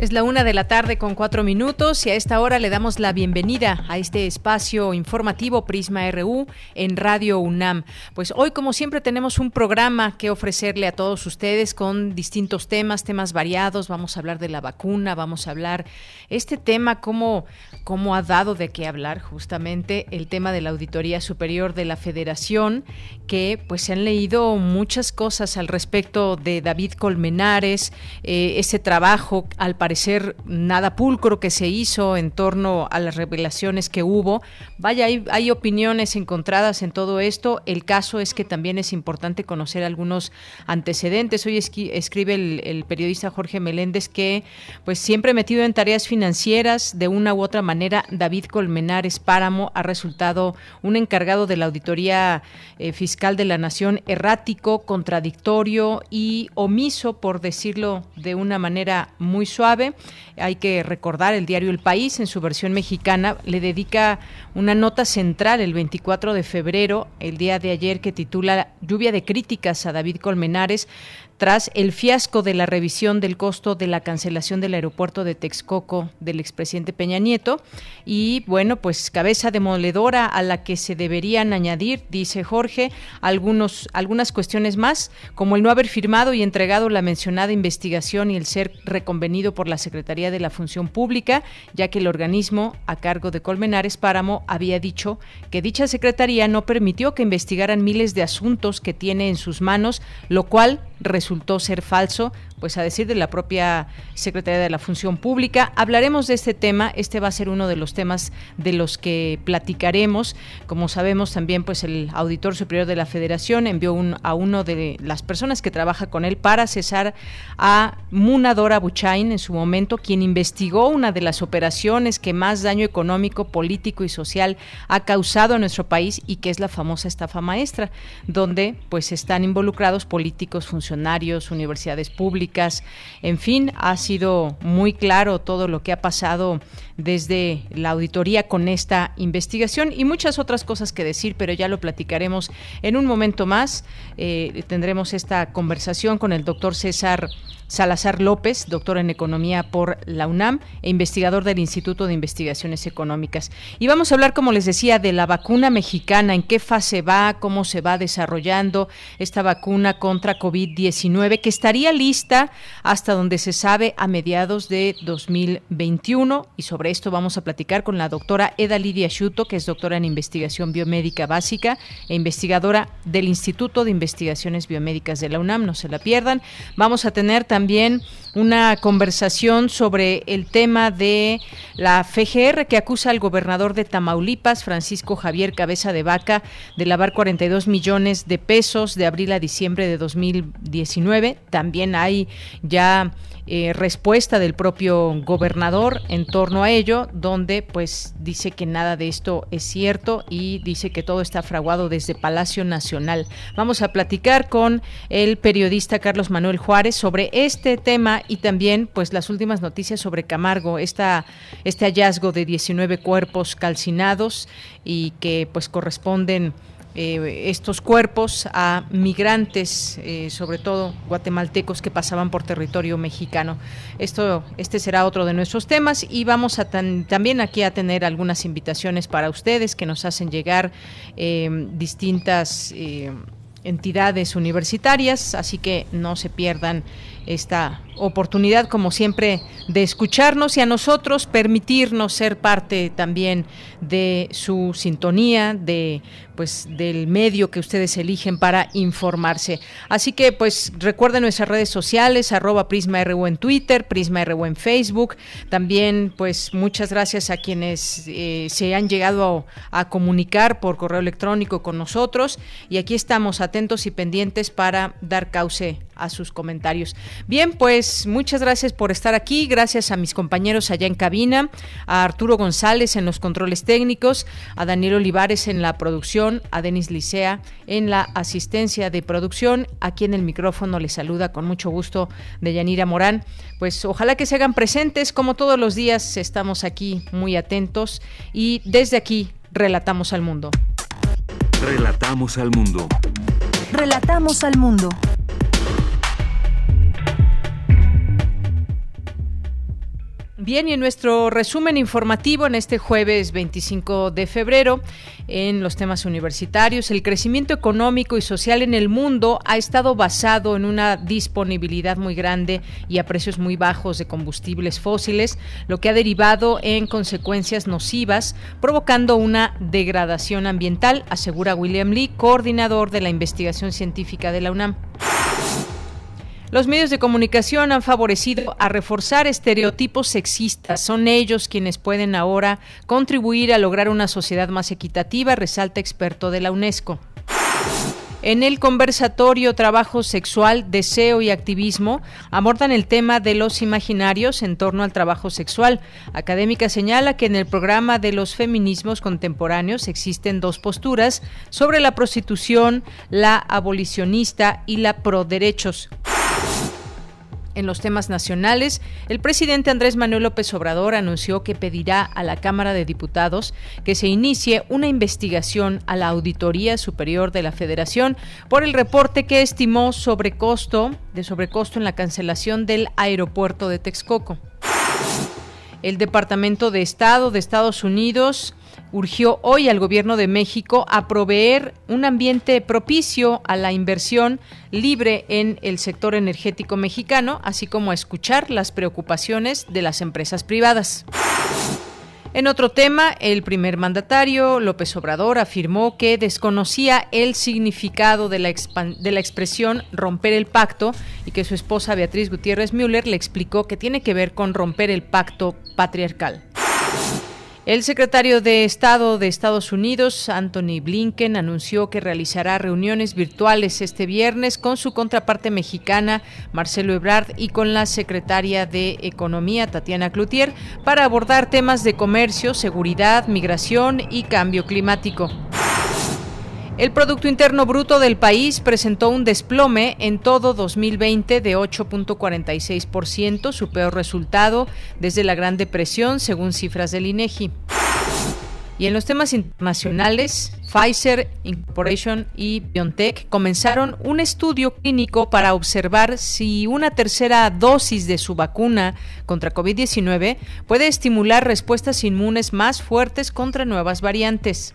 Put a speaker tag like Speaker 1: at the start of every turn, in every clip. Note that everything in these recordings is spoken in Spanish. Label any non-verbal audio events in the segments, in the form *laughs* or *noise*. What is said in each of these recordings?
Speaker 1: Es la una de la tarde con cuatro minutos y a esta hora le damos la bienvenida a este espacio informativo Prisma RU en Radio UNAM. Pues hoy, como siempre, tenemos un programa que ofrecerle a todos ustedes con distintos temas, temas variados. Vamos a hablar de la vacuna, vamos a hablar este tema, cómo, ha dado de qué hablar justamente el tema de la Auditoría Superior de la Federación, que pues se han leído muchas cosas al respecto de David Colmenares, eh, ese trabajo al parecer parecer nada pulcro que se hizo en torno a las revelaciones que hubo. Vaya, hay, opiniones encontradas en todo esto. El caso es que también es importante conocer algunos antecedentes. Hoy escribe el, periodista Jorge Meléndez que, pues siempre metido en tareas financieras, de una u otra manera, David Colmenares Páramo ha resultado un encargado de la Auditoría eh, Fiscal de la Nación errático, contradictorio y omiso, por decirlo de una manera muy suave hay que recordar, el diario El País, en su versión mexicana, le dedica una nota central el 24 de febrero, el día de ayer, que titula Lluvia de críticas a David Colmenares tras el fiasco de la revisión del costo de la cancelación del aeropuerto de Texcoco del expresidente Peña Nieto. Y bueno, pues cabeza demoledora a la que se deberían añadir, dice Jorge, algunos, algunas cuestiones más, como el no haber firmado y entregado la mencionada investigación y el ser reconvenido por la Secretaría de la Función Pública, ya que el organismo a cargo de Colmenares Páramo había dicho que dicha Secretaría no permitió que investigaran miles de asuntos que tiene en sus manos, lo cual resultó ser falso, pues a decir de la propia Secretaría de la Función Pública. Hablaremos de este tema, este va a ser uno de los temas de los que platicaremos. Como sabemos también, pues el Auditor Superior de la Federación envió a uno de las personas que trabaja con él para cesar a Munadora Buchain en su momento, quien investigó una de las operaciones que más daño económico, político y social ha causado a nuestro país y que es la famosa estafa maestra, donde pues están involucrados políticos, funcionarios, universidades públicas, en fin, ha sido muy claro todo lo que ha pasado desde la auditoría con esta investigación y muchas otras cosas que decir, pero ya lo platicaremos en un momento más. Eh, tendremos esta conversación con el doctor César Salazar López, doctor en Economía por la UNAM e investigador del Instituto de Investigaciones Económicas. Y vamos a hablar, como les decía, de la vacuna mexicana, en qué fase va, cómo se va desarrollando esta vacuna contra COVID-19, que estaría lista hasta donde se sabe a mediados de 2021. Y sobre esto vamos a platicar con la doctora Eda Lidia Schuto, que es doctora en Investigación Biomédica Básica e investigadora del Instituto de Investigaciones Biomédicas de la UNAM. No se la pierdan. Vamos a tener también también una conversación sobre el tema de la FGR que acusa al gobernador de Tamaulipas, Francisco Javier Cabeza de Vaca, de lavar 42 millones de pesos de abril a diciembre de 2019. También hay ya eh, respuesta del propio gobernador en torno a ello, donde pues dice que nada de esto es cierto y dice que todo está fraguado desde Palacio Nacional. Vamos a platicar con el periodista Carlos Manuel Juárez sobre este tema y también pues las últimas noticias sobre Camargo, esta, este hallazgo de 19 cuerpos calcinados y que pues corresponden eh, estos cuerpos a migrantes, eh, sobre todo guatemaltecos que pasaban por territorio mexicano. Esto, este será otro de nuestros temas y vamos a también aquí a tener algunas invitaciones para ustedes que nos hacen llegar eh, distintas entidades universitarias, así que no se pierdan esta oportunidad, como siempre, de escucharnos y a nosotros permitirnos ser parte también de su sintonía, de pues del medio que ustedes eligen para informarse. Así que pues recuerden nuestras redes sociales, arroba PrismaRU en Twitter, PrismaRU en Facebook. También pues muchas gracias a quienes eh, se han llegado a, a comunicar por correo electrónico con nosotros y aquí estamos atentos y pendientes para dar cauce a sus comentarios. Bien, pues muchas gracias por estar aquí, gracias a mis compañeros allá en cabina, a Arturo González en los controles técnicos, a Daniel Olivares en la producción, a Denis Licea en la asistencia de producción. Aquí en el micrófono les saluda con mucho gusto de Yanira Morán. Pues ojalá que se hagan presentes, como todos los días estamos aquí muy atentos y desde aquí relatamos al mundo.
Speaker 2: Relatamos al mundo.
Speaker 3: Relatamos al mundo.
Speaker 1: Bien, y en nuestro resumen informativo en este jueves 25 de febrero, en los temas universitarios, el crecimiento económico y social en el mundo ha estado basado en una disponibilidad muy grande y a precios muy bajos de combustibles fósiles, lo que ha derivado en consecuencias nocivas, provocando una degradación ambiental, asegura William Lee, coordinador de la investigación científica de la UNAM. Los medios de comunicación han favorecido a reforzar estereotipos sexistas. Son ellos quienes pueden ahora contribuir a lograr una sociedad más equitativa, resalta experto de la UNESCO. En el conversatorio Trabajo Sexual, Deseo y Activismo abordan el tema de los imaginarios en torno al trabajo sexual. Académica señala que en el programa de los feminismos contemporáneos existen dos posturas sobre la prostitución, la abolicionista y la pro derechos. En los temas nacionales, el presidente Andrés Manuel López Obrador anunció que pedirá a la Cámara de Diputados que se inicie una investigación a la Auditoría Superior de la Federación por el reporte que estimó sobrecosto de sobrecosto en la cancelación del aeropuerto de Texcoco. El Departamento de Estado de Estados Unidos urgió hoy al gobierno de México a proveer un ambiente propicio a la inversión libre en el sector energético mexicano, así como a escuchar las preocupaciones de las empresas privadas. En otro tema, el primer mandatario, López Obrador, afirmó que desconocía el significado de la, expresión romper el pacto y que su esposa Beatriz Gutiérrez Müller le explicó que tiene que ver con romper el pacto patriarcal. El secretario de Estado de Estados Unidos, Anthony Blinken, anunció que realizará reuniones virtuales este viernes con su contraparte mexicana, Marcelo Ebrard, y con la secretaria de Economía, Tatiana Cloutier, para abordar temas de comercio, seguridad, migración y cambio climático. El Producto Interno Bruto del país presentó un desplome en todo 2020 de 8.46%, su peor resultado desde la Gran Depresión, según cifras del INEGI. Y en los temas internacionales, Pfizer Incorporation y BioNTech comenzaron un estudio clínico para observar si una tercera dosis de su vacuna contra COVID-19 puede estimular respuestas inmunes más fuertes contra nuevas variantes.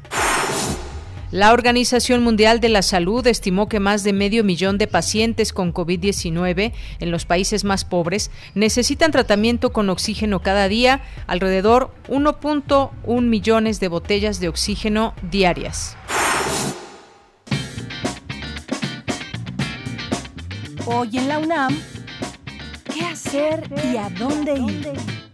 Speaker 1: La Organización Mundial de la Salud estimó que más de medio millón de pacientes con COVID-19 en los países más pobres necesitan tratamiento con oxígeno cada día, alrededor 1.1 millones de botellas de oxígeno diarias.
Speaker 3: Hoy en la UNAM, ¿qué hacer y a dónde ir?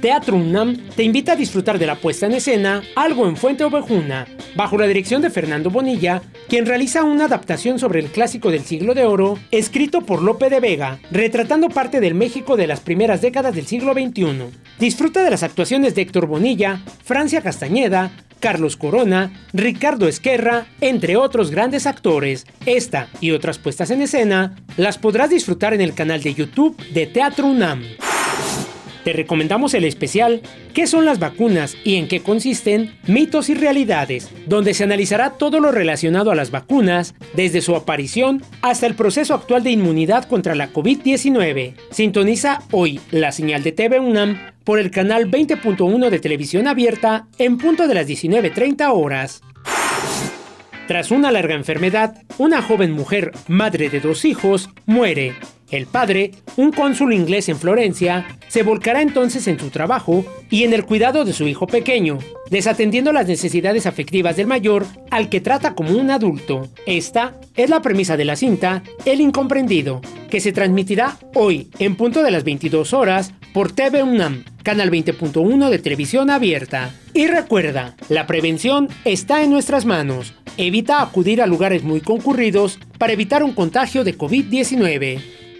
Speaker 4: Teatro UNAM te invita a disfrutar de la puesta en escena Algo en Fuente Ovejuna, bajo la dirección de Fernando Bonilla, quien realiza una adaptación sobre el clásico del siglo de oro, escrito por Lope de Vega, retratando parte del México de las primeras décadas del siglo XXI. Disfruta de las actuaciones de Héctor Bonilla, Francia Castañeda, Carlos Corona, Ricardo Esquerra, entre otros grandes actores. Esta y otras puestas en escena las podrás disfrutar en el canal de YouTube de Teatro UNAM. Te recomendamos el especial ¿Qué son las vacunas y en qué consisten? Mitos y realidades, donde se analizará todo lo relacionado a las vacunas, desde su aparición hasta el proceso actual de inmunidad contra la COVID-19. Sintoniza hoy la señal de TV UNAM por el canal 20.1 de televisión abierta en punto de las 19.30 horas. Tras una larga enfermedad, una joven mujer, madre de dos hijos, muere. El padre, un cónsul inglés en Florencia, se volcará entonces en su trabajo y en el cuidado de su hijo pequeño, desatendiendo las necesidades afectivas del mayor al que trata como un adulto. Esta es la premisa de la cinta El Incomprendido, que se transmitirá hoy en punto de las 22 horas por TV UNAM, canal 20.1 de televisión abierta. Y recuerda, la prevención está en nuestras manos. Evita acudir a lugares muy concurridos para evitar un contagio de COVID-19.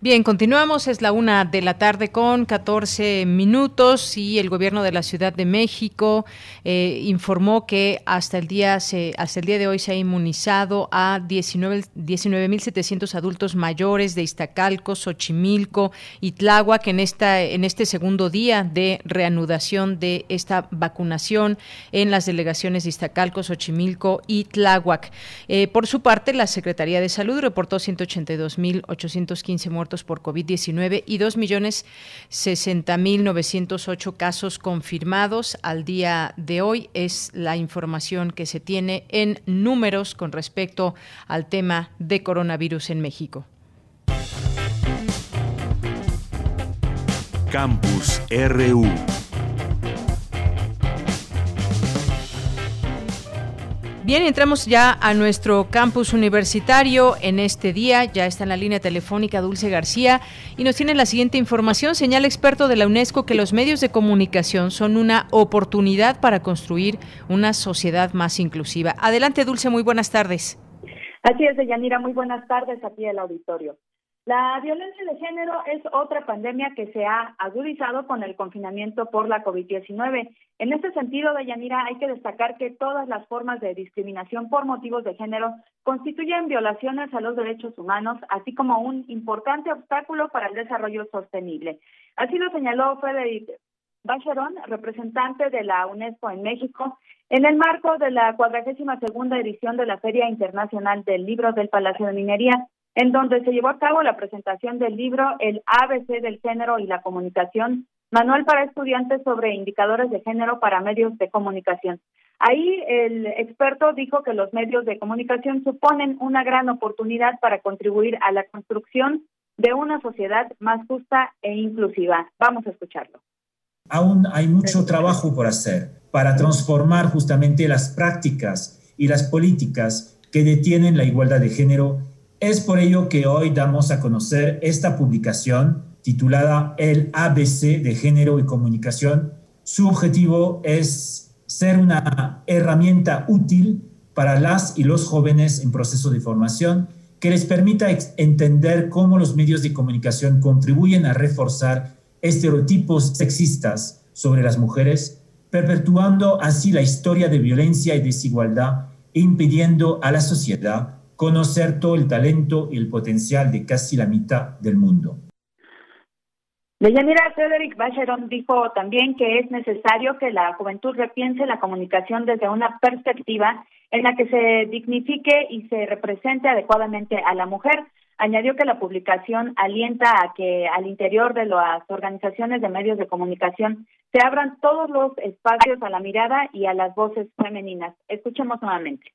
Speaker 1: Bien, continuamos. Es la una de la tarde con 14 minutos y el gobierno de la Ciudad de México eh, informó que hasta el día se, hasta el día de hoy se ha inmunizado a 19.700 adultos mayores de Iztacalco, Xochimilco y Tláhuac en esta en este segundo día de reanudación de esta vacunación en las delegaciones de Iztacalco, Xochimilco y Tláhuac. Eh, por su parte, la Secretaría de Salud reportó 182.815 muertos por COVID-19 y 2.060.908 casos confirmados al día de hoy. Es la información que se tiene en números con respecto al tema de coronavirus en México.
Speaker 2: Campus RU
Speaker 1: Bien, entramos ya a nuestro campus universitario en este día. Ya está en la línea telefónica Dulce García y nos tiene la siguiente información. Señala experto de la UNESCO que los medios de comunicación son una oportunidad para construir una sociedad más inclusiva. Adelante, Dulce, muy buenas tardes.
Speaker 5: Así es, Deyanira, muy buenas tardes aquí el auditorio. La violencia de género es otra pandemia que se ha agudizado con el confinamiento por la COVID-19. En este sentido, Dayanira, hay que destacar que todas las formas de discriminación por motivos de género constituyen violaciones a los derechos humanos, así como un importante obstáculo para el desarrollo sostenible. Así lo señaló Frederick Bacheron, representante de la UNESCO en México, en el marco de la cuadragésima segunda edición de la Feria Internacional del Libro del Palacio de Minería en donde se llevó a cabo la presentación del libro El ABC del género y la comunicación, manual para estudiantes sobre indicadores de género para medios de comunicación. Ahí el experto dijo que los medios de comunicación suponen una gran oportunidad para contribuir a la construcción de una sociedad más justa e inclusiva. Vamos a escucharlo.
Speaker 6: Aún hay mucho trabajo por hacer para transformar justamente las prácticas y las políticas que detienen la igualdad de género es por ello que hoy damos a conocer esta publicación titulada El ABC de Género y Comunicación. Su objetivo es ser una herramienta útil para las y los jóvenes en proceso de formación que les permita entender cómo los medios de comunicación contribuyen a reforzar estereotipos sexistas sobre las mujeres, perpetuando así la historia de violencia y desigualdad e impidiendo a la sociedad conocer todo el talento y el potencial de casi la mitad del mundo.
Speaker 5: Deyanira Frederick Bacheron dijo también que es necesario que la juventud repiense la comunicación desde una perspectiva en la que se dignifique y se represente adecuadamente a la mujer. Añadió que la publicación alienta a que al interior de las organizaciones de medios de comunicación se abran todos los espacios a la mirada y a las voces femeninas. Escuchemos nuevamente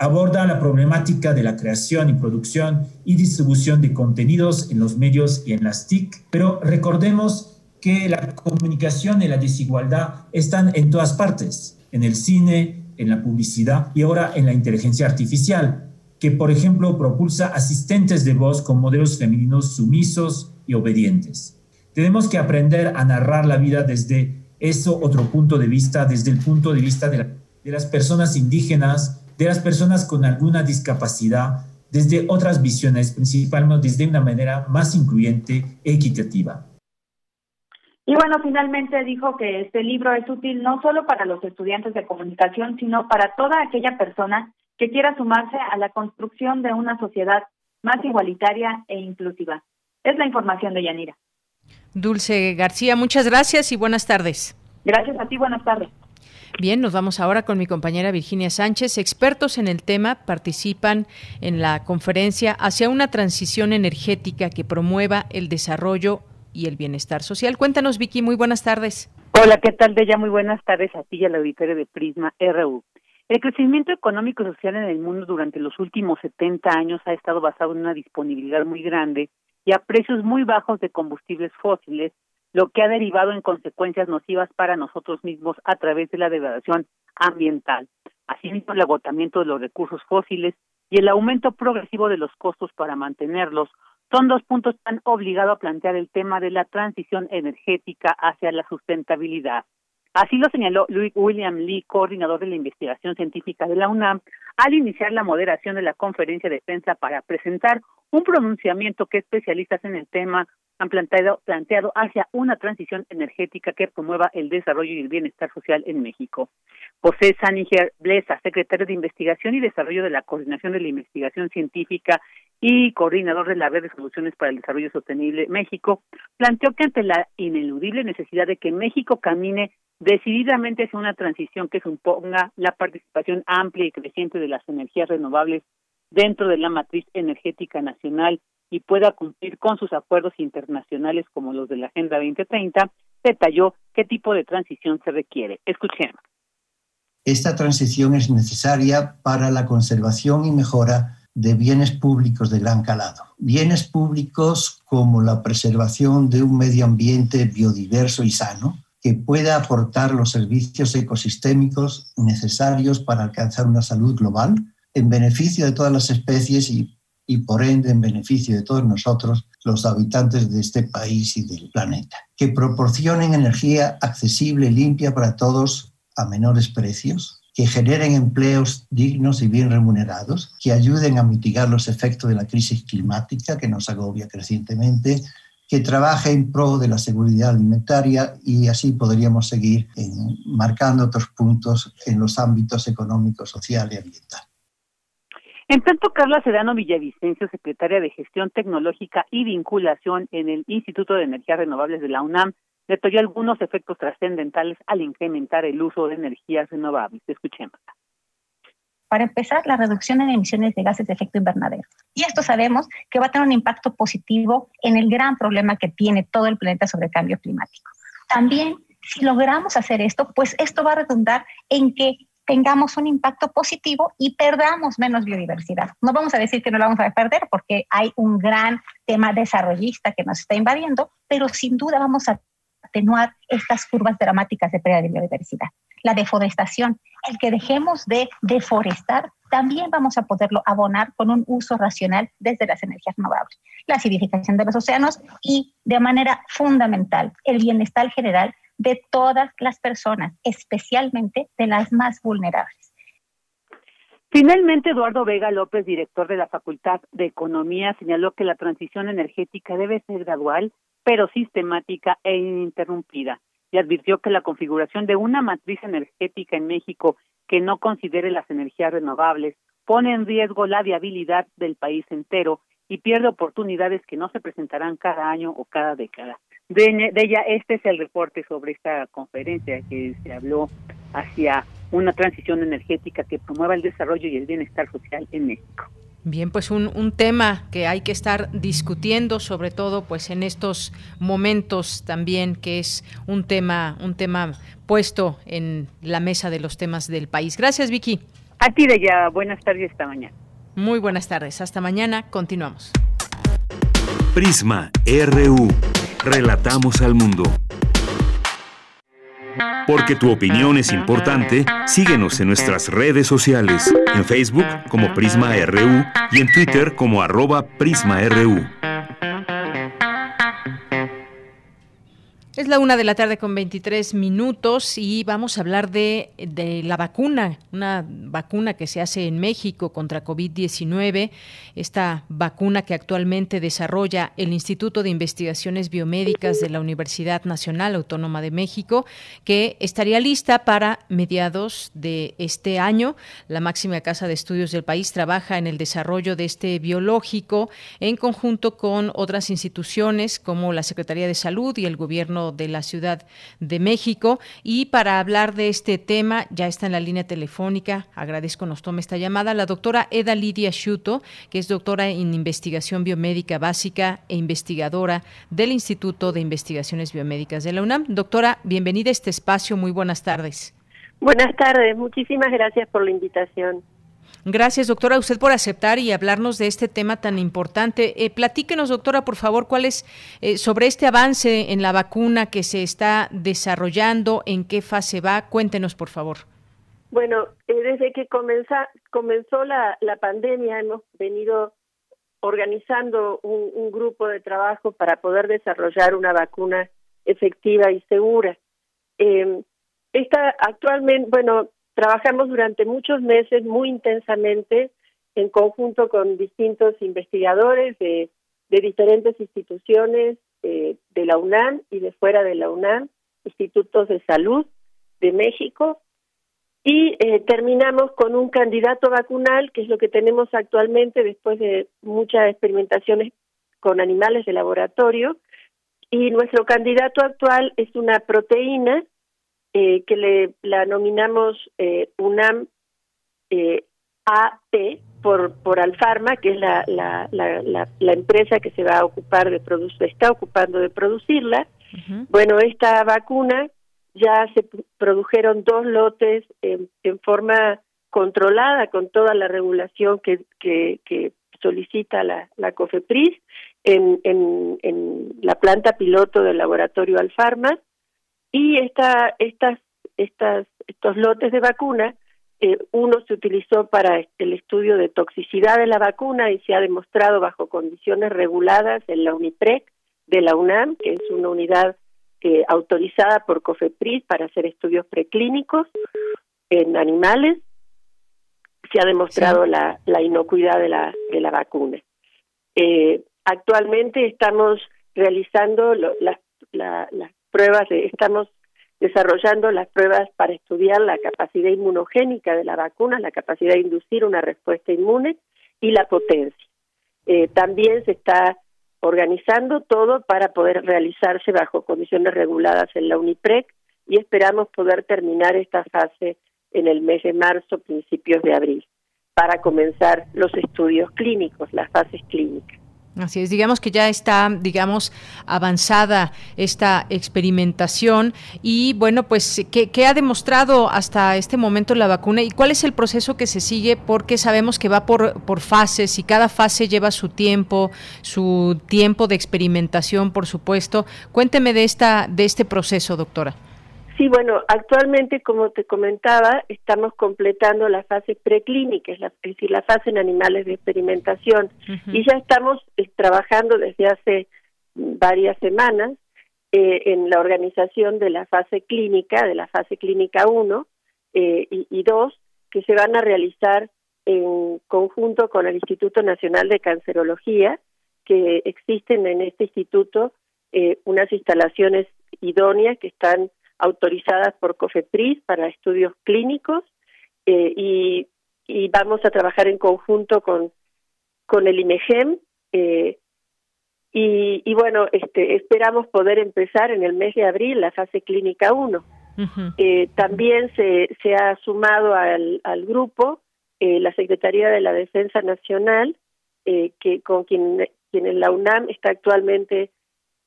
Speaker 6: aborda la problemática de la creación y producción y distribución de contenidos en los medios y en las TIC, pero recordemos que la comunicación y la desigualdad están en todas partes, en el cine, en la publicidad y ahora en la inteligencia artificial, que por ejemplo propulsa asistentes de voz con modelos femeninos sumisos y obedientes. Tenemos que aprender a narrar la vida desde eso otro punto de vista, desde el punto de vista de, de las personas indígenas, de las personas con alguna discapacidad desde otras visiones, principalmente desde una manera más incluyente e equitativa.
Speaker 5: Y bueno, finalmente dijo que este libro es útil no solo para los estudiantes de comunicación, sino para toda aquella persona que quiera sumarse a la construcción de una sociedad más igualitaria e inclusiva. Es la información de Yanira.
Speaker 1: Dulce García, muchas gracias y buenas tardes.
Speaker 5: Gracias a ti, buenas tardes.
Speaker 1: Bien, nos vamos ahora con mi compañera Virginia Sánchez. Expertos en el tema participan en la conferencia hacia una transición energética que promueva el desarrollo y el bienestar social. Cuéntanos, Vicky, muy buenas tardes.
Speaker 7: Hola, ¿qué tal, Bella? Muy buenas tardes a ti y al auditorio de Prisma RU. El crecimiento económico y social en el mundo durante los últimos 70 años ha estado basado en una disponibilidad muy grande y a precios muy bajos de combustibles fósiles, lo que ha derivado en consecuencias nocivas para nosotros mismos a través de la degradación ambiental. Asimismo, el agotamiento de los recursos fósiles y el aumento progresivo de los costos para mantenerlos son dos puntos que han obligado a plantear el tema de la transición energética hacia la sustentabilidad. Así lo señaló Louis William Lee, coordinador de la investigación científica de la UNAM, al iniciar la moderación de la conferencia de prensa para presentar un pronunciamiento que especialistas en el tema han planteado, planteado hacia una transición energética que promueva el desarrollo y el bienestar social en México. José Saniger Blesa, secretario de Investigación y Desarrollo de la Coordinación de la Investigación Científica y coordinador de la Red de Soluciones para el Desarrollo Sostenible México, planteó que ante la ineludible necesidad de que México camine decididamente hacia una transición que suponga la participación amplia y creciente de las energías renovables dentro de la matriz energética nacional y pueda cumplir con sus acuerdos internacionales como los de la Agenda 2030, detalló qué tipo de transición se requiere. Escuchemos.
Speaker 8: Esta transición es necesaria para la conservación y mejora de bienes públicos de gran calado. Bienes públicos como la preservación de un medio ambiente biodiverso y sano, que pueda aportar los servicios ecosistémicos necesarios para alcanzar una salud global en beneficio de todas las especies y, y por ende en beneficio de todos nosotros, los habitantes de este país y del planeta. Que proporcionen energía accesible y limpia para todos a menores precios, que generen empleos dignos y bien remunerados, que ayuden a mitigar los efectos de la crisis climática que nos agobia crecientemente, que trabaje en pro de la seguridad alimentaria y así podríamos seguir marcando otros puntos en los ámbitos económico, social y ambiental.
Speaker 7: En tanto, Carla Sedano Villavicencio, secretaria de Gestión Tecnológica y Vinculación en el Instituto de Energías Renovables de la UNAM, detalló algunos efectos trascendentales al incrementar el uso de energías renovables. Escuchemos.
Speaker 9: Para empezar, la reducción en emisiones de gases de efecto invernadero. Y esto sabemos que va a tener un impacto positivo en el gran problema que tiene todo el planeta sobre el cambio climático. También, si logramos hacer esto, pues esto va a redundar en que tengamos un impacto positivo y perdamos menos biodiversidad. No vamos a decir que no la vamos a perder porque hay un gran tema desarrollista que nos está invadiendo, pero sin duda vamos a atenuar estas curvas dramáticas de pérdida de biodiversidad la deforestación, el que dejemos de deforestar, también vamos a poderlo abonar con un uso racional desde las energías renovables, la acidificación de los océanos y de manera fundamental el bienestar general de todas las personas, especialmente de las más vulnerables.
Speaker 7: Finalmente, Eduardo Vega López, director de la Facultad de Economía, señaló que la transición energética debe ser gradual, pero sistemática e ininterrumpida y advirtió que la configuración de una matriz energética en México que no considere las energías renovables pone en riesgo la viabilidad del país entero y pierde oportunidades que no se presentarán cada año o cada década. De, ella, este es el reporte sobre esta conferencia que se habló hacia una transición energética que promueva el desarrollo y el bienestar social en México.
Speaker 1: Bien, pues un, un, tema que hay que estar discutiendo, sobre todo pues en estos momentos también, que es un tema, un tema puesto en la mesa de los temas del país. Gracias, Vicky.
Speaker 7: A ti, de ya. Buenas tardes esta mañana.
Speaker 1: Muy buenas tardes. Hasta mañana. Continuamos.
Speaker 2: Prisma RU. Relatamos al mundo. Porque tu opinión es importante, síguenos en nuestras redes sociales, en Facebook como Prisma RU y en Twitter como arroba PrismaRU.
Speaker 1: Es la una de la tarde con 23 minutos y vamos a hablar de, de la vacuna, una vacuna que se hace en México contra COVID-19, esta vacuna que actualmente desarrolla el Instituto de Investigaciones Biomédicas de la Universidad Nacional Autónoma de México, que estaría lista para mediados de este año. La máxima casa de estudios del país trabaja en el desarrollo de este biológico en conjunto con otras instituciones como la Secretaría de Salud y el Gobierno De la Ciudad de México. Y para hablar de este tema, ya está en la línea telefónica, agradezco nos tome esta llamada, la doctora Eda Lidia Schuto, que es doctora en investigación biomédica básica e investigadora del Instituto de Investigaciones Biomédicas de la UNAM. Doctora, bienvenida a este espacio, muy buenas tardes.
Speaker 10: Buenas tardes, muchísimas gracias por la invitación.
Speaker 1: Gracias, doctora, usted por aceptar y hablarnos de este tema tan importante. Eh, platíquenos, doctora, por favor, cuál es eh, sobre este avance en la vacuna que se está desarrollando, en qué fase va. Cuéntenos, por favor.
Speaker 10: Bueno, eh, desde que comenzó la, pandemia hemos venido organizando un, grupo de trabajo para poder desarrollar una vacuna efectiva y segura. esta actualmente, bueno, Trabajamos durante muchos meses muy intensamente en conjunto con distintos investigadores de, diferentes instituciones eh, de la UNAM y de fuera de la UNAM, institutos de salud de México, y eh, terminamos con un candidato vacunal, que es lo que tenemos actualmente después de muchas experimentaciones con animales de laboratorio. Y nuestro candidato actual es una proteína eh, que le la nominamos eh, UNAM eh, AP por por Alfarma, que es la, la, la, la, empresa que se va a ocupar de producir, está ocupando de producirla. Bueno, esta vacuna ya se produjeron dos lotes en, en forma controlada con toda la regulación que, que, que solicita la, la COFEPRIS en, en, en la planta piloto del laboratorio Alfarma y esta, estas, estas, estos lotes de vacuna, eh, uno se utilizó para el estudio de toxicidad de la vacuna y se ha demostrado bajo condiciones reguladas en la UNIPREC de la UNAM, que es una unidad eh, autorizada por COFEPRIS para hacer estudios preclínicos en animales. Se ha demostrado la, la inocuidad de la, de la vacuna. Eh, actualmente estamos realizando las, las pruebas, de, estamos desarrollando las pruebas para estudiar la capacidad inmunogénica de la vacuna, la capacidad de inducir una respuesta inmune y la potencia. Eh, también se está organizando todo para poder realizarse bajo condiciones reguladas en la UNIPREC y esperamos poder terminar esta fase en el mes de marzo, principios de abril, para comenzar los estudios clínicos, las fases clínicas.
Speaker 1: Así es, digamos que ya está, digamos, avanzada esta experimentación y bueno, pues, ¿qué, ha demostrado hasta este momento la vacuna y cuál es el proceso que se sigue? Porque sabemos que va por, por fases y cada fase lleva su tiempo, su tiempo de experimentación, por supuesto. Cuénteme de, esta, de este proceso, doctora.
Speaker 10: Sí, bueno, actualmente, como te comentaba, estamos completando la fase preclínica, es, decir, la fase en animales de experimentación, y ya estamos eh, trabajando desde hace varias semanas eh, en la organización de la fase clínica, de la fase clínica 1 eh, y, y 2, que se van a realizar en conjunto con el Instituto Nacional de Cancerología, que existen en este instituto unas instalaciones idóneas que están autorizadas por COFEPRIS para estudios clínicos eh, y, vamos a trabajar en conjunto con, con el IMEGEM eh, y, bueno, este, esperamos poder empezar en el mes de abril la fase clínica 1. Eh, también se, se ha sumado al, al grupo la Secretaría de la Defensa Nacional, que con quien, quien en la UNAM está actualmente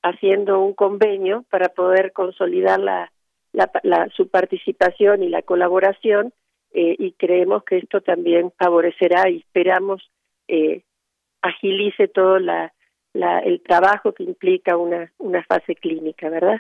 Speaker 10: haciendo un convenio para poder consolidar la, la, su participación y la colaboración eh, y creemos que esto también favorecerá y esperamos eh, agilice todo la, la, el trabajo que implica una, una fase clínica, ¿verdad?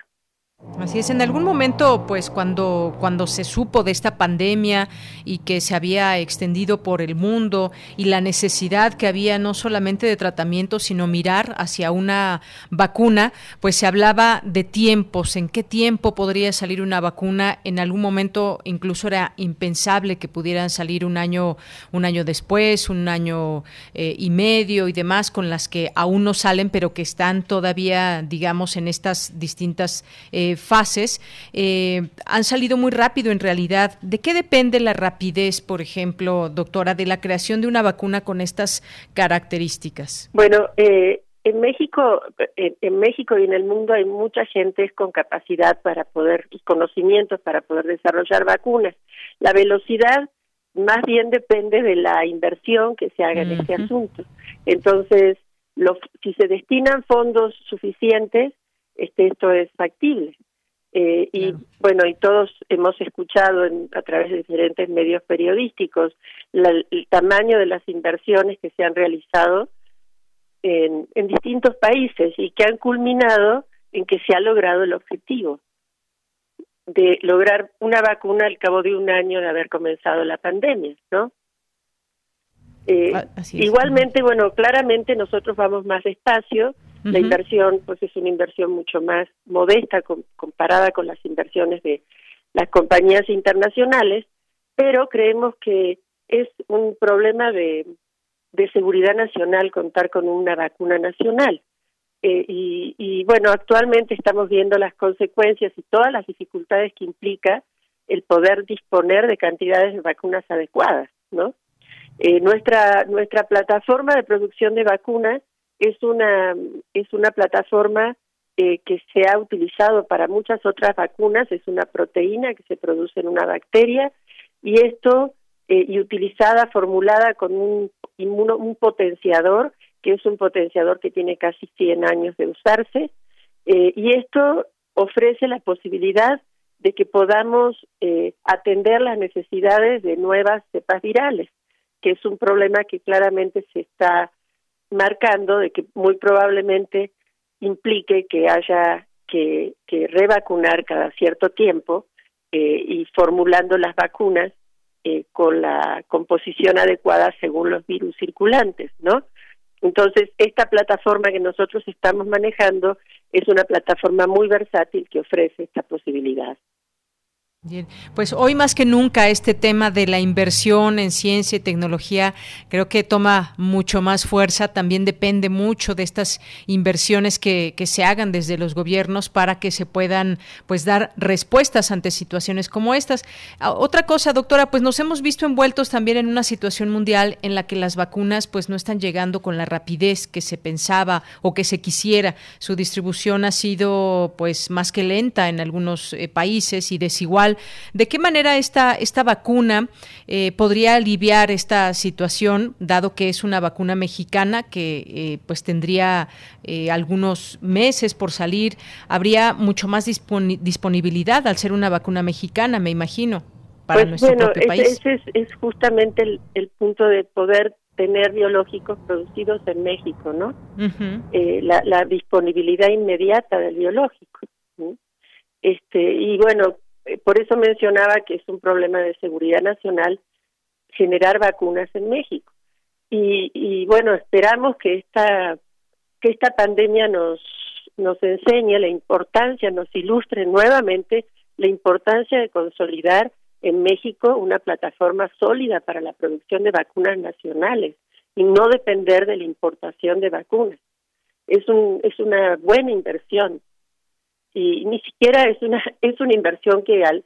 Speaker 1: Así es, en algún momento, pues cuando, cuando se supo de esta pandemia y que se había extendido por el mundo y la necesidad que había no solamente de tratamiento, sino mirar hacia una vacuna, pues se hablaba de tiempos, en qué tiempo podría salir una vacuna. En algún momento incluso era impensable que pudieran salir un año, un año después, un año eh, y medio y demás, con las que aún no salen, pero que están todavía, digamos, en estas distintas eh, fases eh, han salido muy rápido en realidad. ¿De qué depende la rapidez, por ejemplo, doctora, de la creación de una vacuna con estas características?
Speaker 10: Bueno, eh, en México, en, México y en el mundo hay mucha gente con capacidad para poder y conocimientos para poder desarrollar vacunas. La velocidad más bien depende de la inversión que se haga en este asunto. Entonces, si se destinan fondos suficientes, este, esto es factible. Eh, y bueno, y todos hemos escuchado a través de diferentes medios periodísticos el tamaño de las inversiones que se han realizado en, en distintos países y que han culminado en que se ha logrado el objetivo de lograr una vacuna al cabo de un año de haber comenzado la pandemia, ¿no? Eh, ah, igualmente, bueno, claramente nosotros vamos más despacio. La inversión, pues es una inversión mucho más modesta comparada con las inversiones de las compañías internacionales, pero creemos que es un problema de, de seguridad nacional contar con una vacuna nacional. Eh, y, y bueno, actualmente estamos viendo las consecuencias y todas las dificultades que implica el poder disponer de cantidades de vacunas adecuadas, ¿no? Eh, nuestra nuestra plataforma de producción de vacunas es una es una plataforma eh, que se ha utilizado para muchas otras vacunas es una proteína que se produce en una bacteria y esto eh, y utilizada formulada con un inmuno, un potenciador que es un potenciador que tiene casi 100 años de usarse y esto ofrece la posibilidad de que podamos atender las necesidades de nuevas cepas virales que es un problema que claramente se está marcando de que muy probablemente implique que haya que, revacunar cada cierto tiempo eh, y formulando las vacunas eh, con la composición adecuada según los virus circulantes, ¿no? Entonces, esta plataforma que nosotros estamos manejando es una plataforma muy versátil que ofrece esta posibilidad.
Speaker 1: Bien, pues hoy más que nunca este tema de la inversión en ciencia y tecnología creo que toma mucho más fuerza. También depende mucho de estas inversiones que, que, se hagan desde los gobiernos para que se puedan pues dar respuestas ante situaciones como estas. Ah, otra cosa, doctora, pues nos hemos visto envueltos también en una situación mundial en la que las vacunas pues no están llegando con la rapidez que se pensaba o que se quisiera. Su distribución ha sido pues más que lenta en algunos eh, países y desigual ¿De qué manera esta, esta vacuna eh, podría aliviar esta situación, dado que es una vacuna mexicana que eh, pues tendría eh, algunos meses por salir? Habría mucho más disponibilidad al ser una vacuna mexicana, me imagino, para
Speaker 10: pues
Speaker 1: nuestro propio país.
Speaker 10: Ese es, justamente el, punto de poder tener biológicos producidos en México, ¿no? la, disponibilidad inmediata del biológico. Este y bueno, eh, por eso mencionaba que es un problema de seguridad nacional generar vacunas en México. Y, y bueno, esperamos que esta que esta pandemia nos nos enseñe la importancia, nos ilustre nuevamente la importancia de consolidar en México una plataforma sólida para la producción de vacunas nacionales y no depender de la importación de vacunas. Es un es una buena inversión y ni siquiera es una *laughs* es una inversión que al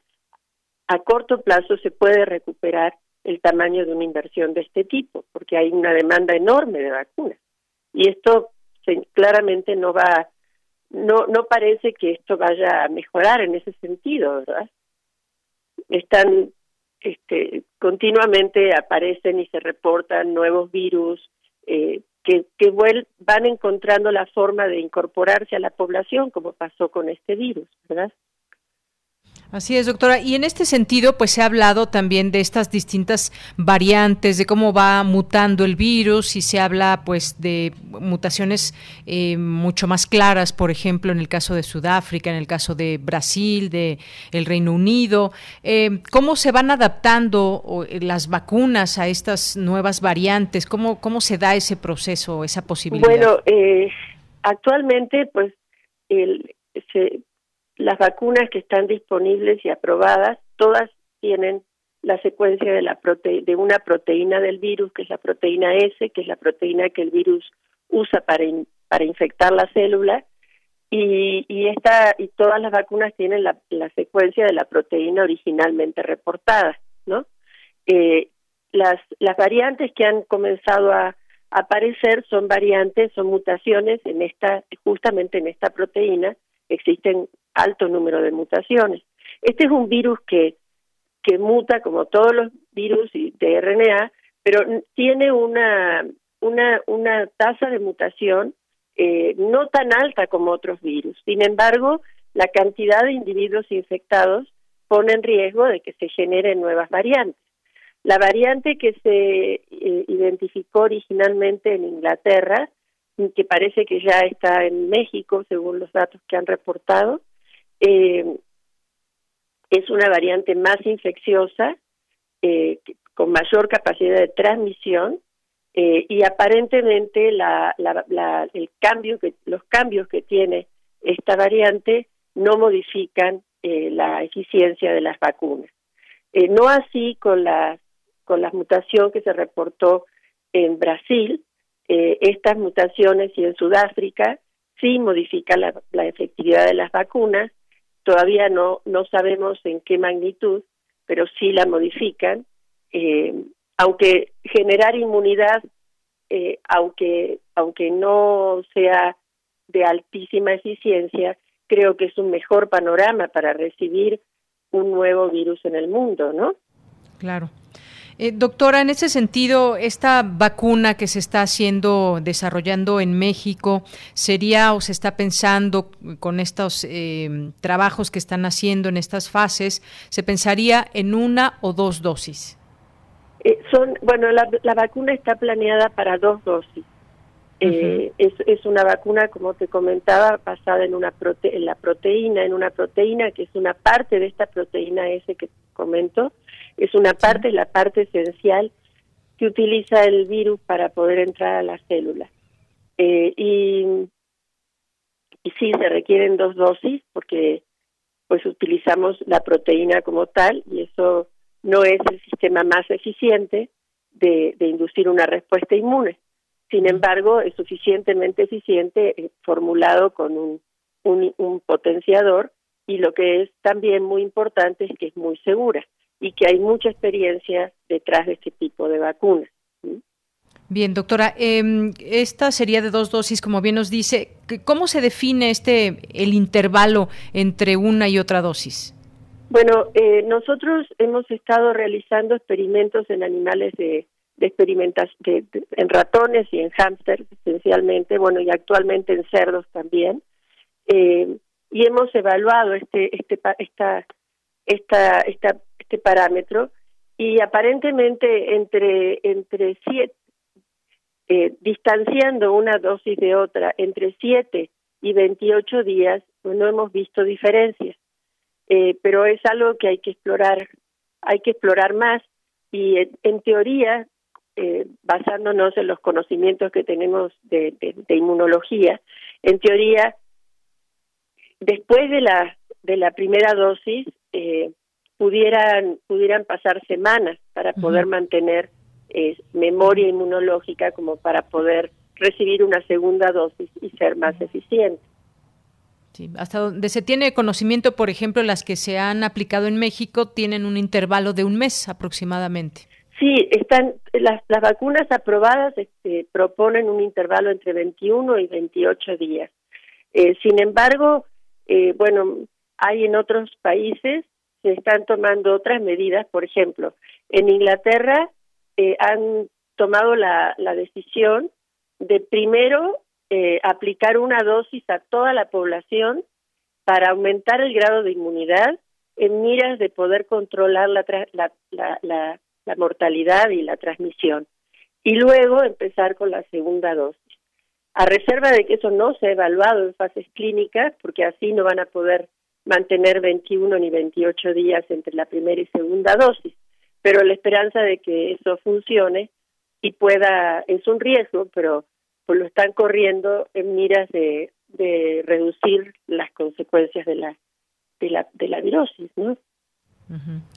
Speaker 10: a corto plazo se puede recuperar el tamaño de una inversión de este tipo porque hay una demanda enorme de vacunas. Y esto claramente no va no no parece que esto vaya a mejorar en ese sentido verdad están este continuamente aparecen y se reportan nuevos virus eh, que, que van encontrando la forma de incorporarse a la población, como pasó con este virus, ¿verdad?
Speaker 1: Así es, doctora. Y en este sentido, pues se ha hablado también de estas distintas variantes, de cómo va mutando el virus y se habla, pues, de mutaciones eh, mucho más claras, por ejemplo, en el caso de Sudáfrica, en el caso de Brasil, de el Reino Unido. Eh, ¿Cómo se van adaptando eh, las vacunas a estas nuevas variantes? ¿Cómo cómo se da ese proceso, esa posibilidad?
Speaker 10: Bueno, actualmente, pues, el, se las vacunas que están disponibles y aprobadas, todas tienen la secuencia de, la de una proteína del virus, que es la proteína S, que es la proteína que el virus usa para, para infectar la célula, y, y, esta, y todas las vacunas tienen la, la secuencia de la proteína originalmente reportada, ¿no? Eh, las, las variantes que han comenzado a, aparecer son variantes, son mutaciones en esta, justamente en esta proteína, existen alto número de mutaciones. Este es un virus que, que muta como todos los virus de RNA, pero tiene una, una, tasa de mutación eh, no tan alta como otros virus. Sin embargo, la cantidad de individuos infectados pone en riesgo de que se generen nuevas variantes. La variante que se eh, identificó originalmente en Inglaterra, que parece que ya está en México, según los datos que han reportado, eh, es una variante más infecciosa, eh, con mayor capacidad de transmisión y aparentemente la, el cambio los cambios que tiene esta variante no modifican la eficiencia de las vacunas. no así con las con la mutación que se reportó en Brasil, eh, estas mutaciones y en Sudáfrica sí modifican la, efectividad de las vacunas, todavía no, no sabemos en qué magnitud, pero sí la modifican, eh, aunque generar inmunidad, eh, aunque, aunque no sea de altísima eficiencia, creo que es un mejor panorama para recibir un nuevo virus en el mundo, ¿no?
Speaker 1: Claro. Eh, doctora, en ese sentido, esta vacuna que se está haciendo, desarrollando en México, ¿sería o se está pensando con estos eh, trabajos que están haciendo en estas fases, se pensaría en una o dos dosis?
Speaker 10: Eh, son, bueno, la, vacuna está planeada para dos dosis. Es, es, una vacuna, como te comentaba, basada en, una en la proteína, en una proteína que es una parte de esta proteína S que comento, es una parte, la parte esencial que utiliza el virus para poder entrar a las células. Eh, y, y sí, se requieren dos dosis porque pues utilizamos la proteína como tal y eso no es el sistema más eficiente de, inducir una respuesta inmune. Sin embargo, es suficientemente eficiente eh, formulado con un, un potenciador y lo que es también muy importante es que es muy segura y que hay mucha experiencia detrás de este tipo de vacunas.
Speaker 1: Bien, doctora, em, esta sería de dos dosis, como bien nos dice. ¿Cómo se define este el intervalo entre una y otra dosis?
Speaker 10: Bueno, eh, nosotros hemos estado realizando experimentos en animales de, de en ratones y en hámsters esencialmente, bueno, y actualmente en cerdos también, eh, y hemos evaluado este, este, esta, esta, esta este parámetro y aparentemente entre entre siete eh, distanciando una dosis de otra entre 7 y 28 días pues no hemos visto diferencias. Eh, pero es algo que hay que explorar hay que explorar más y en, teoría eh, basándonos en los conocimientos que tenemos de, de, inmunología en teoría después de la de la primera dosis eh, pudieran, pudieran pasar semanas para poder mantener eh, memoria inmunológica como para poder recibir una segunda dosis y ser más eficiente.
Speaker 1: Sí, hasta donde se tiene conocimiento, por ejemplo, las que se han aplicado en México tienen un intervalo de un mes aproximadamente.
Speaker 10: Sí, están las, las vacunas aprobadas este, proponen un intervalo entre 21 y 28 días. Eh, sin embargo, eh, bueno, hay en otros países se están tomando otras medidas. Por ejemplo, en Inglaterra eh, han tomado la, la, decisión de primero eh, aplicar una dosis a toda la población para aumentar el grado de inmunidad en miras de poder controlar la, la, la, la mortalidad y la transmisión. Y luego empezar con la segunda dosis. A reserva de que eso no se ha evaluado en fases clínicas, porque así no van a poder mantener 21 ni 28 días entre la primera y segunda dosis, pero la esperanza de que eso funcione y pueda, es un riesgo, pero pues lo están corriendo en miras de, de reducir las consecuencias de la, de la, de la virosis, ¿no?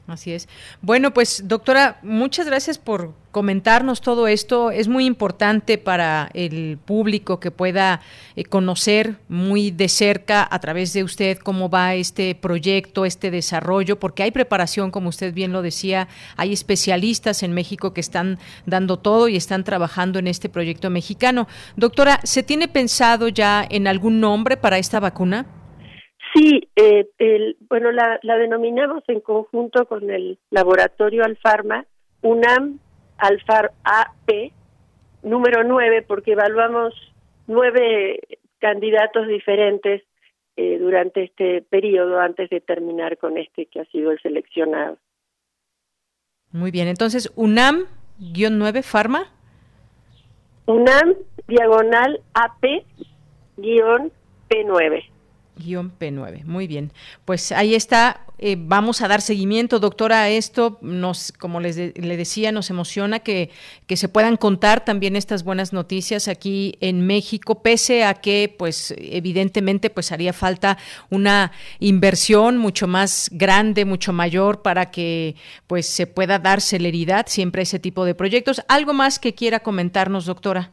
Speaker 1: Así es. Bueno, pues doctora, muchas gracias por comentarnos todo esto. Es muy importante para el público que pueda eh, conocer muy de cerca a través de usted cómo va este proyecto, este desarrollo, porque hay preparación, como usted bien lo decía, hay especialistas en México que están dando todo y están trabajando en este proyecto mexicano. Doctora, ¿se tiene pensado ya en algún nombre para esta vacuna?
Speaker 10: Sí, eh, el, bueno, la, la, denominamos en conjunto con el laboratorio Alfarma, UNAM Alfar AP, número 9, porque evaluamos nueve candidatos diferentes eh, durante este periodo antes de terminar con este que ha sido el seleccionado.
Speaker 1: Muy bien, entonces UNAM-9 Farma.
Speaker 10: UNAM diagonal AP-P9
Speaker 1: P9. Muy bien. Pues ahí está. Eh, vamos a dar seguimiento, doctora, a esto. Nos, como les le decía, nos emociona que, que se puedan contar también estas buenas noticias aquí en México, pese a que, pues, evidentemente, pues haría falta una inversión mucho más grande, mucho mayor para que, pues, se pueda dar celeridad siempre a ese tipo de proyectos. ¿Algo más que quiera comentarnos, doctora?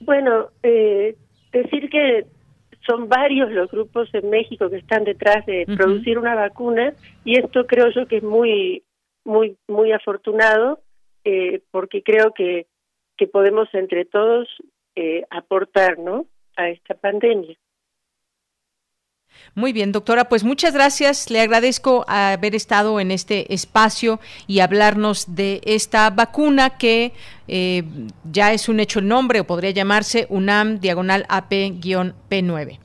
Speaker 10: Bueno, eh, decir que son varios los grupos en México que están detrás de producir una vacuna y esto creo yo que es muy muy muy afortunado eh, porque creo que que podemos entre todos eh, aportar no a esta pandemia
Speaker 1: muy bien, doctora, pues muchas gracias. Le agradezco haber estado en este espacio y hablarnos de esta vacuna que eh, ya es un hecho el nombre o podría llamarse UNAM diagonal AP-P9.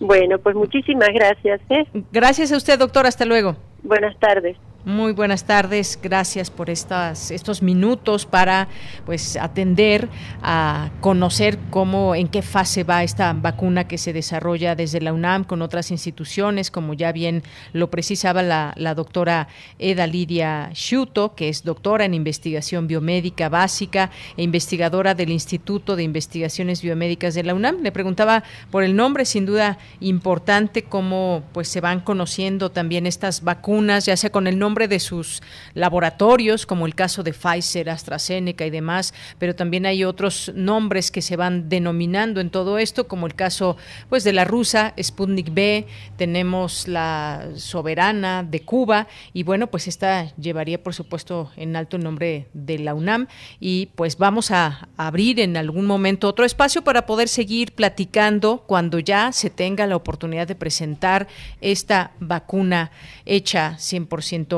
Speaker 10: Bueno, pues muchísimas gracias. ¿eh?
Speaker 1: Gracias a usted, doctora. Hasta luego.
Speaker 10: Buenas tardes.
Speaker 1: Muy buenas tardes, gracias por estas, estos minutos para pues atender a conocer cómo, en qué fase va esta vacuna que se desarrolla desde la UNAM con otras instituciones, como ya bien lo precisaba la, doctora Eda Lidia Schuto, que es doctora en investigación biomédica básica e investigadora del Instituto de Investigaciones Biomédicas de la UNAM. Le preguntaba por el nombre, sin duda importante, cómo pues se van conociendo también estas vacunas, ya sea con el nombre de sus laboratorios, como el caso de Pfizer, AstraZeneca y demás, pero también hay otros nombres que se van denominando en todo esto, como el caso pues de la rusa Sputnik B, tenemos la soberana de Cuba y bueno, pues esta llevaría por supuesto en alto el nombre de la UNAM y pues vamos a abrir en algún momento otro espacio para poder seguir platicando cuando ya se tenga la oportunidad de presentar esta vacuna hecha 100%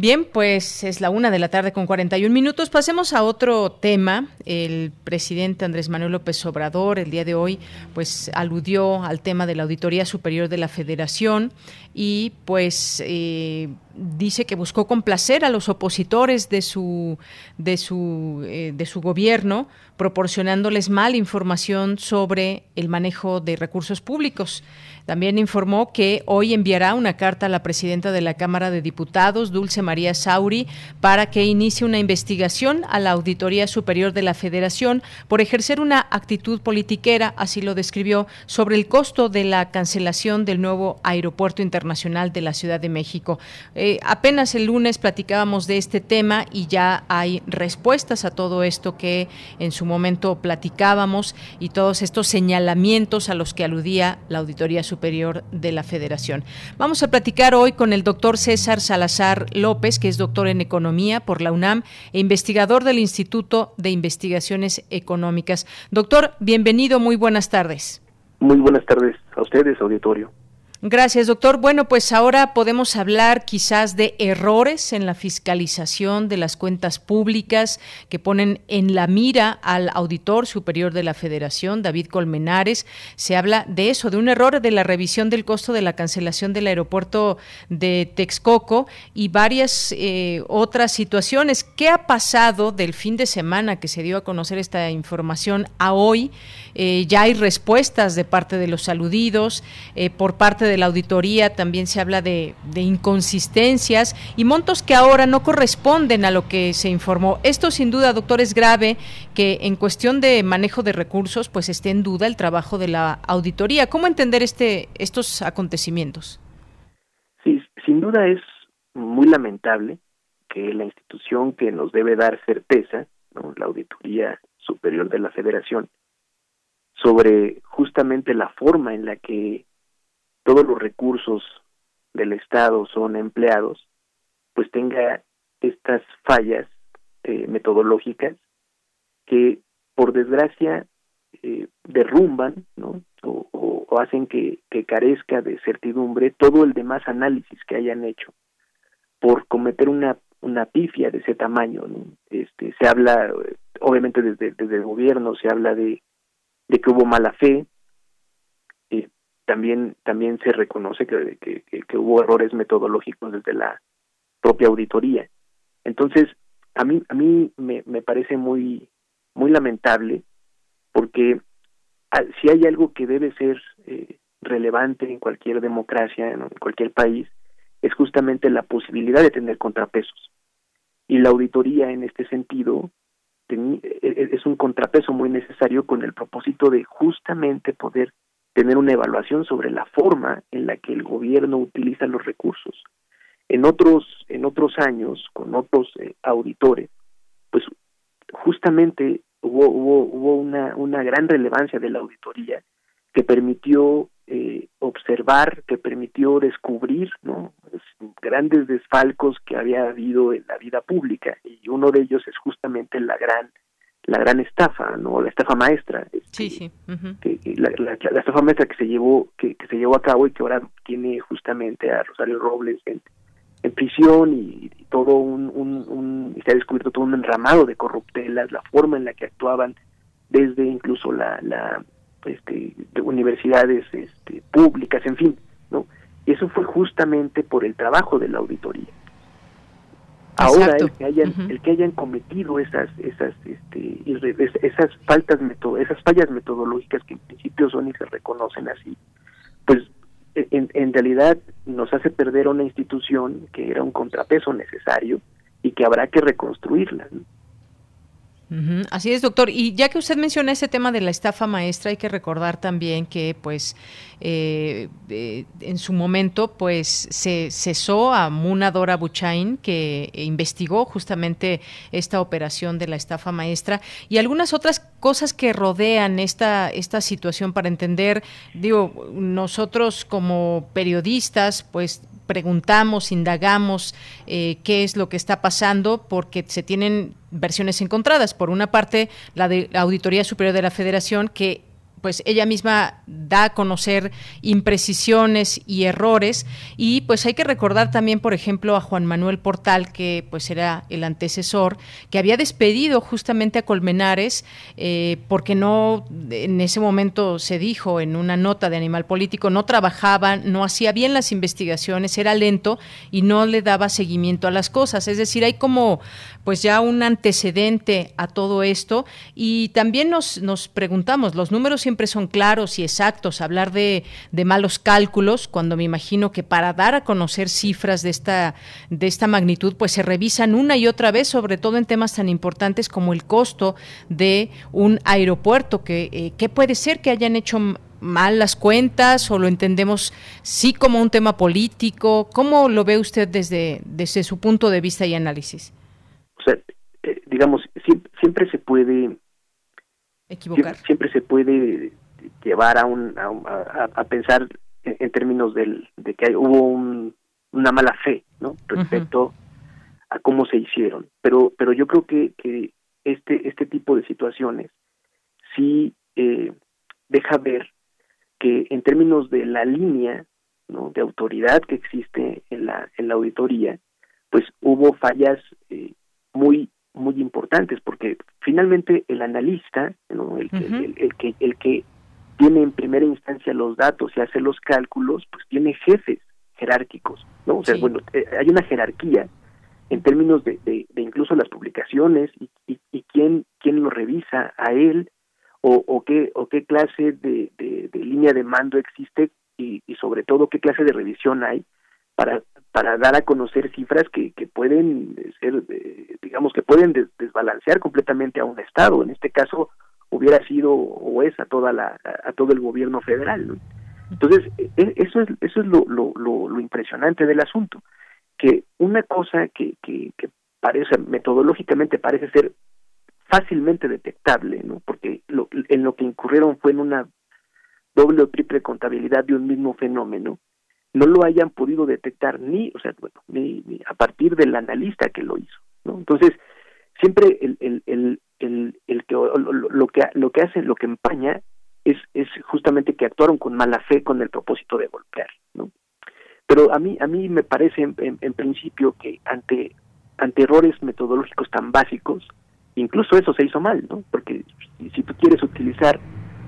Speaker 1: Bien, pues es la una de la tarde con 41 minutos. Pasemos a otro tema. El presidente Andrés Manuel López Obrador el día de hoy, pues aludió al tema de la Auditoría Superior de la Federación y pues eh, dice que buscó complacer a los opositores de su de su eh, de su gobierno proporcionándoles mal información sobre el manejo de recursos públicos. También informó que hoy enviará una carta a la presidenta de la Cámara de Diputados, Dulce María Sauri, para que inicie una investigación a la Auditoría Superior de la Federación por ejercer una actitud politiquera, así lo describió, sobre el costo de la cancelación del nuevo aeropuerto internacional de la Ciudad de México. Eh, apenas el lunes platicábamos de este tema y ya hay respuestas a todo esto que en su momento platicábamos y todos estos señalamientos a los que aludía la Auditoría Superior Superior de la Federación. Vamos a platicar hoy con el doctor César Salazar López, que es doctor en Economía por la UNAM e investigador del Instituto de Investigaciones Económicas. Doctor, bienvenido, muy buenas tardes.
Speaker 11: Muy buenas tardes a ustedes, auditorio.
Speaker 1: Gracias, doctor. Bueno, pues ahora podemos hablar quizás de errores en la fiscalización de las cuentas públicas que ponen en la mira al auditor superior de la Federación, David Colmenares. Se habla de eso, de un error de la revisión del costo de la cancelación del aeropuerto de Texcoco y varias eh, otras situaciones. ¿Qué ha pasado del fin de semana que se dio a conocer esta información a hoy? Eh, ya hay respuestas de parte de los aludidos, eh, por parte de la auditoría también se habla de, inconsistencias y montos que ahora no corresponden a lo que se informó. Esto sin duda, doctor, es grave que en cuestión de manejo de recursos pues esté en duda el trabajo de la auditoría. ¿Cómo entender este estos acontecimientos?
Speaker 11: Sí, sin duda es muy lamentable que la institución que nos debe dar certeza, la Auditoría Superior de la Federación, sobre justamente la forma en la que todos los recursos del Estado son empleados, pues tenga estas fallas eh, metodológicas que, por desgracia, eh, derrumban ¿no? o, hacen que, carezca de certidumbre todo el demás análisis que hayan hecho por cometer una una pifia de ese tamaño este se habla obviamente desde, desde el gobierno se habla de de que hubo mala fe también también se reconoce que, que, hubo errores metodológicos desde la propia auditoría. Entonces a mí a mí me, me parece muy muy lamentable porque ah, si hay algo que debe ser eh, relevante en cualquier democracia en cualquier país es justamente la posibilidad de tener contrapesos. Y la auditoría en este sentido e, e, es un contrapeso muy necesario con el propósito de justamente poder tener una evaluación sobre la forma en la que el gobierno utiliza los recursos. En otros, en otros años, con otros eh, auditores, pues justamente hubo, hubo, hubo una, una gran relevancia de la auditoría que permitió eh, observar, que permitió descubrir ¿no? grandes desfalcos que había habido en la vida pública y uno de ellos es justamente la gran la gran estafa, ¿no? La estafa maestra.
Speaker 1: Sí, sí.
Speaker 11: que, la, estafa maestra que se llevó que, se llevó a cabo y que ahora tiene justamente a Rosario Robles en, prisión y, todo un, un, se ha descubierto todo un enramado de corruptelas, la forma en la que actuaban desde incluso la, la este, de universidades este, públicas, en fin, ¿no? Y eso fue justamente por el trabajo de la auditoría. Ahora el que hayan el que hayan cometido esas esas este esas faltas esas fallas metodológicas que en principio son y se reconocen así, pues e, en, en realidad nos hace perder una institución que era un contrapeso necesario y que habrá que reconstruirla.
Speaker 1: Así es, doctor. Y ya que usted menciona ese tema de la estafa maestra, hay que recordar también que, pues, eh, eh, en su momento, pues, se cesó a Muna Dora Buchain, que investigó justamente esta operación de la estafa maestra y algunas otras cosas que rodean esta, esta situación para entender, digo, nosotros como periodistas, pues, preguntamos, indagamos eh, qué es lo que está pasando, porque se tienen versiones encontradas. Por una parte, la de la Auditoría Superior de la Federación, que pues ella misma da a conocer imprecisiones y errores. Y pues hay que recordar también por ejemplo a Juan Manuel Portal que pues era el antecesor que había despedido justamente a Colmenares eh, porque no en ese momento se dijo en una nota de Animal Político no trabajaba no hacía bien las investigaciones era lento y no le daba seguimiento a las cosas. Es decir hay como pues ya un antecedente a todo esto y también nos, nos preguntamos los números siempre son claros y exactos, hablar de, malos cálculos, cuando me imagino que para dar a conocer cifras de esta, de esta magnitud, pues se revisan una y otra vez, sobre todo en temas tan importantes como el costo de un aeropuerto, que eh, ¿qué puede ser que hayan hecho mal las cuentas o lo entendemos sí como un tema político? ¿Cómo lo ve usted desde, desde su punto de vista y análisis?
Speaker 11: O sea, eh, digamos, siempre se puede Siempre, se puede llevar a, un, a, pensar en, términos del, de que hubo una mala fe no respecto a cómo se hicieron. Pero pero yo creo que, que este este tipo de situaciones sí eh, deja ver que en términos de la línea ¿no? de autoridad que existe en la, en la auditoría, pues hubo fallas eh, muy muy importantes porque finalmente el analista ¿no? el, el, que el que tiene en primera instancia los datos y hace los cálculos pues tiene jefes jerárquicos no o sea bueno eh, hay una jerarquía en términos de, de, incluso las publicaciones y, y, quién quién lo revisa a él o, o qué o qué clase de, de, línea de mando existe y, y sobre todo qué clase de revisión hay para para dar a conocer cifras que, que pueden ser eh, digamos que pueden desbalancear completamente a un estado en este caso hubiera sido o es a toda la a todo el gobierno federal entonces e, e, eso es eso es lo, lo, lo impresionante del asunto que una cosa que, que, parece metodológicamente parece ser fácilmente detectable, ¿no? Porque en lo que incurrieron fue en una doble o triple contabilidad de un mismo fenómeno, no lo hayan podido detectar ni, o sea, bueno, ni, a partir del analista que lo hizo, ¿no? Entonces, siempre el, el, el, el, el que lo, lo, que lo que hace, lo que empaña es, es justamente que actuaron con mala fe con el propósito de golpear, ¿no? Pero a mí, a mí me parece en, principio que ante, ante errores metodológicos tan básicos, incluso eso se hizo mal, ¿no? Porque si, tú quieres utilizar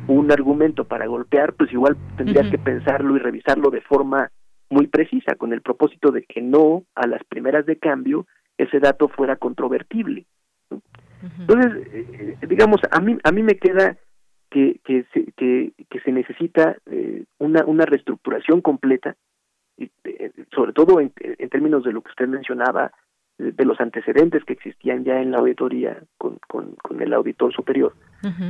Speaker 11: un argumento para golpear, pues igual tendrías que pensarlo y revisarlo de forma muy precisa, con el propósito de que no a las primeras de cambio ese dato fuera controvertible. Entonces, eh, digamos, a mí a mí me queda que que se, que, que se necesita eh, una una reestructuración completa eh, sobre todo en, términos de lo que usted mencionaba, de, los antecedentes que existían ya en la auditoría con, con, el auditor superior,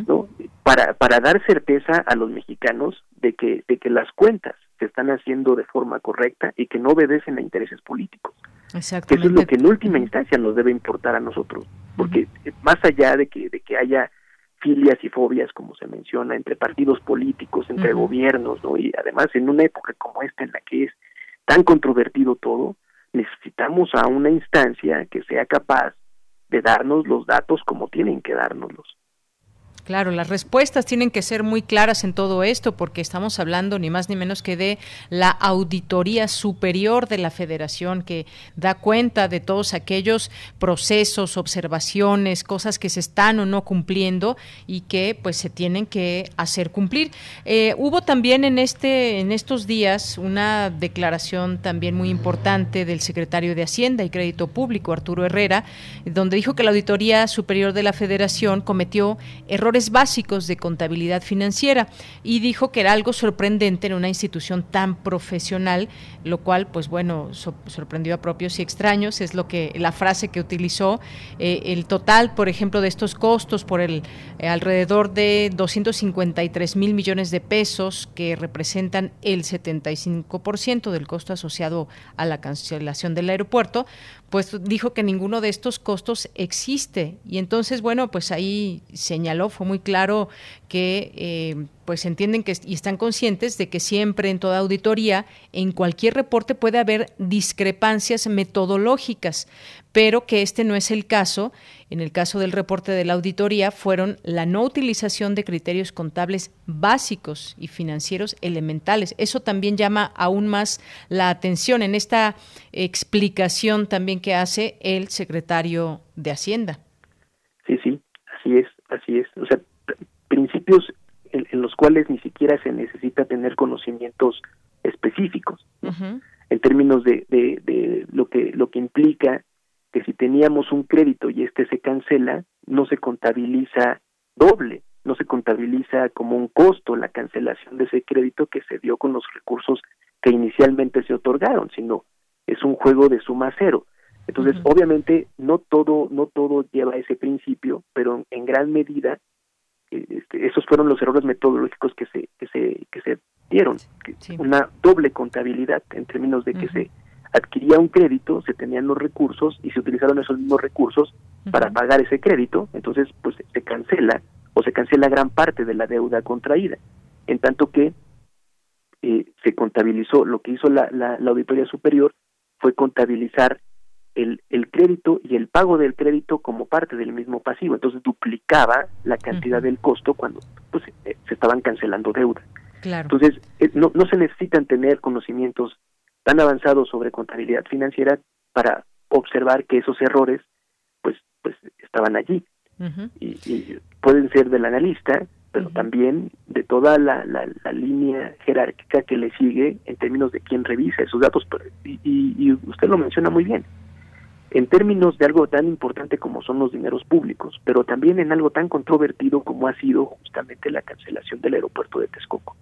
Speaker 11: ¿no? Para, para dar certeza a los mexicanos de que, de que las cuentas se están haciendo de forma correcta y que no obedecen a intereses políticos. Exactamente. Eso es lo que en última instancia nos debe importar a nosotros, porque más allá de que, de que haya filias y fobias, como se menciona, entre partidos políticos, entre gobiernos, ¿no? Y además en una época como esta en la que es tan controvertido todo, necesitamos a una instancia que sea capaz de darnos los datos como tienen que dárnoslos.
Speaker 1: Claro, las respuestas tienen que ser muy claras en todo esto porque estamos hablando ni más ni menos que de la Auditoría Superior de la Federación que da cuenta de todos aquellos procesos, observaciones, cosas que se están o no cumpliendo y que pues se tienen que hacer cumplir. Eh, hubo también en este en estos días una declaración también muy importante del secretario de Hacienda y Crédito Público Arturo Herrera, donde dijo que la Auditoría Superior de la Federación cometió errores básicos de contabilidad financiera y dijo que era algo sorprendente en una institución tan profesional, lo cual, pues bueno, sorprendió a propios y extraños, es lo que la frase que utilizó. Eh, el total, por ejemplo, de estos costos por el eh, alrededor de 253 mil millones de pesos que representan el 75% del costo asociado a la cancelación del aeropuerto, pues dijo que ninguno de estos costos existe. Y entonces, bueno, pues ahí señaló, fue muy claro que eh, pues entienden que y están conscientes de que siempre en toda auditoría, en cualquier reporte puede haber discrepancias metodológicas, pero que este no es el caso. En el caso del reporte de la auditoría fueron la no utilización de criterios contables básicos y financieros elementales. Eso también llama aún más la atención en esta explicación también que hace el secretario de Hacienda.
Speaker 11: Sí, sí, así es, así es. O sea, principios en, los cuales ni siquiera se necesita tener conocimientos específicos en términos de, de, de, lo que lo que implica que si teníamos un crédito y este se cancela no se contabiliza doble no se contabiliza como un costo la cancelación de ese crédito que se dio con los recursos que inicialmente se otorgaron sino es un juego de suma cero. Entonces obviamente no todo no todo lleva ese principio pero en gran medida este, esos fueron los errores metodológicos que se que se que se dieron una doble contabilidad en términos de que se adquiría un crédito se tenían los recursos y se utilizaron esos mismos recursos para pagar ese crédito entonces pues se cancela o se cancela gran parte de la deuda contraída en tanto que eh, se contabilizó lo que hizo la, la auditoría superior fue contabilizar el, el crédito y el pago del crédito como parte del mismo pasivo. Entonces duplicaba la cantidad del costo cuando pues, eh, se estaban cancelando deuda. Entonces, eh, no, no se necesitan tener conocimientos tan avanzados sobre contabilidad financiera para observar que esos errores pues pues estaban allí. Y, pueden ser del analista pero también de toda la, la, línea jerárquica que le sigue en términos de quién revisa esos datos y, y, usted lo menciona muy bien. En términos de algo tan importante como son los dineros públicos pero también en algo tan controvertido como ha sido justamente la cancelación del aeropuerto de Texcoco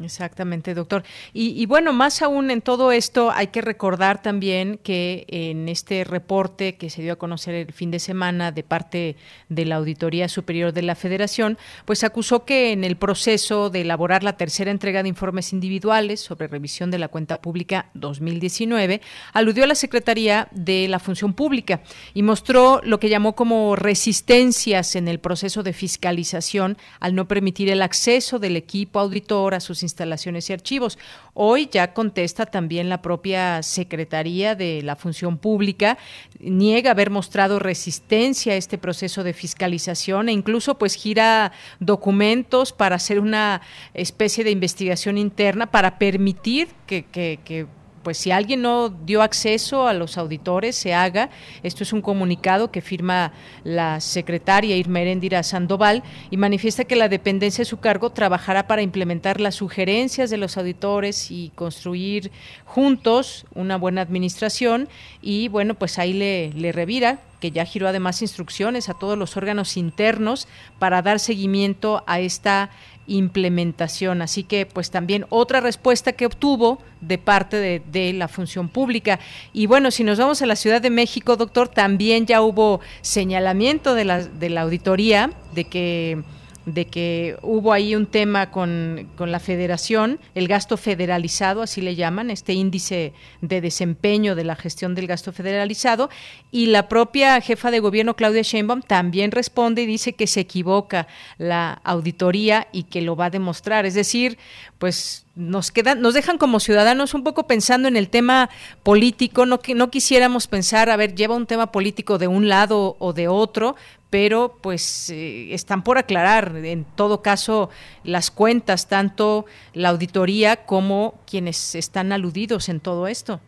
Speaker 1: Exactamente, doctor. Y, bueno, más aún en todo esto hay que recordar también que en este reporte que se dio a conocer el fin de semana de parte de la Auditoría Superior de la Federación, pues acusó que en el proceso de elaborar la tercera entrega de informes individuales sobre revisión de la cuenta pública 2019, aludió a la Secretaría de la Función Pública y mostró lo que llamó como resistencias en el proceso de fiscalización al no permitir el acceso del equipo auditor a sus instalaciones y archivos. Hoy ya contesta también la propia Secretaría de la Función Pública, niega haber mostrado resistencia a este proceso de fiscalización e incluso pues gira documentos para hacer una especie de investigación interna para permitir que, que, que pues si alguien no dio acceso a los auditores, se haga. Esto es un comunicado que firma la secretaria Irma Erendira Sandoval y manifiesta que la dependencia de su cargo trabajará para implementar las sugerencias de los auditores y construir juntos una buena administración y bueno, pues ahí le revira que ya giró además instrucciones a todos los órganos internos para dar seguimiento a esta implementación. Así que, pues también otra respuesta que obtuvo de parte de, la función pública. Y bueno, si nos vamos a la Ciudad de México, doctor, también ya hubo señalamiento de la, de la auditoría de que de que hubo ahí un tema con, con, la federación, el gasto federalizado, así le llaman, este índice de desempeño de la gestión del gasto federalizado, y la propia jefa de gobierno, Claudia Sheinbaum, también responde y dice que se equivoca la auditoría y que lo va a demostrar. Es decir, pues nos quedan, nos dejan como ciudadanos un poco pensando en el tema político, no no quisiéramos pensar, a ver, lleva un tema político de un lado o de otro, pero pues eh, están por aclarar en todo caso las cuentas, tanto la auditoría como quienes están aludidos en todo esto.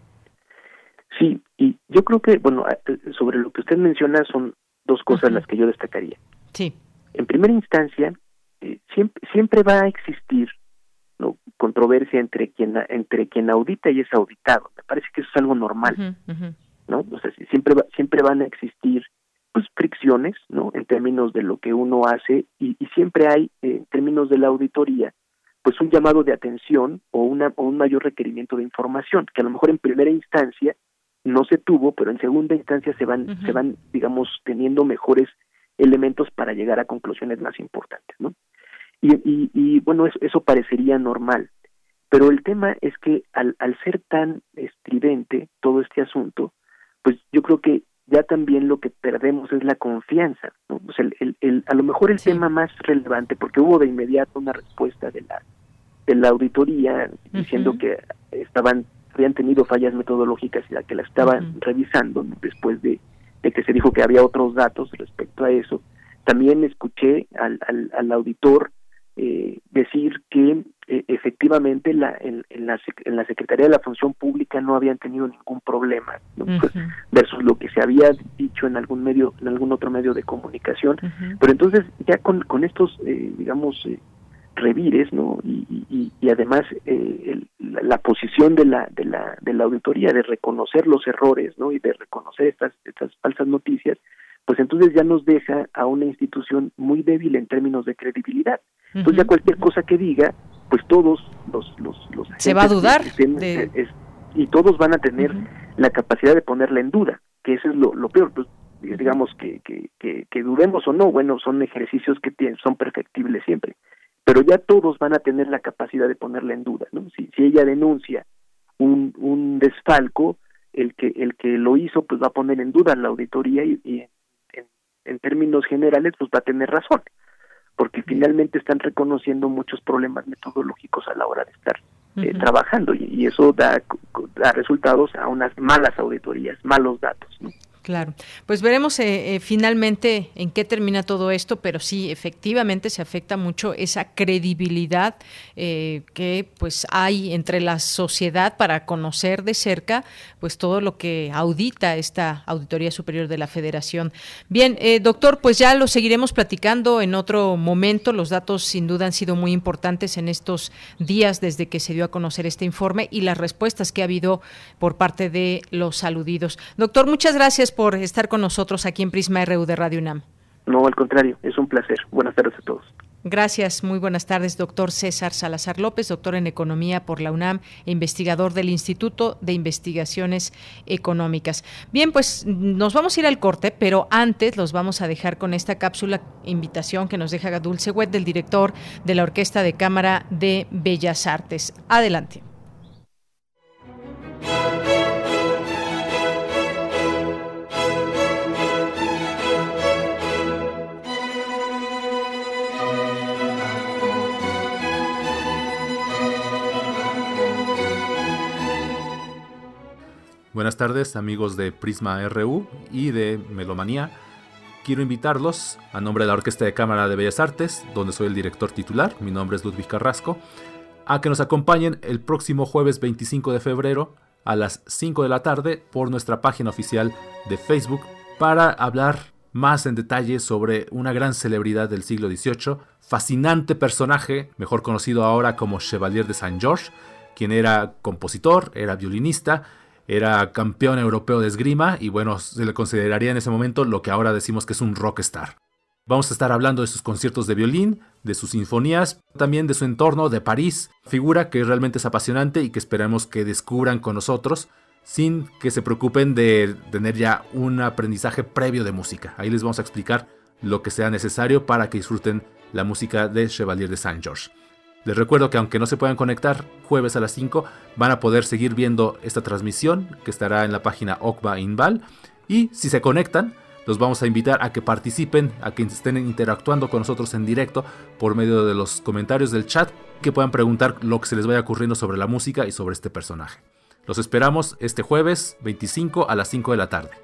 Speaker 11: Sí, y yo creo que, bueno, eh, sobre lo que usted menciona son dos cosas las que yo destacaría.
Speaker 1: Sí.
Speaker 11: En primera instancia, eh, siempre, siempre va a existir ¿no? controversia entre quien entre quien audita y es auditado. Me parece que eso es algo normal, ¿no? O sea, siempre siempre van a existir pues fricciones, ¿no? En términos de lo que uno hace y, siempre hay, eh, en términos de la auditoría, pues un llamado de atención o, una, o un mayor requerimiento de información, que a lo mejor en primera instancia no se tuvo, pero en segunda instancia se van, se van, digamos, teniendo mejores elementos para llegar a conclusiones más importantes, ¿no? Y, y, y bueno, eso, eso parecería normal, pero el tema es que al, al ser tan estridente todo este asunto, pues yo creo que ya también lo que perdemos es la confianza. ¿no? el, el, a lo mejor el tema más relevante, porque hubo de inmediato una respuesta de la, de la auditoría diciendo que estaban habían tenido fallas metodológicas y la que la estaban revisando después de, de, que se dijo que había otros datos respecto a eso. También escuché al, al, al auditor eh, decir que eh, efectivamente la, en, la, en la Secretaría de la Función Pública no habían tenido ningún problema pues, versus lo que se había dicho en algún medio en algún otro medio de comunicación. Pero entonces ya con, con estos eh, digamos eh, revires no y, y, y además la, posición de la de la de la auditoría de reconocer los errores no y de reconocer estas estas falsas noticias pues entonces ya nos deja a una institución muy débil en términos de credibilidad. Entonces ya cualquier cosa que diga pues todos los los, los
Speaker 1: se va a dudar
Speaker 11: y todos van a tener la capacidad de ponerla en duda que eso es lo, lo peor. Pues, digamos que, que, que, dudemos o no bueno son ejercicios que tienen, son perfectibles siempre pero ya todos van a tener la capacidad de ponerla en duda no si si ella denuncia un un desfalco el que el que lo hizo pues va a poner en duda la auditoría y, en, en términos generales pues va a tener razón porque finalmente están reconociendo muchos problemas metodológicos a la hora de estar eh, trabajando y, eso da, da, resultados a unas malas auditorías, malos datos.
Speaker 1: Claro, pues veremos eh, eh, finalmente en qué termina todo esto, pero sí, efectivamente se afecta mucho esa credibilidad eh, que pues hay entre la sociedad para conocer de cerca pues todo lo que audita esta Auditoría Superior de la Federación. Bien, doctor, pues ya lo seguiremos platicando en otro momento. Los datos sin duda han sido muy importantes en estos días desde que se dio a conocer este informe y las respuestas que ha habido por parte de los aludidos. Doctor, muchas gracias por estar con nosotros aquí en Prisma RU de Radio UNAM.
Speaker 11: No, al contrario, es un placer. Buenas tardes a todos.
Speaker 1: Gracias, muy buenas tardes, doctor César Salazar López, doctor en Economía por la UNAM e investigador del Instituto de Investigaciones Económicas. Bien, pues nos vamos a ir al corte, pero antes los vamos a dejar con esta cápsula invitación que nos deja Dulce Wet del director de la Orquesta de Cámara de Bellas Artes. Adelante.
Speaker 12: Buenas tardes amigos de Prisma RU y de Melomanía. Quiero invitarlos a nombre de la Orquesta de Cámara de Bellas Artes, donde soy el director titular, mi nombre es Ludwig Carrasco, a que nos acompañen el próximo jueves 25 de febrero a las 5 de la tarde por nuestra página oficial de Facebook para hablar más en detalle sobre una gran celebridad del siglo XVIII, fascinante personaje, mejor conocido ahora como Chevalier de Saint George, quien era compositor, era violinista, era campeón europeo de esgrima y bueno, se le consideraría en ese momento lo que ahora decimos que es un rockstar. Vamos a estar hablando de sus conciertos de violín, de sus sinfonías, también de su entorno, de París, figura que realmente es apasionante y que esperamos que descubran con nosotros sin que se preocupen de tener ya un aprendizaje previo de música. Ahí les vamos a explicar lo que sea necesario para que disfruten la música de Chevalier de Saint George. Les recuerdo que aunque no se puedan conectar jueves a las 5, van a poder seguir viendo esta transmisión que estará en la página Okba Inval. Y si se conectan, los vamos a invitar a que participen, a que estén interactuando con nosotros en directo por medio de los comentarios del chat, que puedan preguntar lo que se les vaya ocurriendo sobre la música y sobre este personaje. Los esperamos este jueves 25 a las 5 de la tarde.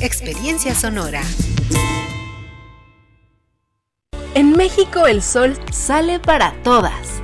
Speaker 13: Experiencia Sonora.
Speaker 14: En México el sol sale para todas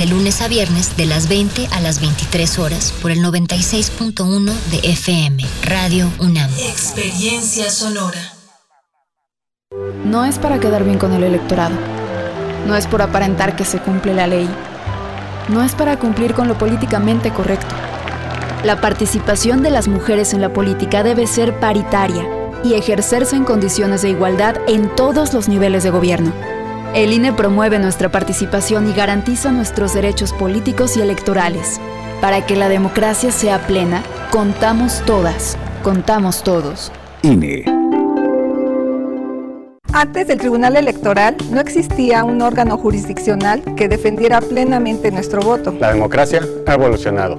Speaker 15: de lunes a viernes de las 20 a las 23 horas por el 96.1 de FM, Radio UNAM.
Speaker 16: Experiencia sonora.
Speaker 17: No es para quedar bien con el electorado. No es por aparentar que se cumple la ley. No es para cumplir con lo políticamente correcto. La participación de las mujeres en la política debe ser paritaria y ejercerse en condiciones de igualdad en todos los niveles de gobierno. El INE promueve nuestra participación y garantiza nuestros derechos políticos y electorales. Para que la democracia sea plena, contamos todas, contamos todos.
Speaker 18: INE.
Speaker 19: Antes del Tribunal Electoral no existía un órgano jurisdiccional que defendiera plenamente nuestro voto.
Speaker 20: La democracia ha evolucionado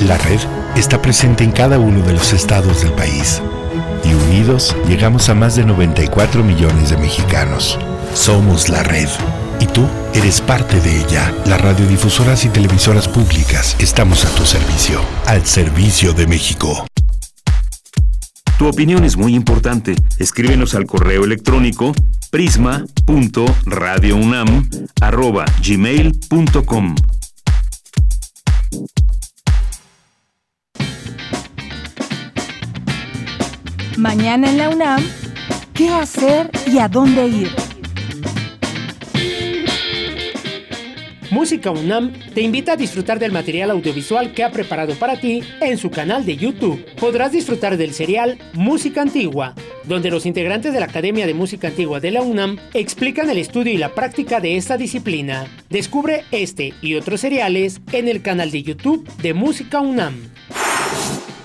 Speaker 21: La red está presente en cada uno de los estados del país y unidos llegamos a más de 94 millones de mexicanos. Somos la red y tú eres parte de ella. Las radiodifusoras y televisoras públicas estamos a tu servicio, al servicio de México.
Speaker 2: Tu opinión es muy importante. Escríbenos al correo electrónico prisma.radiounam@gmail.com.
Speaker 3: Mañana en la UNAM, ¿qué hacer y a dónde ir?
Speaker 4: Música UNAM te invita a disfrutar del material audiovisual que ha preparado para ti en su canal de YouTube. Podrás disfrutar del serial Música Antigua, donde los integrantes de la Academia de Música Antigua de la UNAM explican el estudio y la práctica de esta disciplina. Descubre este y otros seriales en el canal de YouTube de Música UNAM.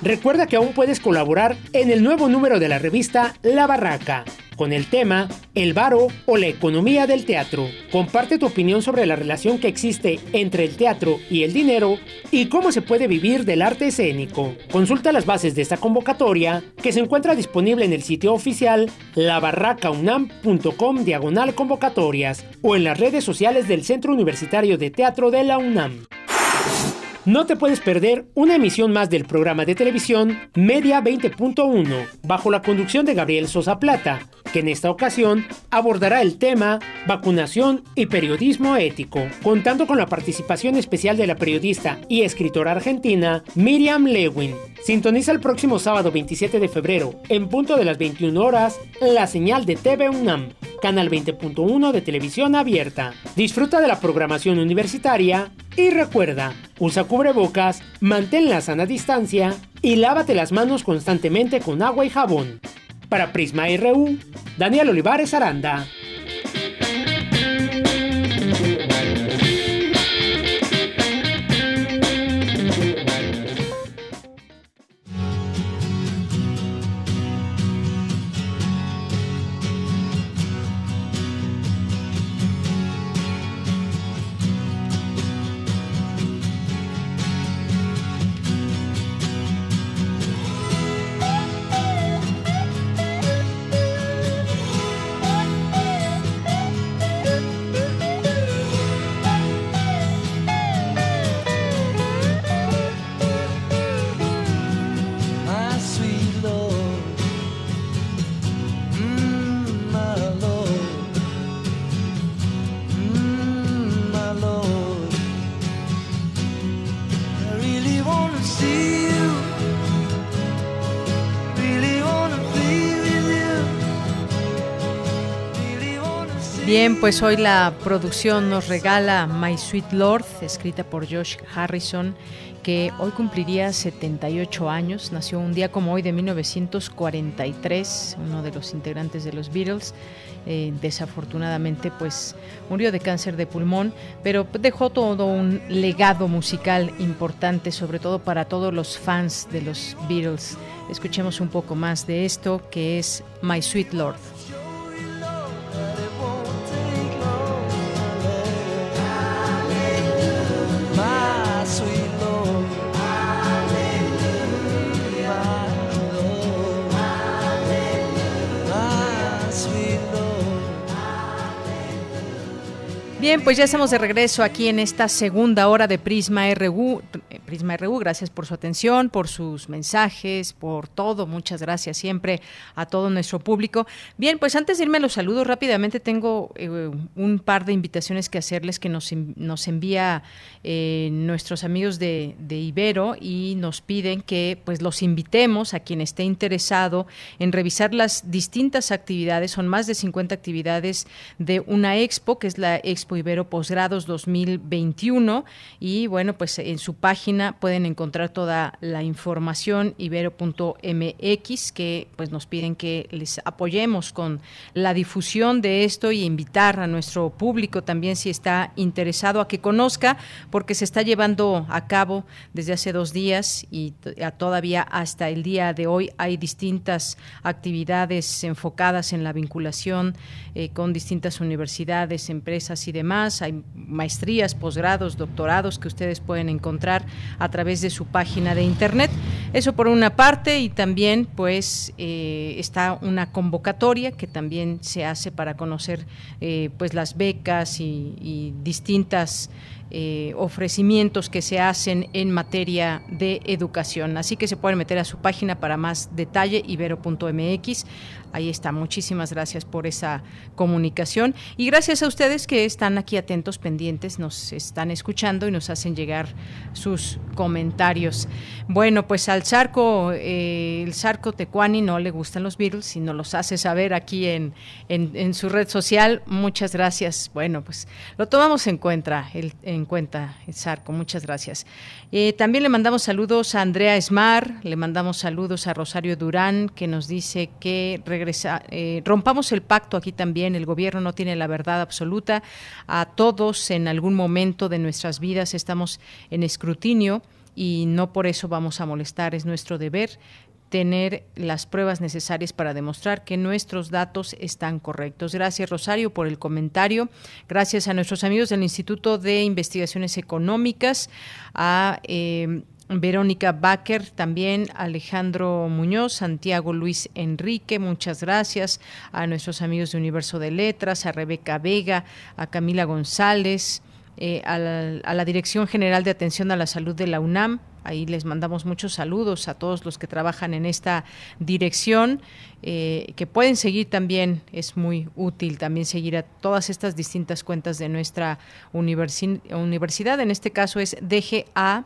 Speaker 4: Recuerda que aún puedes colaborar en el nuevo número de la revista La Barraca con el tema El varo o la economía del teatro. Comparte tu opinión sobre la relación que existe entre el teatro y el dinero y cómo se puede vivir del arte escénico. Consulta las bases de esta convocatoria que se encuentra disponible en el sitio oficial labarracaunam.com diagonal convocatorias o en las redes sociales del Centro Universitario de Teatro de la UNAM. No te puedes perder una emisión más del programa de televisión Media 20.1, bajo la conducción de Gabriel Sosa Plata, que en esta ocasión abordará el tema vacunación y periodismo ético, contando con la participación especial de la periodista y escritora argentina Miriam Lewin. Sintoniza el próximo sábado 27 de febrero, en punto de las 21 horas, la señal de TV UNAM, canal 20.1 de televisión abierta. Disfruta de la programación universitaria y recuerda, usa cubrebocas, mantén la sana distancia y lávate las manos constantemente con agua y jabón. Para Prisma RU, Daniel Olivares Aranda.
Speaker 1: Bien, pues hoy la producción nos regala My Sweet Lord, escrita por Josh Harrison, que hoy cumpliría 78 años. Nació un día como hoy de 1943, uno de los integrantes de los Beatles. Eh, desafortunadamente, pues murió de cáncer de pulmón, pero dejó todo un legado musical importante, sobre todo para todos los fans de los Beatles. Escuchemos un poco más de esto, que es My Sweet Lord. Bien, pues ya estamos de regreso aquí en esta segunda hora de Prisma RU. Prisma RU, gracias por su atención, por sus mensajes, por todo. Muchas gracias siempre a todo nuestro público. Bien, pues antes de irme los saludos, rápidamente tengo eh, un par de invitaciones que hacerles que nos, nos envía eh, nuestros amigos de, de, Ibero y nos piden que pues los invitemos a quien esté interesado en revisar las distintas actividades. Son más de 50 actividades de una expo, que es la Expo Ibero Posgrados 2021 y bueno, pues en su página pueden encontrar toda la información ibero.mx que pues nos piden que les apoyemos con la difusión de esto y invitar a nuestro público también si está interesado a que conozca porque se está llevando a cabo desde hace dos días y todavía hasta el día de hoy hay distintas actividades enfocadas en la vinculación eh, con distintas universidades, empresas y demás. Hay maestrías, posgrados, doctorados que ustedes pueden encontrar a través de su página de internet. Eso por una parte y también pues eh, está una convocatoria que también se hace para conocer eh, pues las becas y, y distintas eh, ofrecimientos que se hacen en materia de educación. Así que se pueden meter a su página para más detalle, ibero.mx. Ahí está. Muchísimas gracias por esa comunicación y gracias a ustedes que están aquí atentos, pendientes, nos están escuchando y nos hacen llegar sus comentarios. Bueno, pues al Zarco, eh, el Zarco Tecuani no le gustan los Beatles y nos los hace saber aquí en, en, su red social. Muchas gracias. Bueno, pues lo tomamos en cuenta, el, en cuenta, el Zarco. Muchas gracias. Eh, también le mandamos saludos a Andrea Esmar, le mandamos saludos a Rosario Durán, que nos dice que regresa, eh, rompamos el pacto aquí también, el gobierno no tiene la verdad absoluta, a todos en algún momento de nuestras vidas estamos en escrutinio y no por eso vamos a molestar, es nuestro deber tener las pruebas necesarias para demostrar que nuestros datos están correctos. Gracias, Rosario, por el comentario. Gracias a nuestros amigos del Instituto de Investigaciones Económicas, eh, Verónica Baker, también Alejandro Muñoz, Santiago Luis Enrique, muchas gracias a nuestros amigos de Universo de Letras, a Rebeca Vega, a Camila González, eh, a, la, Dirección General de Atención a la Salud de la UNAM. Ahí les mandamos muchos saludos a todos los que trabajan en esta dirección, eh, que pueden seguir también, es muy útil también seguir a todas estas distintas cuentas de nuestra universidad. En este caso es DGA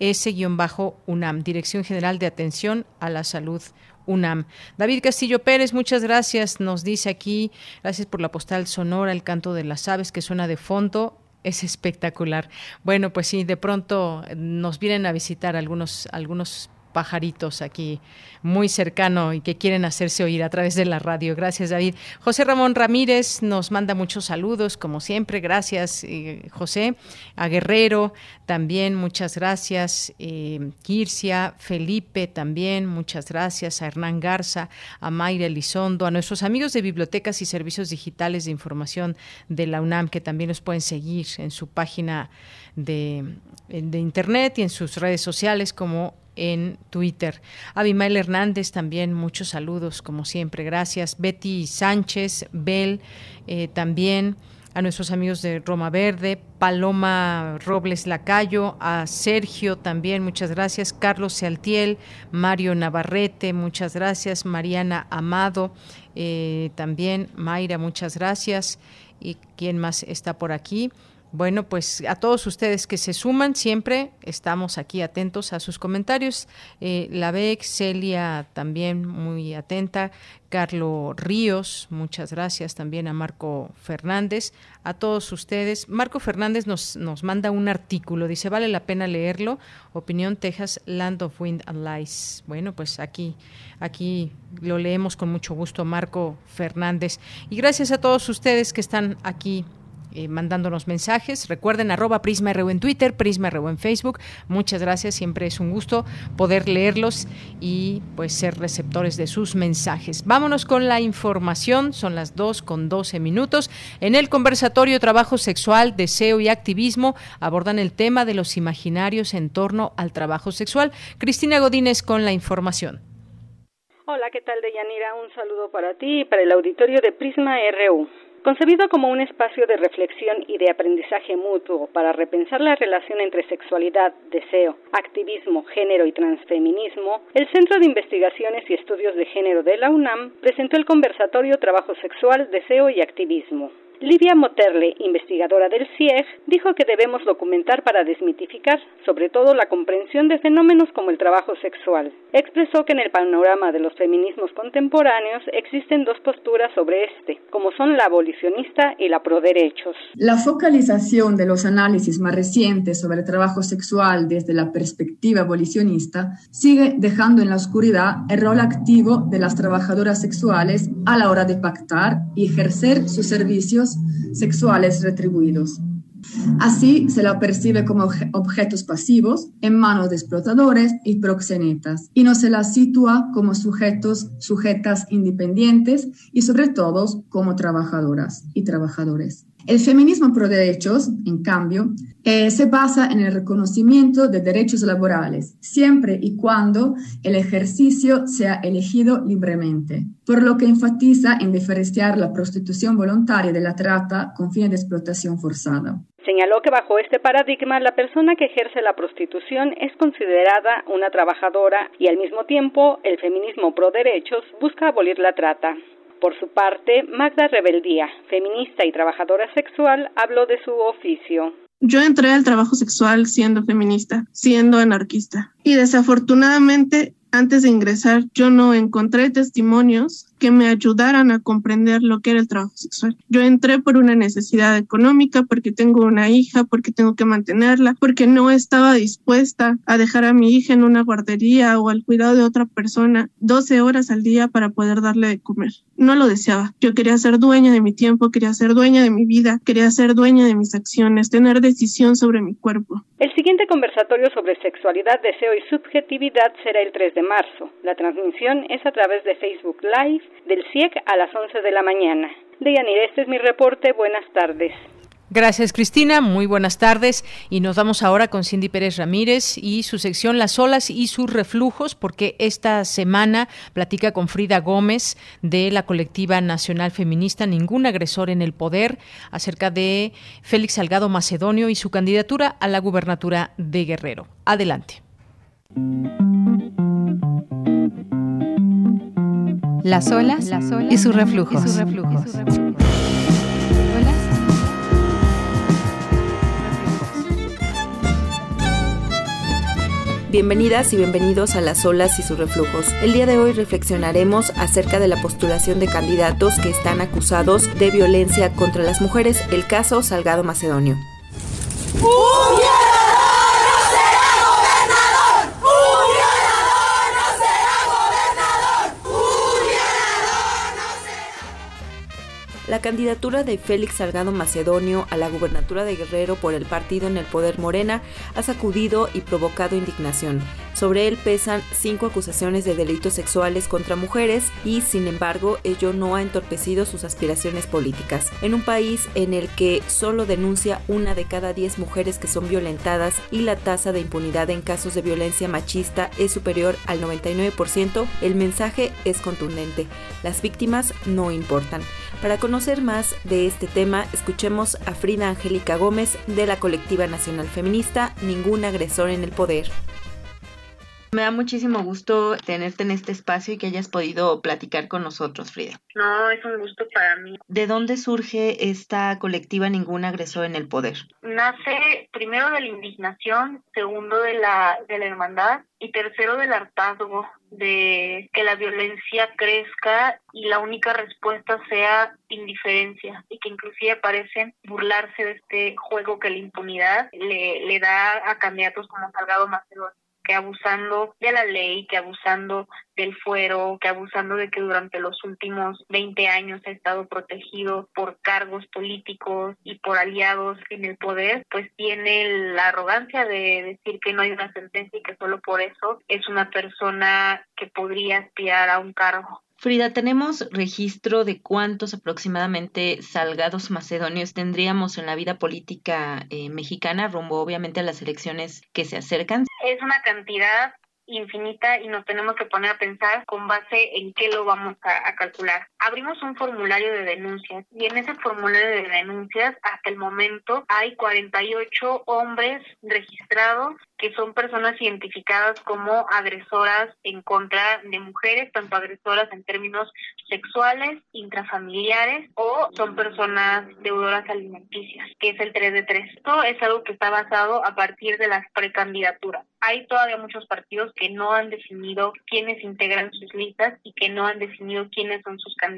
Speaker 1: S-UNAM, Dirección General de Atención a la Salud UNAM. David Castillo Pérez, muchas gracias. Nos dice aquí, gracias por la postal sonora, el canto de las aves que suena de fondo es espectacular. Bueno, pues sí, de pronto nos vienen a visitar algunos, algunos pajaritos aquí muy cercano y que quieren hacerse oír a través de la radio. Gracias, David. José Ramón Ramírez nos manda muchos saludos, como siempre. Gracias, eh, José. A Guerrero también, muchas gracias. Eh, Kirsia, Felipe también, muchas gracias. A Hernán Garza, a Mayra Elizondo, a nuestros amigos de bibliotecas y servicios digitales de información de la UNAM, que también nos pueden seguir en su página de internet y en sus redes sociales como en Twitter. Abimael Hernández también, muchos saludos, como siempre, gracias. Betty Sánchez, Bel, eh, también a nuestros amigos de Roma Verde, Paloma Robles Lacayo, a Sergio también, muchas gracias, Carlos Sealtiel, Mario Navarrete, muchas gracias, Mariana Amado, eh, también Mayra, muchas gracias. ¿Y quién más está por aquí? Bueno, pues a todos ustedes que se suman, siempre estamos aquí atentos a sus comentarios. Eh, la BEC, Celia también muy atenta, Carlos Ríos, muchas gracias también a Marco Fernández, a todos ustedes. Marco Fernández nos, nos manda un artículo, dice, vale la pena leerlo, Opinión Texas, Land of Wind and Lies. Bueno, pues aquí, aquí lo leemos con mucho gusto, Marco Fernández. Y gracias a todos ustedes que están aquí eh, mandándonos mensajes. Recuerden arroba Prisma RU en Twitter, Prisma RU en Facebook. Muchas gracias, siempre es un gusto poder leerlos y pues ser receptores de sus mensajes. Vámonos con la información, son las 2 con 12 minutos. En el conversatorio Trabajo Sexual, Deseo y Activismo abordan el tema de los imaginarios en torno al trabajo sexual. Cristina Godínez con la información.
Speaker 22: Hola, ¿qué tal, Deyanira? Un saludo para ti y para el auditorio de Prisma. Concebido como un espacio de reflexión y de aprendizaje mutuo para repensar la relación entre sexualidad, deseo, activismo, género y transfeminismo, el Centro de Investigaciones y Estudios de Género de la UNAM presentó el conversatorio Trabajo Sexual, Deseo y Activismo. Livia Moterle, investigadora del CIEG, dijo que debemos documentar para desmitificar, sobre todo la comprensión de fenómenos como el trabajo sexual. Expresó que en el panorama de los feminismos contemporáneos existen dos posturas sobre este, como son la abolicionista y la pro derechos.
Speaker 23: La focalización de los análisis más recientes sobre el trabajo sexual desde la perspectiva abolicionista sigue dejando en la oscuridad el rol activo de las trabajadoras sexuales a la hora de pactar y ejercer sus servicios sexuales retribuidos. Así se la percibe como objetos pasivos en manos de explotadores y proxenetas y no se la sitúa como sujetos, sujetas independientes y sobre todo como trabajadoras y trabajadores. El feminismo pro derechos, en cambio, eh, se basa en el reconocimiento de derechos laborales, siempre y cuando el ejercicio sea elegido libremente, por lo que enfatiza en diferenciar la prostitución voluntaria de la trata con fines de explotación forzada.
Speaker 22: Señaló que bajo este paradigma la persona que ejerce la prostitución es considerada una trabajadora y al mismo tiempo el feminismo pro derechos busca abolir la trata. Por su parte, Magda Rebeldía, feminista y trabajadora sexual, habló de su oficio.
Speaker 24: Yo entré al trabajo sexual siendo feminista, siendo anarquista. Y desafortunadamente, antes de ingresar, yo no encontré testimonios que me ayudaran a comprender lo que era el trabajo sexual. Yo entré por una necesidad económica, porque tengo una hija, porque tengo que mantenerla, porque no estaba dispuesta a dejar a mi hija en una guardería o al cuidado de otra persona 12 horas al día para poder darle de comer. No lo deseaba. Yo quería ser dueña de mi tiempo, quería ser dueña de mi vida, quería ser dueña de mis acciones, tener decisión sobre mi cuerpo.
Speaker 22: El siguiente conversatorio sobre sexualidad, deseo y subjetividad será el 3 de marzo. La transmisión es a través de Facebook Live del CIEC a las 11 de la mañana. Deyanir, este es mi reporte. Buenas tardes.
Speaker 1: Gracias, Cristina. Muy buenas tardes. Y nos vamos ahora con Cindy Pérez Ramírez y su sección Las olas y sus reflujos, porque esta semana platica con Frida Gómez de la colectiva nacional feminista Ningún agresor en el poder acerca de Félix Salgado Macedonio y su candidatura a la gubernatura de Guerrero. Adelante.
Speaker 25: Las olas, y sus reflujos.
Speaker 26: Bienvenidas y bienvenidos a Las olas y sus reflujos. El día de hoy reflexionaremos acerca de la postulación de candidatos que están acusados de violencia contra las mujeres, el caso Salgado Macedonio. La candidatura de Félix Salgado Macedonio a la gubernatura de Guerrero por el partido en el poder Morena ha sacudido y provocado indignación. Sobre él pesan cinco acusaciones de delitos sexuales contra mujeres y, sin embargo, ello no ha entorpecido sus aspiraciones políticas. En un país en el que solo denuncia una de cada diez mujeres que son violentadas y la tasa de impunidad en casos de violencia machista es superior al 99%, el mensaje es contundente. Las víctimas no importan. Para conocer más de este tema, escuchemos a Frida Angélica Gómez de la colectiva nacional feminista Ningún agresor en el poder.
Speaker 27: Me da muchísimo gusto tenerte en este espacio y que hayas podido platicar con nosotros, Frida.
Speaker 18: No, es un gusto para mí.
Speaker 27: ¿De dónde surge esta colectiva Ningún agresor en el poder?
Speaker 18: Nace primero de la indignación, segundo de la, de la hermandad y tercero del hartazgo de que la violencia crezca y la única respuesta sea indiferencia y que inclusive parecen burlarse de este juego que la impunidad le, le da a candidatos como Salgado Macedonio que abusando de la ley, que abusando del fuero, que abusando de que durante los últimos 20 años ha estado protegido por cargos políticos y por aliados en el poder, pues tiene la arrogancia de decir que no hay una sentencia y que solo por eso es una persona que podría aspirar a un cargo.
Speaker 27: Frida, ¿tenemos registro de cuántos aproximadamente salgados macedonios tendríamos en la vida política eh, mexicana, rumbo obviamente a las elecciones que se acercan?
Speaker 18: Es una cantidad infinita y nos tenemos que poner a pensar con base en qué lo vamos a, calcular. Abrimos un formulario de denuncias y en ese formulario de denuncias hasta el momento hay 48 hombres registrados que son personas identificadas como agresoras en contra de mujeres, tanto agresoras en términos sexuales, intrafamiliares o son personas deudoras alimenticias, que es el 3 de 3. Esto es algo que está basado a partir de las precandidaturas. Hay todavía muchos partidos que no han definido quiénes integran sus listas y que no han definido quiénes son sus candidatos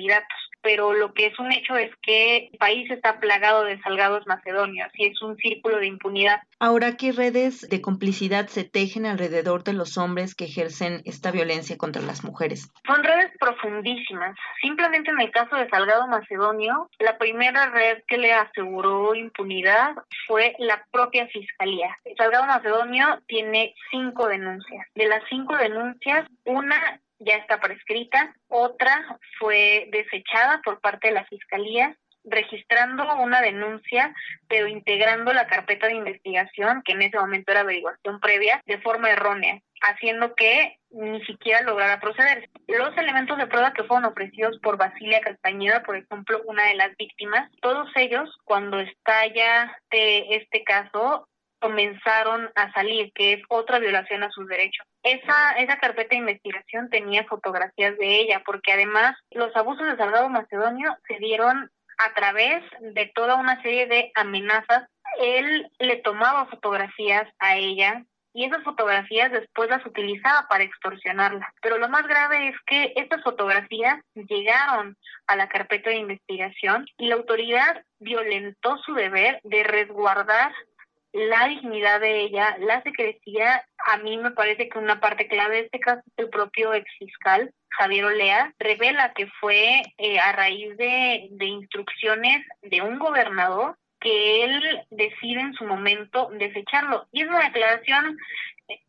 Speaker 18: pero lo que es un hecho es que el país está plagado de salgados macedonios y es un círculo de impunidad.
Speaker 27: Ahora, ¿qué redes de complicidad se tejen alrededor de los hombres que ejercen esta violencia contra las mujeres?
Speaker 18: Son redes profundísimas. Simplemente en el caso de Salgado Macedonio, la primera red que le aseguró impunidad fue la propia fiscalía. Salgado Macedonio tiene cinco denuncias. De las cinco denuncias, una ya está prescrita, otra fue desechada por parte de la Fiscalía registrando una denuncia, pero integrando la carpeta de investigación, que en ese momento era averiguación previa, de forma errónea, haciendo que ni siquiera lograra proceder. Los elementos de prueba que fueron ofrecidos por Basilia Castañeda, por ejemplo, una de las víctimas, todos ellos, cuando estalla de este caso, comenzaron a salir, que es otra violación a sus derechos. Esa, esa carpeta de investigación tenía fotografías de ella, porque además los abusos de Salgado Macedonio se dieron a través de toda una serie de amenazas. Él le tomaba fotografías a ella y esas fotografías después las utilizaba para extorsionarla. Pero lo más grave es que estas fotografías llegaron a la carpeta de investigación y la autoridad violentó su deber de resguardar la dignidad de ella, la secrecía, a mí me parece que una parte clave de este caso es el propio ex fiscal Javier Olea, revela que fue eh, a raíz de, de instrucciones de un gobernador que él decide en su momento desecharlo. Y es una declaración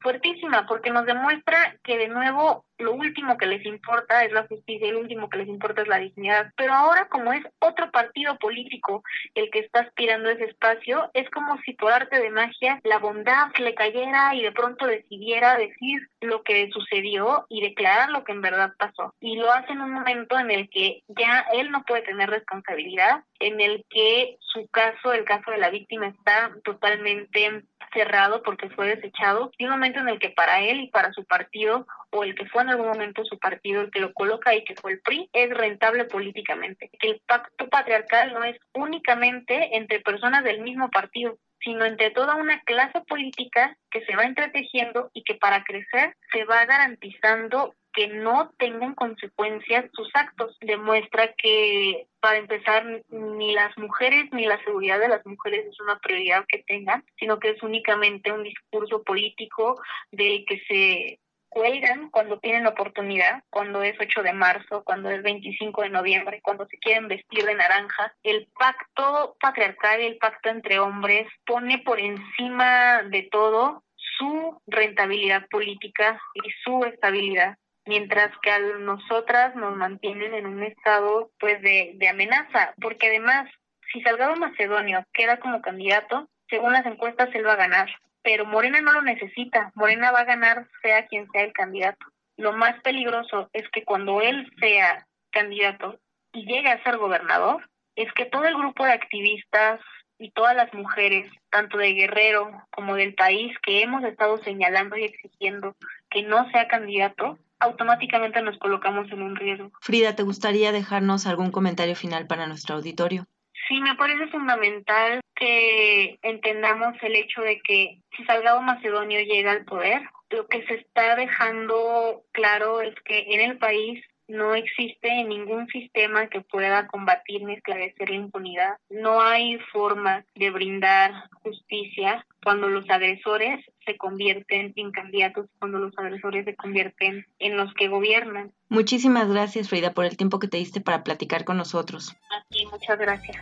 Speaker 18: fuertísima porque nos demuestra que de nuevo lo último que les importa es la justicia y lo último que les importa es la dignidad. Pero ahora como es otro partido político el que está aspirando ese espacio, es como si por arte de magia la bondad le cayera y de pronto decidiera decir lo que sucedió y declarar lo que en verdad pasó. Y lo hace en un momento en el que ya él no puede tener responsabilidad, en el que su caso, el caso de la víctima está totalmente cerrado porque fue desechado y un momento en el que para él y para su partido o el que fue en algún momento su partido el que lo coloca ahí que fue el PRI es rentable políticamente. El pacto patriarcal no es únicamente entre personas del mismo partido sino entre toda una clase política que se va entretejiendo y que para crecer se va garantizando que no tengan consecuencias sus actos. Demuestra que, para empezar, ni las mujeres ni la seguridad de las mujeres es una prioridad que tengan, sino que es únicamente un discurso político del que se cuelgan cuando tienen oportunidad, cuando es 8 de marzo, cuando es 25 de noviembre, cuando se quieren vestir de naranja. El pacto patriarcal, el pacto entre hombres, pone por encima de todo su rentabilidad política y su estabilidad mientras que a nosotras nos mantienen en un estado pues de, de amenaza, porque además si Salgado Macedonio queda como candidato, según las encuestas él va a ganar, pero Morena no lo necesita, Morena va a ganar sea quien sea el candidato. Lo más peligroso es que cuando él sea candidato y llegue a ser gobernador, es que todo el grupo de activistas y todas las mujeres, tanto de Guerrero como del país, que hemos estado señalando y exigiendo que no sea candidato, automáticamente nos colocamos en un riesgo.
Speaker 27: Frida, ¿te gustaría dejarnos algún comentario final para nuestro auditorio?
Speaker 18: Sí, me parece fundamental que entendamos el hecho de que si Salgado Macedonio llega al poder, lo que se está dejando claro es que en el país no existe ningún sistema que pueda combatir ni esclarecer la impunidad. No hay forma de brindar justicia cuando los agresores se convierten en candidatos, cuando los agresores se convierten en los que gobiernan.
Speaker 27: Muchísimas gracias, Frida, por el tiempo que te diste para platicar con nosotros.
Speaker 18: A ti, muchas gracias.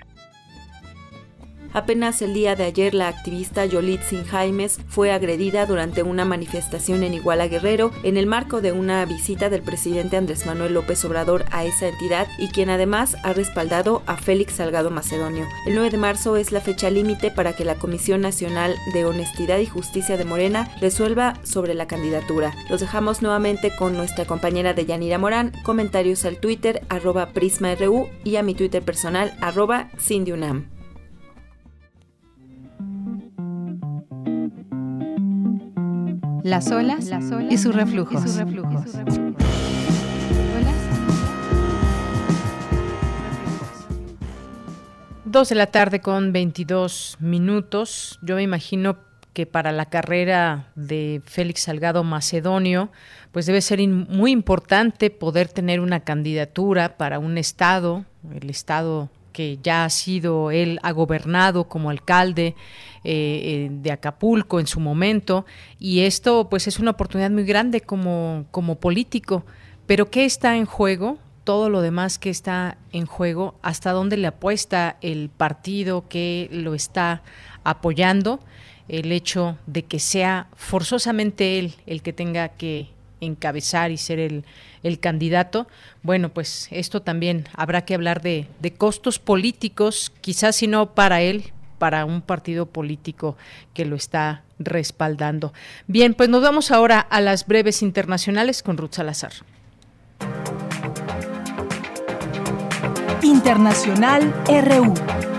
Speaker 26: Apenas el día de ayer la activista Yolitzin Jaimes fue agredida durante una manifestación en Iguala Guerrero en el marco de una visita del presidente Andrés Manuel López Obrador a esa entidad y quien además ha respaldado a Félix Salgado Macedonio. El 9 de marzo es la fecha límite para que la Comisión Nacional de Honestidad y Justicia de Morena resuelva sobre la candidatura. Los dejamos nuevamente con nuestra compañera de Yanira Morán, comentarios al Twitter arroba PrismaRU y a mi Twitter personal arroba CindyUNAM.
Speaker 25: Las olas, y sus reflujos.
Speaker 1: Dos de la tarde con 22 minutos. Yo me imagino que para la carrera de Félix Salgado Macedonio, pues debe ser muy importante poder tener una candidatura para un estado, el estado que ya ha sido él, ha gobernado como alcalde eh, eh, de Acapulco en su momento, y esto pues es una oportunidad muy grande como, como político. Pero ¿qué está en juego? Todo lo demás que está en juego, hasta dónde le apuesta el partido que lo está apoyando, el hecho de que sea forzosamente él el que tenga que encabezar y ser el, el candidato, bueno, pues esto también habrá que hablar de, de costos políticos, quizás si no para él, para un partido político que lo está respaldando. Bien, pues nos vamos ahora a las breves internacionales con Ruth Salazar.
Speaker 3: Internacional RU.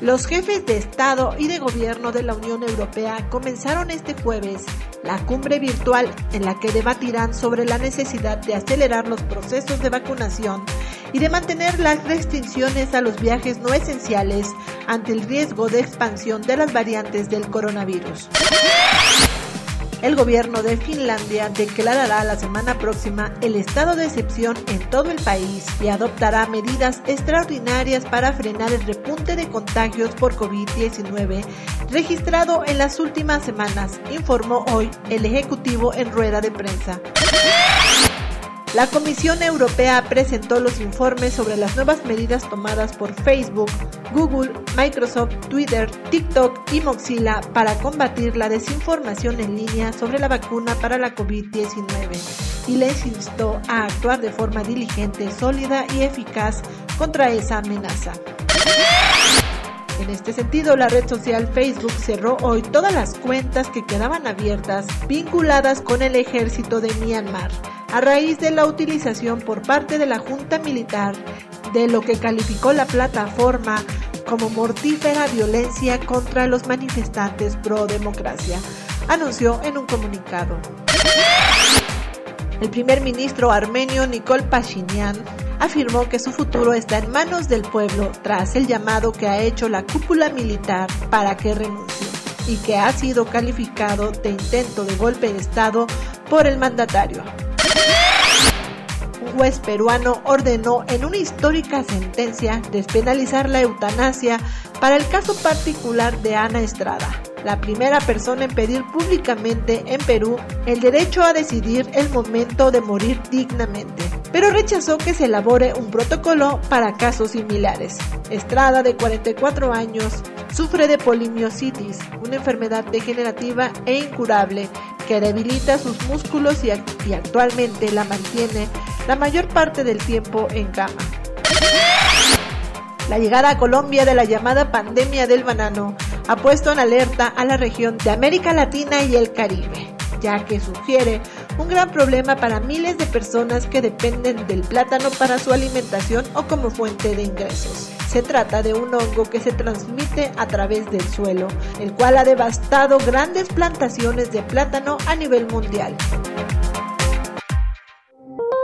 Speaker 28: Los jefes de Estado y de Gobierno de la Unión Europea comenzaron este jueves la cumbre virtual en la que debatirán sobre la necesidad de acelerar los procesos de vacunación y de mantener las restricciones a los viajes no esenciales ante el riesgo de expansión de las variantes del coronavirus. El gobierno de Finlandia declarará la semana próxima el estado de excepción en todo el país y adoptará medidas extraordinarias para frenar el repunte de contagios por COVID-19 registrado en las últimas semanas, informó hoy el Ejecutivo en rueda de prensa. La Comisión Europea presentó los informes sobre las nuevas medidas tomadas por Facebook, Google, Microsoft, Twitter, TikTok y Mozilla para combatir la desinformación en línea sobre la vacuna para la COVID-19 y les instó a actuar de forma diligente, sólida y eficaz contra esa amenaza. En este sentido, la red social Facebook cerró hoy todas las cuentas que quedaban abiertas vinculadas con el ejército de Myanmar a raíz de la utilización por parte de la Junta Militar de lo que calificó la plataforma como mortífera violencia contra los manifestantes pro democracia, anunció en un comunicado. El primer ministro armenio Nikol Pashinyan afirmó que su futuro está en manos del pueblo tras el llamado que ha hecho la cúpula militar para que renuncie y que ha sido calificado de intento de golpe de Estado por el mandatario juez peruano ordenó en una histórica sentencia despenalizar la eutanasia para el caso particular de Ana Estrada, la primera persona en pedir públicamente en Perú el derecho a decidir el momento de morir dignamente, pero rechazó que se elabore un protocolo para casos similares. Estrada, de 44 años, sufre de polimiositis, una enfermedad degenerativa e incurable que debilita sus músculos y, y actualmente la mantiene la mayor parte del tiempo en cama. La llegada a Colombia de la llamada pandemia del banano ha puesto en alerta a la región de América Latina y el Caribe, ya que sugiere un gran problema para miles de personas que dependen del plátano para su alimentación o como fuente de ingresos. Se trata de un hongo que se transmite a través del suelo, el cual ha devastado grandes plantaciones de plátano a nivel mundial.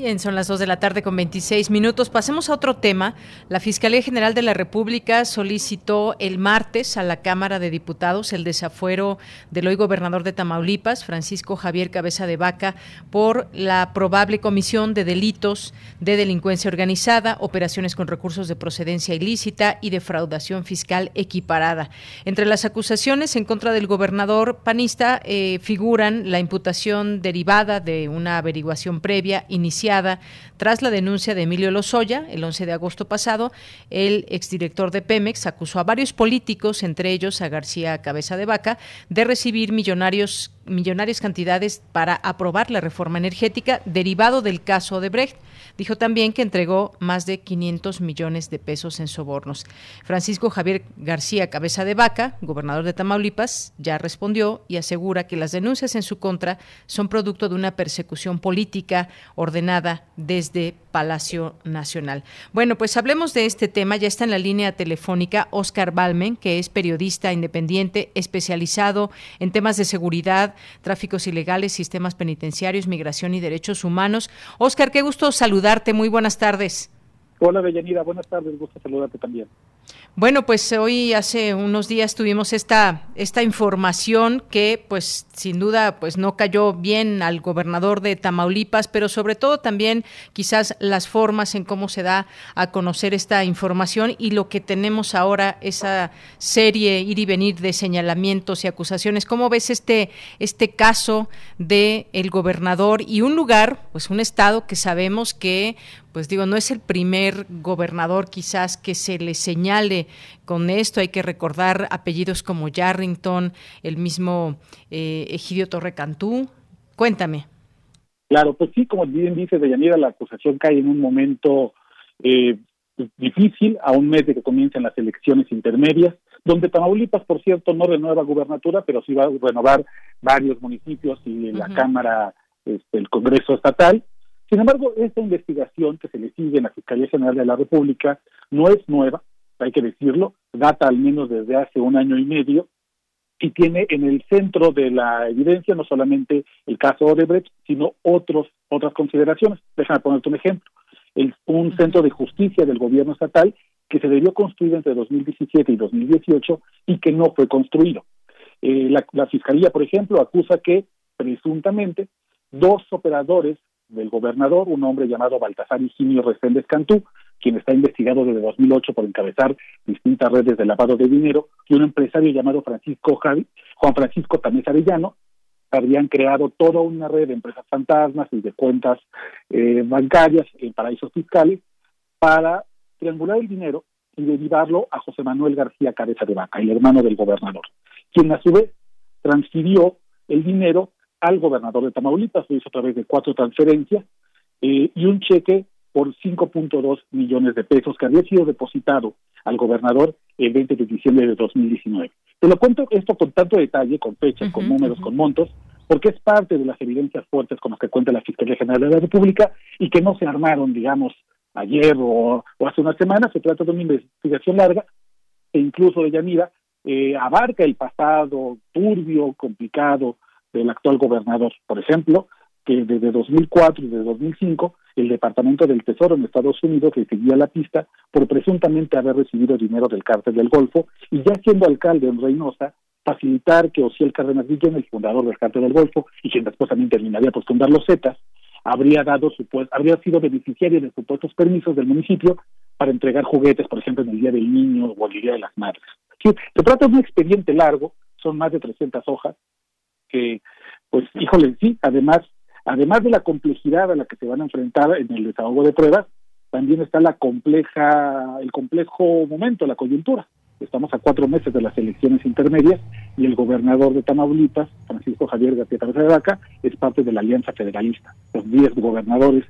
Speaker 1: Bien, son las 2 de la tarde con 26 minutos. Pasemos a otro tema. La Fiscalía General de la República solicitó el martes a la Cámara de Diputados el desafuero del hoy gobernador de Tamaulipas, Francisco Javier Cabeza de Vaca, por la probable comisión de delitos de delincuencia organizada, operaciones con recursos de procedencia ilícita y defraudación fiscal equiparada. Entre las acusaciones en contra del gobernador panista eh, figuran la imputación derivada de una averiguación previa inicial together. Tras la denuncia de Emilio Lozoya el 11 de agosto pasado. El exdirector de Pemex acusó a varios políticos, entre ellos a García Cabeza de Vaca, de recibir millonarios millonarias cantidades para aprobar la reforma energética derivado del caso de Brecht. Dijo también que entregó más de 500 millones de pesos en sobornos. Francisco Javier García Cabeza de Vaca, gobernador de Tamaulipas, ya respondió y asegura que las denuncias en su contra son producto de una persecución política ordenada desde Palacio Nacional. Bueno, pues hablemos de este tema. Ya está en la línea telefónica Oscar Balmen, que es periodista independiente especializado en temas de seguridad, tráficos ilegales, sistemas penitenciarios, migración y derechos humanos. Oscar, qué gusto saludarte. Muy buenas tardes.
Speaker 29: Hola, Bellanira. Buenas tardes. Gusto saludarte también.
Speaker 1: Bueno, pues hoy hace unos días tuvimos esta esta información que pues sin duda pues no cayó bien al gobernador de Tamaulipas, pero sobre todo también quizás las formas en cómo se da a conocer esta información y lo que tenemos ahora esa serie ir y venir de señalamientos y acusaciones. ¿Cómo ves este este caso de el gobernador y un lugar, pues un estado que sabemos que pues digo, no es el primer gobernador quizás que se le señale con esto. Hay que recordar apellidos como Yarrington, el mismo eh, Egidio Torrecantú. Cuéntame.
Speaker 29: Claro, pues sí, como bien dice Deyanira, la acusación cae en un momento eh, difícil, a un mes de que comiencen las elecciones intermedias, donde Tamaulipas, por cierto, no renueva gubernatura, pero sí va a renovar varios municipios y la Cámara, este, el Congreso Estatal. Sin embargo, esta investigación que se le sigue en la Fiscalía General de la República no es nueva, hay que decirlo, data al menos desde hace un año y medio y tiene en el centro de la evidencia no solamente el caso Odebrecht, sino otros otras consideraciones. Déjame ponerte un ejemplo. El, un centro de justicia del gobierno estatal que se debió construir entre 2017 y 2018 y que no fue construido. Eh, la, la Fiscalía, por ejemplo, acusa que presuntamente dos operadores del gobernador, un hombre llamado Baltasar Higinio Reséndez Cantú, quien está investigado desde 2008 por encabezar distintas redes de lavado de dinero, y un empresario llamado Francisco Javi, Juan Francisco Tamés Arellano, habían creado toda una red de empresas fantasmas y de cuentas eh, bancarias en paraísos fiscales para triangular el dinero y derivarlo a José Manuel García Cabeza de Vaca, el hermano del gobernador, quien a su vez transfirió el dinero al gobernador de Tamaulipas, lo hizo a través de cuatro transferencias eh, y un cheque por 5.2 millones de pesos que había sido depositado al gobernador el 20 de diciembre de 2019. Te lo cuento esto con tanto detalle, con fechas, con números, con montos, porque es parte de las evidencias fuertes con las que cuenta la Fiscalía General de la República y que no se armaron, digamos, ayer o, hace una semana. Se trata de una investigación larga e incluso de Yanira eh, abarca el pasado turbio, complicado del actual gobernador. Por ejemplo, que desde 2004 y desde 2005 el Departamento del Tesoro en Estados Unidos le seguía la pista por presuntamente haber recibido dinero del cártel del Golfo y ya siendo alcalde en Reynosa, facilitar que Ociel Cárdenas Guillén, el fundador del cártel del Golfo y quien después también terminaría por fundar los Zetas, habría dado habría sido beneficiario de supuestos permisos del municipio para entregar juguetes, por ejemplo, en el Día del Niño o el Día de las Madres. se trata de un expediente largo, son más de 300 hojas, que, pues, híjole, sí, además, además de la complejidad a la que se van a enfrentar en el desahogo de pruebas, también está la compleja, el complejo momento, la coyuntura. Estamos a cuatro meses de las elecciones intermedias y el gobernador de Tamaulipas, Francisco Javier García Cabeza de Vaca, es parte de la Alianza Federalista. Los diez gobernadores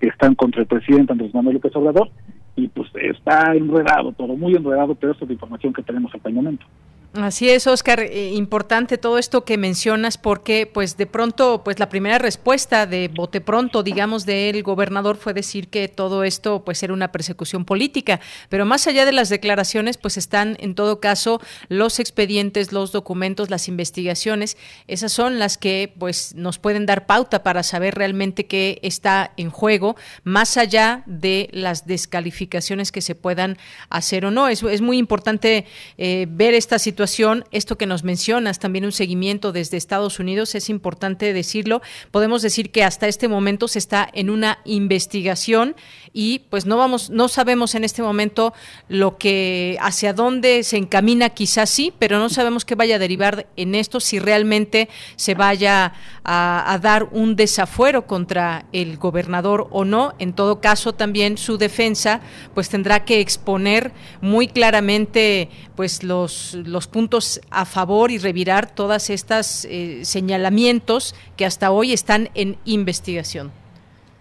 Speaker 29: que están contra el presidente Andrés Manuel López Obrador y pues está enredado todo, muy enredado, pero eso es la información que tenemos hasta el momento.
Speaker 1: Así es, Oscar, eh, importante todo esto que mencionas porque pues de pronto pues la primera respuesta de bote pronto, digamos, del gobernador fue decir que todo esto pues era una persecución política, pero más allá de las declaraciones pues están en todo caso los expedientes, los documentos, las investigaciones, esas son las que pues nos pueden dar pauta para saber realmente qué está en juego, más allá de las descalificaciones que se puedan hacer o no. Es, muy importante eh, ver esta situación esto que nos mencionas, también un seguimiento desde Estados Unidos, es importante decirlo. Podemos decir que hasta este momento se está en una investigación y pues no vamos, no sabemos en este momento lo que hacia dónde se encamina, quizás sí, pero no sabemos qué vaya a derivar en esto, si realmente se vaya a, dar un desafuero contra el gobernador o no. En todo caso, también su defensa pues tendrá que exponer muy claramente pues los, los puntos a favor y revirar todas estas eh, señalamientos que hasta hoy están en investigación.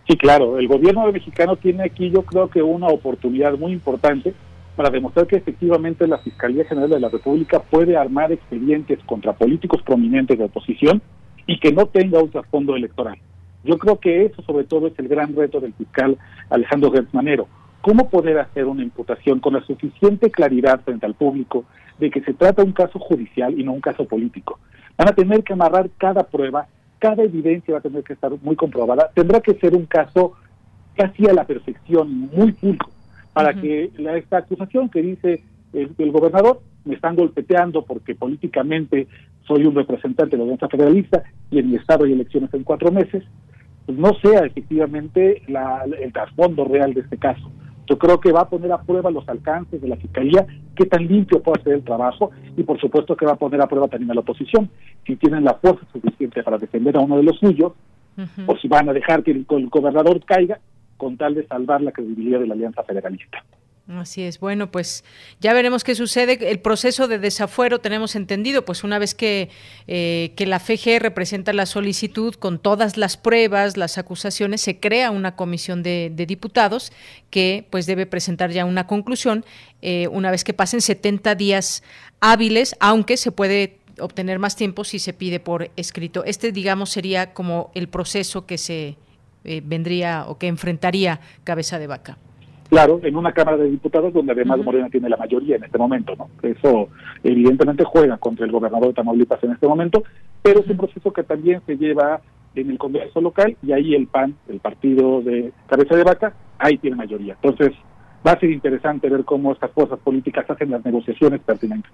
Speaker 29: Sí, claro, el gobierno mexicano tiene aquí yo creo que una oportunidad muy importante para demostrar que efectivamente la Fiscalía General de la República puede armar expedientes contra políticos prominentes de oposición y que no tenga un trasfondo electoral. Yo creo que eso sobre todo es el gran reto del fiscal Alejandro Gertz Manero. ¿Cómo poder hacer una imputación con la suficiente claridad frente al público de que se trata de un caso judicial y no un caso político. Van a tener que amarrar cada prueba, cada evidencia va a tener que estar muy comprobada. Tendrá que ser un caso casi a la perfección, muy pulco, para que la, esta acusación que dice el, gobernador, me están golpeteando porque políticamente soy un representante de la alianza federalista y en mi estado hay elecciones en cuatro meses, pues no sea efectivamente el trasfondo real de este caso. Yo creo que va a poner a prueba los alcances de la Fiscalía, qué tan limpio puede hacer el trabajo y por supuesto que va a poner a prueba también a la oposición, si tienen la fuerza suficiente para defender a uno de los suyos o si van a dejar que el gobernador caiga con tal de salvar la credibilidad de la Alianza Federalista.
Speaker 1: Así es. Bueno, pues ya veremos qué sucede. El proceso de desafuero tenemos entendido, pues una vez que, eh, que la FG representa la solicitud con todas las pruebas, las acusaciones, se crea una comisión de, diputados que pues debe presentar ya una conclusión eh, una vez que pasen 70 días hábiles, aunque se puede obtener más tiempo si se pide por escrito. Este, digamos, sería como el proceso que se eh, vendría o que enfrentaría cabeza de vaca.
Speaker 29: Claro, en una Cámara de Diputados donde además Morena tiene la mayoría en este momento, ¿no? Eso evidentemente juega contra el gobernador de Tamaulipas en este momento, pero es un proceso que también se lleva en el Congreso local y ahí el PAN, el partido de cabeza de vaca, ahí tiene mayoría. Entonces va a ser interesante ver cómo estas fuerzas políticas hacen las negociaciones pertinentes.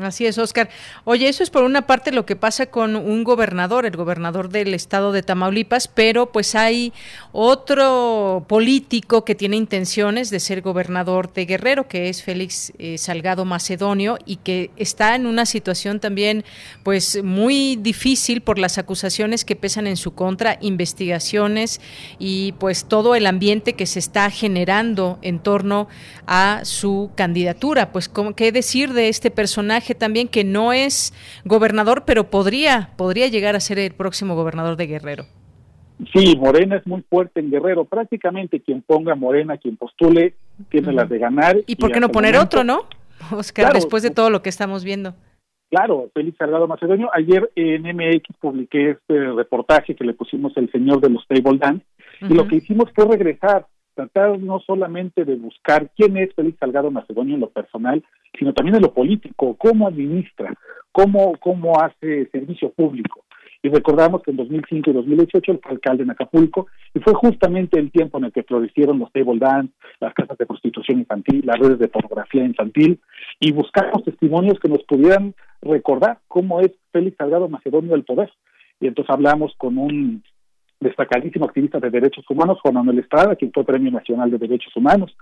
Speaker 1: Así es, Oscar. Oye, eso es por una parte lo que pasa con un gobernador, el gobernador del estado de Tamaulipas, pero pues hay otro político que tiene intenciones de ser gobernador de Guerrero, que es Félix eh, Salgado Macedonio, y que está en una situación también pues muy difícil por las acusaciones que pesan en su contra, investigaciones y pues todo el ambiente que se está generando en torno a su candidatura. Pues, ¿qué decir de este personaje? También que no es gobernador, pero podría, podría llegar a ser el próximo gobernador de Guerrero.
Speaker 29: Sí, Morena es muy fuerte en Guerrero. Prácticamente quien ponga Morena, quien postule, tiene las de ganar.
Speaker 1: ¿Y por qué no poner otro, no? Oscar, después de todo lo que estamos viendo.
Speaker 29: Claro, Félix Salgado Macedonio. Ayer en MX publiqué este reportaje que le pusimos el señor de los Table Dance, y lo que hicimos fue regresar tratar no solamente de buscar quién es Félix Salgado Macedonio en lo personal, sino también en lo político, cómo administra, cómo, cómo hace servicio público. Y recordamos que en 2005 y 2018 él fue alcalde en Acapulco y fue justamente el tiempo en el que florecieron los table dance, las casas de prostitución infantil, las redes de pornografía infantil y buscamos testimonios que nos pudieran recordar cómo es Félix Salgado Macedonio del poder. Y entonces hablamos con un destacadísimo activista de derechos humanos, Juan Manuel Estrada, quien fue Premio Nacional de Derechos Humanos,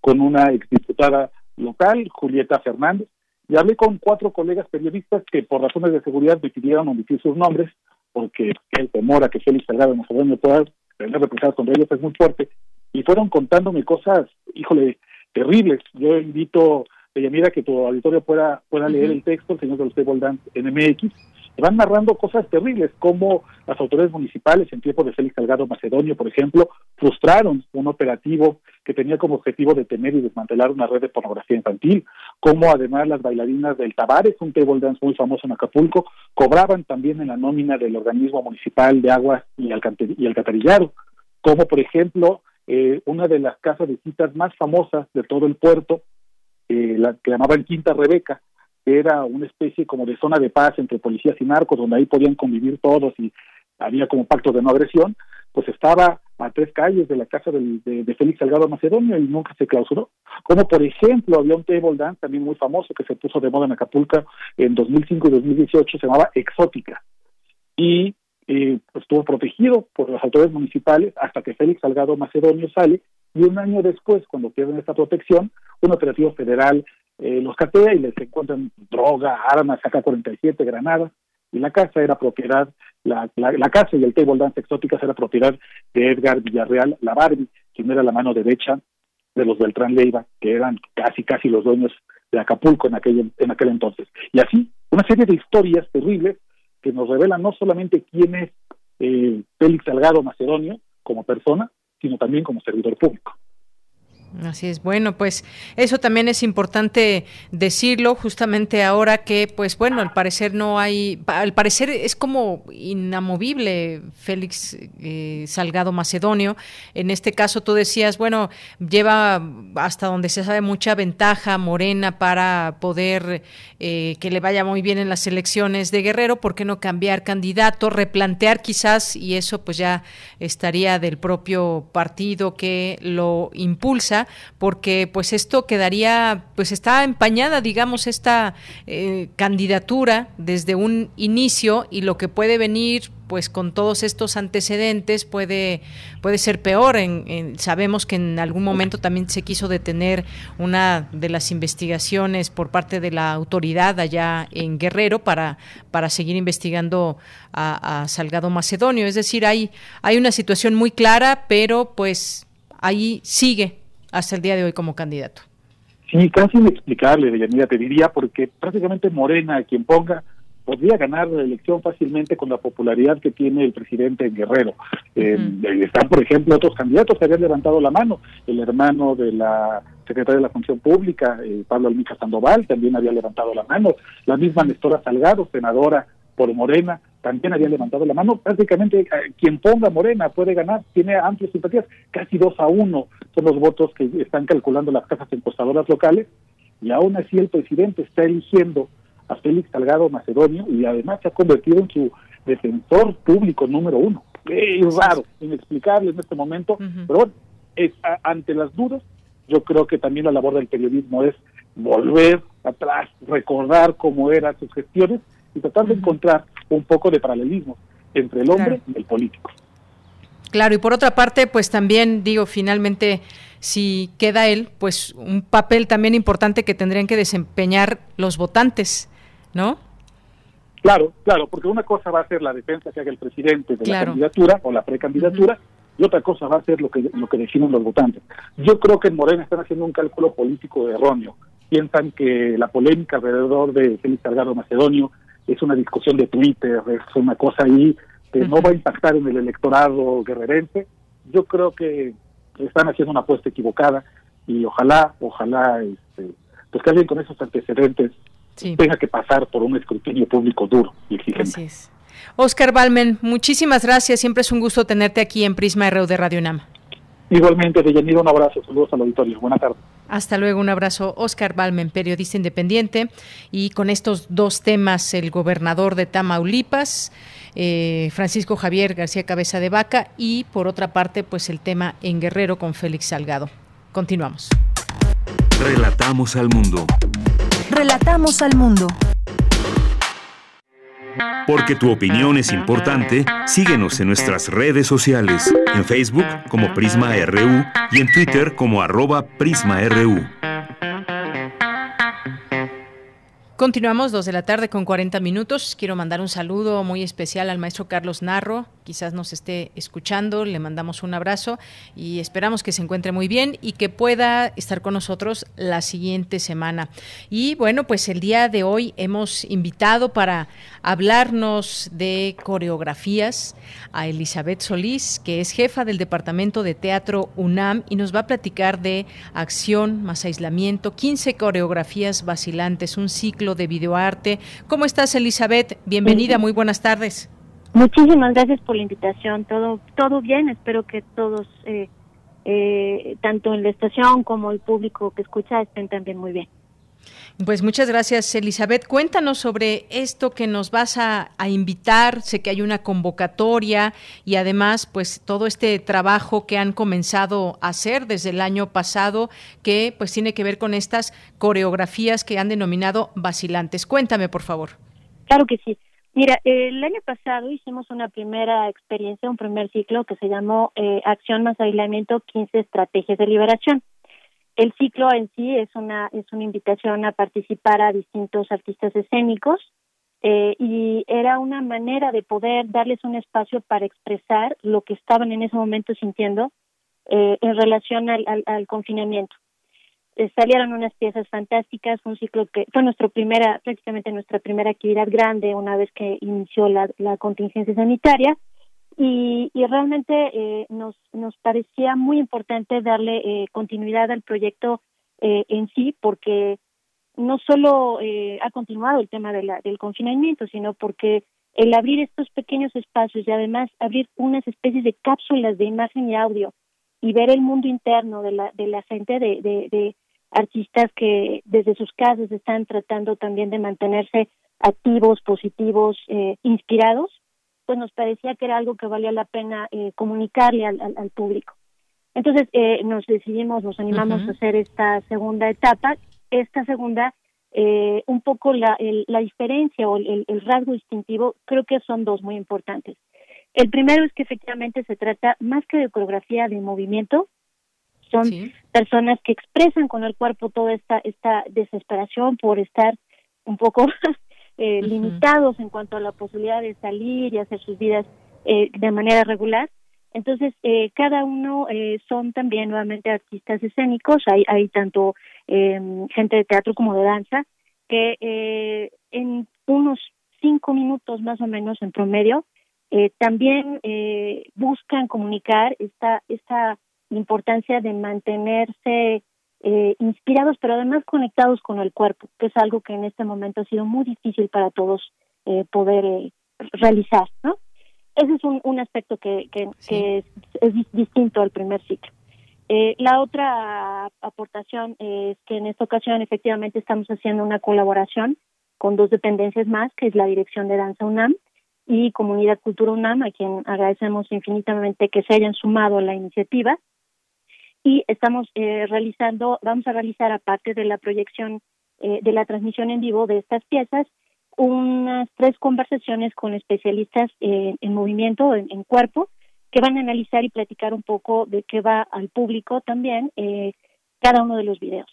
Speaker 29: con una exdiputada local, Julieta Fernández, y hablé con cuatro colegas periodistas que por razones de seguridad decidieron omitir sus nombres, porque el temor a que Félix Salgado Macedonio pueda tener represalias contra ellos es muy fuerte, y fueron contándome cosas, híjole, terribles. Yo invito, mira que tu auditorio pueda, pueda leer el texto, el señor de los Table Van narrando cosas terribles, como las autoridades municipales en tiempo de Félix Salgado Macedonio, por ejemplo, frustraron un operativo que tenía como objetivo detener y desmantelar una red de pornografía infantil, como además las bailarinas del Tabares, un table dance muy famoso en Acapulco, cobraban también en la nómina del organismo municipal de aguas y, y alcantarillado, como por ejemplo eh, una de las casas de citas más famosas de todo el puerto, eh, la que llamaban Quinta Rebeca, era una especie como de zona de paz entre policías y narcos, donde ahí podían convivir todos y había como pacto de no agresión, pues estaba a tres calles de la casa de, Félix Salgado Macedonio y nunca se clausuró. Como por ejemplo, había un table dance también muy famoso que se puso de moda en Acapulco en 2005 y 2018, se llamaba Exótica. Y eh, pues, estuvo protegido por las autoridades municipales hasta que Félix Salgado Macedonio sale y un año después, cuando pierden esta protección, un operativo federal eh, los catea y les encuentran droga, armas, AK-47, granadas, y la casa era propiedad, la, la, casa y el table dance exóticas era propiedad de Edgar Villarreal, la Barbie, quien era la mano derecha de los Beltrán Leiva, que eran casi casi los dueños de Acapulco en aquel, en aquel entonces. Y así, una serie de historias terribles que nos revelan no solamente quién es eh, Félix Salgado Macedonio como persona, sino también como servidor público.
Speaker 1: Así es. Bueno, pues eso también es importante decirlo justamente ahora que, pues bueno, al parecer no hay, al parecer es como inamovible Félix eh, Salgado Macedonio. En este caso tú decías, bueno, lleva hasta donde se sabe mucha ventaja Morena para poder eh, que le vaya muy bien en las elecciones de Guerrero. ¿Por qué no cambiar candidato, replantear quizás y eso pues ya estaría del propio partido que lo impulsa? Porque pues esto quedaría, pues está empañada, digamos, esta eh, candidatura desde un inicio y lo que puede venir pues con todos estos antecedentes puede puede ser peor sabemos que en algún momento también se quiso detener una de las investigaciones por parte de la autoridad allá en Guerrero para para seguir investigando a, a Salgado Macedonio. Es decir hay hay una situación muy clara pero pues ahí sigue hasta el día de hoy como candidato.
Speaker 29: Sí, casi inexplicable, Deyanira, te diría, porque prácticamente Morena, quien ponga, podría ganar la elección fácilmente con la popularidad que tiene el presidente Guerrero. Eh, están, por ejemplo, otros candidatos que habían levantado la mano. El hermano de la secretaria de la Función Pública, eh, Pablo Almica Sandoval, también había levantado la mano. La misma Nestora Salgado, senadora por Morena, también había levantado la mano. Prácticamente eh, quien ponga Morena puede ganar, tiene amplias simpatías, casi dos a uno son los votos que están calculando las casas encostadoras locales, y aún así el presidente está eligiendo a Félix Salgado Macedonio y además se ha convertido en su defensor público número uno. Es raro, inexplicable en este momento, pero bueno, es, ante las dudas, yo creo que también la labor del periodismo es volver atrás, recordar cómo eran sus gestiones y tratar de encontrar un poco de paralelismo entre el hombre y el político.
Speaker 1: Claro, y por otra parte, pues también digo, finalmente, si queda él, pues un papel también importante que tendrían que desempeñar los votantes, ¿no?
Speaker 29: Claro, claro, porque una cosa va a ser la defensa que haga el presidente de la candidatura o la precandidatura, y otra cosa va a ser lo que lo que definen los votantes. Yo creo que en Morena están haciendo un cálculo político erróneo. Piensan que la polémica alrededor de Félix Salgado Macedonio es una discusión de Twitter, es una cosa ahí que no va a impactar en el electorado guerrerense. Yo creo que están haciendo una apuesta equivocada y ojalá, ojalá, este, pues que alguien con esos antecedentes tenga que pasar por un escrutinio público duro y exigente. Así es.
Speaker 1: Oscar Balmen, muchísimas gracias. Siempre es un gusto tenerte aquí en Prisma RU de Radio Nama.
Speaker 29: Igualmente, Deyanira, un abrazo. Saludos al auditorio. Buenas tardes.
Speaker 1: Hasta luego, un abrazo. Oscar Balmen, periodista independiente. Y con estos dos temas, el gobernador de Tamaulipas, eh, Francisco Javier García Cabeza de Vaca, y por otra parte, pues el tema en Guerrero con Félix Salgado. Continuamos.
Speaker 2: Relatamos al mundo.
Speaker 3: Relatamos al mundo.
Speaker 2: Porque tu opinión es importante, síguenos en nuestras redes sociales, en Facebook como Prisma RU y en Twitter como arroba PrismaRU.
Speaker 1: Continuamos dos de la tarde con 40 minutos. Quiero mandar un saludo muy especial al maestro Carlos Narro, quizás nos esté escuchando, le mandamos un abrazo y esperamos que se encuentre muy bien y que pueda estar con nosotros la siguiente semana. Y bueno, pues el día de hoy hemos invitado para hablarnos de coreografías a Elizabeth Solís, que es jefa del Departamento de Teatro UNAM y nos va a platicar de acción más aislamiento, 15 coreografías vacilantes, un ciclo de videoarte. ¿Cómo estás, Elizabeth? Bienvenida, muy buenas tardes.
Speaker 30: Muchísimas gracias por la invitación. Todo, todo bien. Espero que todos, eh, eh, tanto en la estación como el público que escucha, estén también muy bien.
Speaker 1: Pues muchas gracias, Elizabeth. Cuéntanos sobre esto que nos vas a, invitar. Sé que hay una convocatoria y además, pues todo este trabajo que han comenzado a hacer desde el año pasado, que pues tiene que ver con estas coreografías que han denominado vacilantes. Cuéntame, por favor.
Speaker 30: Claro que sí. Mira, el año pasado hicimos una primera experiencia, un primer ciclo que se llamó eh, Acción más Aislamiento, 15 Estrategias de Liberación. El ciclo en sí es una, es una invitación a participar a distintos artistas escénicos eh, y era una manera de poder darles un espacio para expresar lo que estaban en ese momento sintiendo eh, en relación al, al confinamiento. Eh, salieron unas piezas fantásticas, un ciclo que fue nuestra primera, prácticamente nuestra primera actividad grande una vez que inició la, la contingencia sanitaria. Y, y realmente eh, nos, nos parecía muy importante darle eh, continuidad al proyecto eh, en sí porque no solo eh, ha continuado el tema de la, del confinamiento, sino porque el abrir estos pequeños espacios y además abrir unas especies de cápsulas de imagen y audio y ver el mundo interno de la, de la gente, de, de, artistas que desde sus casas están tratando también de mantenerse activos, positivos, eh, inspirados, pues nos parecía que era algo que valía la pena eh, comunicarle al, al, público. Entonces eh, nos decidimos, nos animamos a hacer esta segunda etapa. Esta segunda, eh, un poco la, la diferencia o el, el rasgo distintivo, creo que son dos muy importantes. El primero es que efectivamente se trata más que de coreografía de movimiento, son personas que expresan con el cuerpo toda esta, esta desesperación por estar un poco *laughs* eh, limitados en cuanto a la posibilidad de salir y hacer sus vidas eh, de manera regular. Entonces, eh, cada uno eh, son también nuevamente artistas escénicos, hay, hay tanto eh, gente de teatro como de danza, que eh, en unos cinco minutos más o menos en promedio, eh, también eh, buscan comunicar esta, esta importancia de mantenerse eh, inspirados, pero además conectados con el cuerpo, que es algo que en este momento ha sido muy difícil para todos eh, poder eh, realizar, ¿no? Ese es un, un aspecto que, que, que es, es, distinto al primer ciclo. Eh, la otra aportación es que en esta ocasión efectivamente estamos haciendo una colaboración con dos dependencias más, que es la Dirección de Danza UNAM y Comunidad Cultura UNAM, a quien agradecemos infinitamente que se hayan sumado a la iniciativa y estamos eh, realizando, vamos a realizar aparte de la proyección eh, de la transmisión en vivo de estas piezas, unas tres conversaciones con especialistas eh, en movimiento, en, en, cuerpo, que van a analizar y platicar un poco de qué va al público también eh, cada uno de los videos.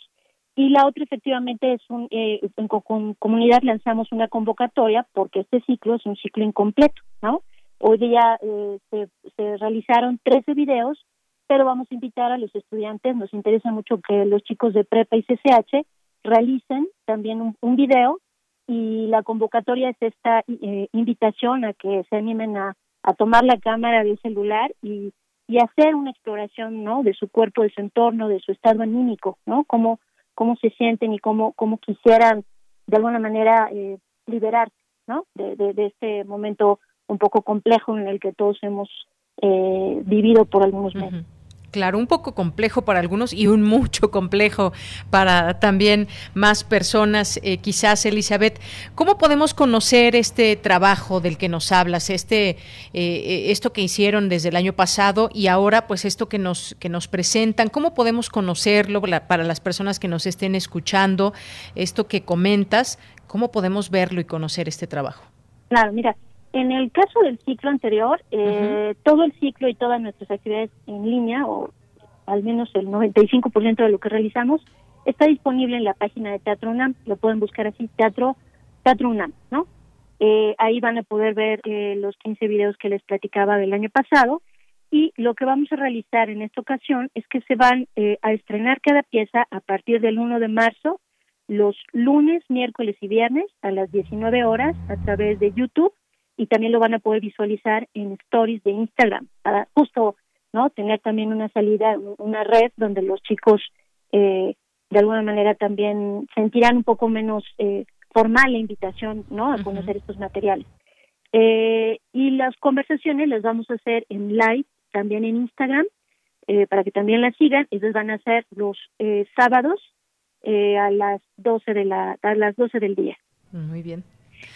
Speaker 30: Y la otra efectivamente es un, eh, en, con comunidad lanzamos una convocatoria porque este ciclo es un ciclo incompleto, ¿no? Hoy día eh, se, se realizaron 13 videos pero vamos a invitar a los estudiantes, nos interesa mucho que los chicos de prepa y CCH realicen también un, video y la convocatoria es esta eh, invitación a que se animen a, a tomar la cámara del celular y, y hacer una exploración no de su cuerpo, de su entorno, de su estado anímico, no cómo cómo se sienten y cómo cómo quisieran de alguna manera eh, liberarse no de, este momento un poco complejo en el que todos hemos eh, vivido por algunos meses.
Speaker 1: Claro, un poco complejo para algunos y un mucho complejo para también más personas. Eh, quizás, Elizabeth, ¿cómo podemos conocer este trabajo del que nos hablas, este, eh, esto que hicieron desde el año pasado y ahora, pues esto que nos que nos presentan? ¿Cómo podemos conocerlo para las personas que nos estén escuchando? Esto que comentas, ¿cómo podemos verlo y conocer este trabajo?
Speaker 30: Claro, mira, en el caso del ciclo anterior, eh, uh -huh. todo el ciclo y todas nuestras actividades en línea, o al menos el 95% de lo que realizamos, está disponible en la página de Teatro UNAM. Lo pueden buscar así, Teatro, Teatro UNAM, ¿no? Eh, ahí van a poder ver eh, los 15 videos que les platicaba del año pasado. Y lo que vamos a realizar en esta ocasión es que se van eh, a estrenar cada pieza a partir del 1 de marzo, los lunes, miércoles y viernes a las 19 horas a través de YouTube y también lo van a poder visualizar en stories de Instagram para justo no tener también una salida, una red donde los chicos eh, de alguna manera también sentirán un poco menos eh, formal la invitación no a conocer estos materiales. Eh, y las conversaciones las vamos a hacer en live también en Instagram eh, para que también las sigan. Esas van a ser los eh, sábados eh, a las 12 de la a las 12 del día.
Speaker 1: Muy bien.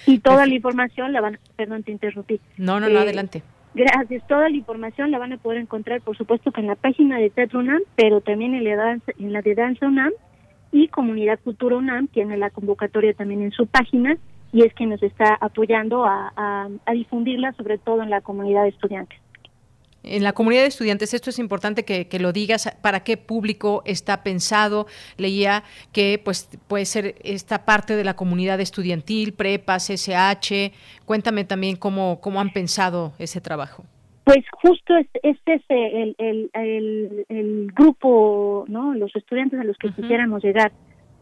Speaker 30: Y toda la información la van, perdón, te interrumpí.
Speaker 1: No, no, no, adelante.
Speaker 30: Gracias. Toda la información la van a poder encontrar, por supuesto, que en la página de Teatro UNAM, pero también en la, danza, en la de Danza UNAM y Comunidad Cultura UNAM tiene la convocatoria también en su página y es que nos está apoyando a, a, a difundirla, sobre todo en la comunidad de estudiantes
Speaker 1: en la comunidad de estudiantes, esto es importante que, que, lo digas, para qué público está pensado. Leía que pues puede ser esta parte de la comunidad estudiantil, prepas, SH. Cuéntame también cómo, cómo han pensado ese trabajo.
Speaker 30: Pues justo es, es ese el, el, el, el, grupo, ¿no? Los estudiantes a los que uh -huh. quisiéramos llegar,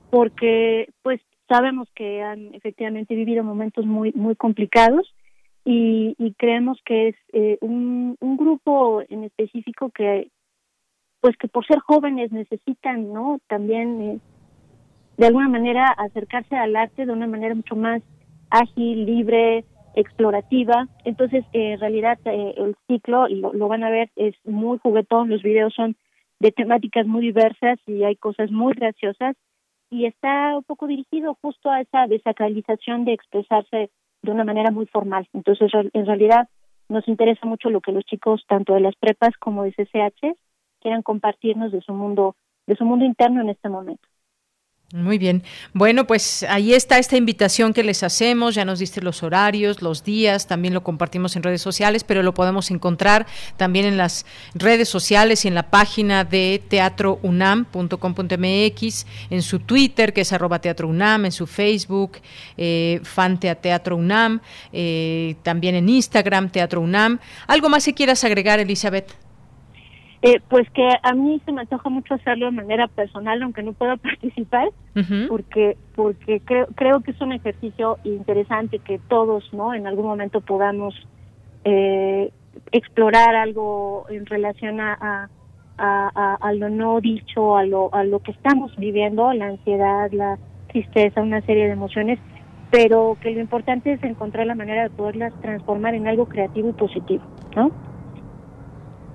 Speaker 30: porque pues sabemos que han efectivamente vivido momentos muy muy complicados y, y creemos que es eh, un, grupo en específico que pues que por ser jóvenes necesitan no también eh, de alguna manera acercarse al arte de una manera mucho más ágil libre explorativa. Entonces eh, en realidad eh, el ciclo lo, lo van a ver es muy juguetón. Los videos son de temáticas muy diversas y hay cosas muy graciosas. Y está un poco dirigido justo a esa desacralización de expresarse de una manera muy formal. Entonces, en realidad, nos interesa mucho lo que los chicos, tanto de las prepas como de CCH, quieran compartirnos de su mundo, de su mundo interno en este momento.
Speaker 1: Muy bien. Bueno, pues ahí está esta invitación que les hacemos. Ya nos diste los horarios, los días, también lo compartimos en redes sociales, pero lo podemos encontrar también en las redes sociales y en la página de teatrounam.com.mx, en su Twitter, que es arroba teatrounam, en su Facebook, eh, Fantea Teatro UNAM, eh, también en Instagram, Teatro UNAM. ¿Algo más que quieras agregar, Elizabeth?
Speaker 30: Eh, pues que a mí se me antoja mucho hacerlo de manera personal, aunque no pueda *laughs* participar, uh -huh. porque porque creo creo que es un ejercicio interesante que todos, ¿no? En algún momento podamos eh, explorar algo en relación a, a, a, a, lo no dicho, a lo a lo que estamos viviendo, la ansiedad, la tristeza, una serie de emociones, pero que lo importante es encontrar la manera de poderlas transformar en algo creativo y positivo, ¿no?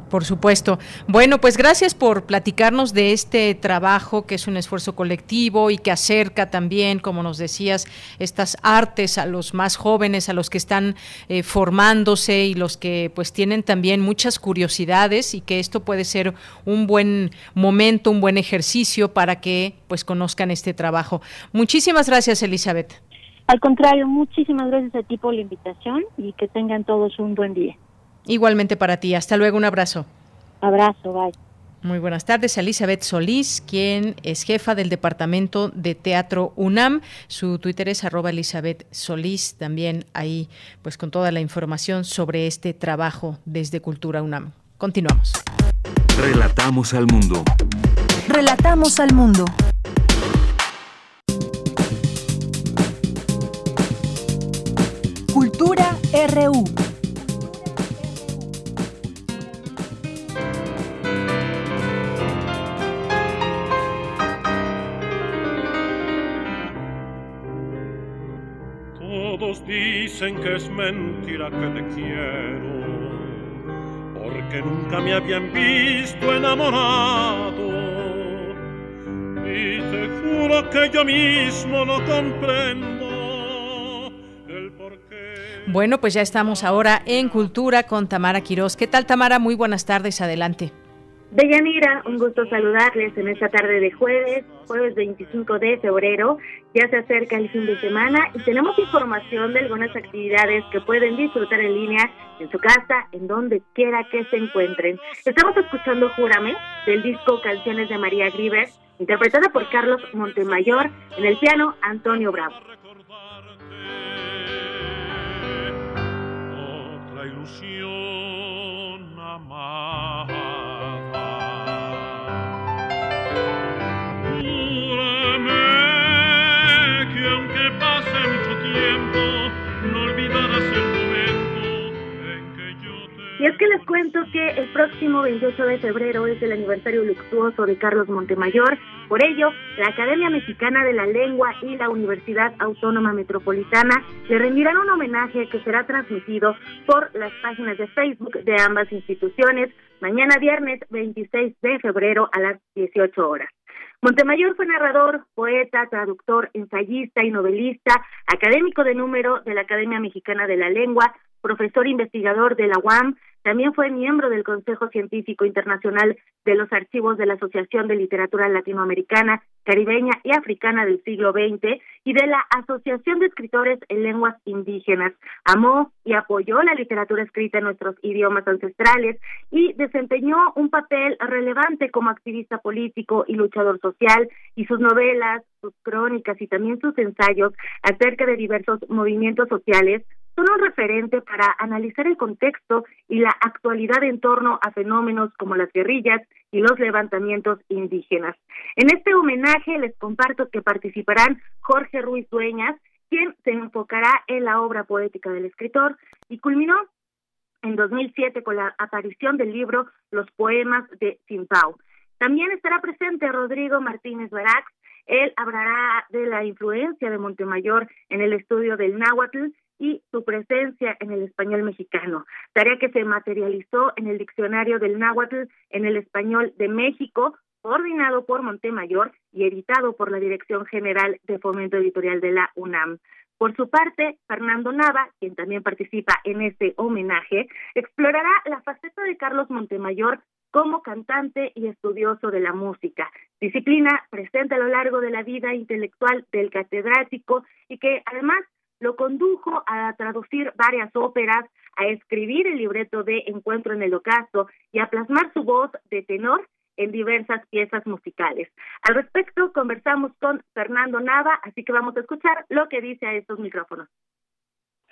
Speaker 1: Por supuesto. Bueno, pues gracias por platicarnos de este trabajo que es un esfuerzo colectivo y que acerca también, como nos decías, estas artes a los más jóvenes, a los que están eh, formándose y los que pues tienen también muchas curiosidades y que esto puede ser un buen momento, un buen ejercicio para que pues conozcan este trabajo. Muchísimas gracias, Elizabeth.
Speaker 30: Al contrario, muchísimas gracias a ti por la invitación y que tengan todos un buen día.
Speaker 1: Igualmente para ti. Hasta luego, un abrazo.
Speaker 30: Abrazo, bye.
Speaker 1: Muy buenas tardes, Elizabeth Solís, quien es jefa del Departamento de Teatro UNAM. Su Twitter es arroba Elizabeth Solís, también ahí pues con toda la información sobre este trabajo desde Cultura UNAM. Continuamos.
Speaker 2: Relatamos al mundo.
Speaker 3: Relatamos al mundo. Cultura RU.
Speaker 31: Todos dicen que es mentira que te quiero, porque nunca me habían visto enamorado. Y te juro que yo mismo no comprendo el porqué.
Speaker 1: Bueno, pues ya estamos ahora en Cultura con Tamara Quirós. ¿Qué tal, Tamara? Muy buenas tardes, adelante.
Speaker 32: Deyanira, un gusto saludarles en esta tarde de jueves, jueves 25 de febrero. Ya se acerca el fin de semana y tenemos información de algunas actividades que pueden disfrutar en línea en su casa, en donde quiera que se encuentren. Estamos escuchando Júrame del disco Canciones de María Grieber, interpretada por Carlos Montemayor, en el piano Antonio Bravo.
Speaker 31: ilusión
Speaker 32: próximo 28 de febrero es el aniversario luctuoso de Carlos Montemayor. Por ello, la Academia Mexicana de la Lengua y la Universidad Autónoma Metropolitana le rendirán un homenaje que será transmitido por las páginas de Facebook de ambas instituciones mañana viernes 26 de febrero a las 18 horas. Montemayor fue narrador, poeta, traductor, ensayista y novelista, académico de número de la Academia Mexicana de la Lengua, profesor investigador de la UAM, también fue miembro del Consejo Científico Internacional de los Archivos de la Asociación de Literatura Latinoamericana, Caribeña y Africana del siglo XX y de la Asociación de Escritores en Lenguas Indígenas. Amó y apoyó la literatura escrita en nuestros idiomas ancestrales y desempeñó un papel relevante como activista político y luchador social y sus novelas, sus crónicas y también sus ensayos acerca de diversos movimientos sociales son un referente para analizar el contexto y la actualidad en torno a fenómenos como las guerrillas y los levantamientos indígenas. En este homenaje les comparto que participarán Jorge Ruiz Dueñas, quien se enfocará en la obra poética del escritor y culminó en 2007 con la aparición del libro Los poemas de Simpao. También estará presente Rodrigo Martínez Barax. Él hablará de la influencia de Montemayor en el estudio del náhuatl y su presencia en el español mexicano, tarea que se materializó en el diccionario del náhuatl en el español de México, coordinado por Montemayor y editado por la Dirección General de Fomento Editorial de la UNAM. Por su parte, Fernando Nava, quien también participa en este homenaje, explorará la faceta de Carlos Montemayor como cantante y estudioso de la música, disciplina presente a lo largo de la vida intelectual del catedrático y que además lo condujo a traducir varias óperas, a escribir el libreto de Encuentro en el Ocaso y a plasmar su voz de tenor en diversas piezas musicales. Al respecto, conversamos con Fernando Nava, así que vamos a escuchar lo que dice a estos micrófonos.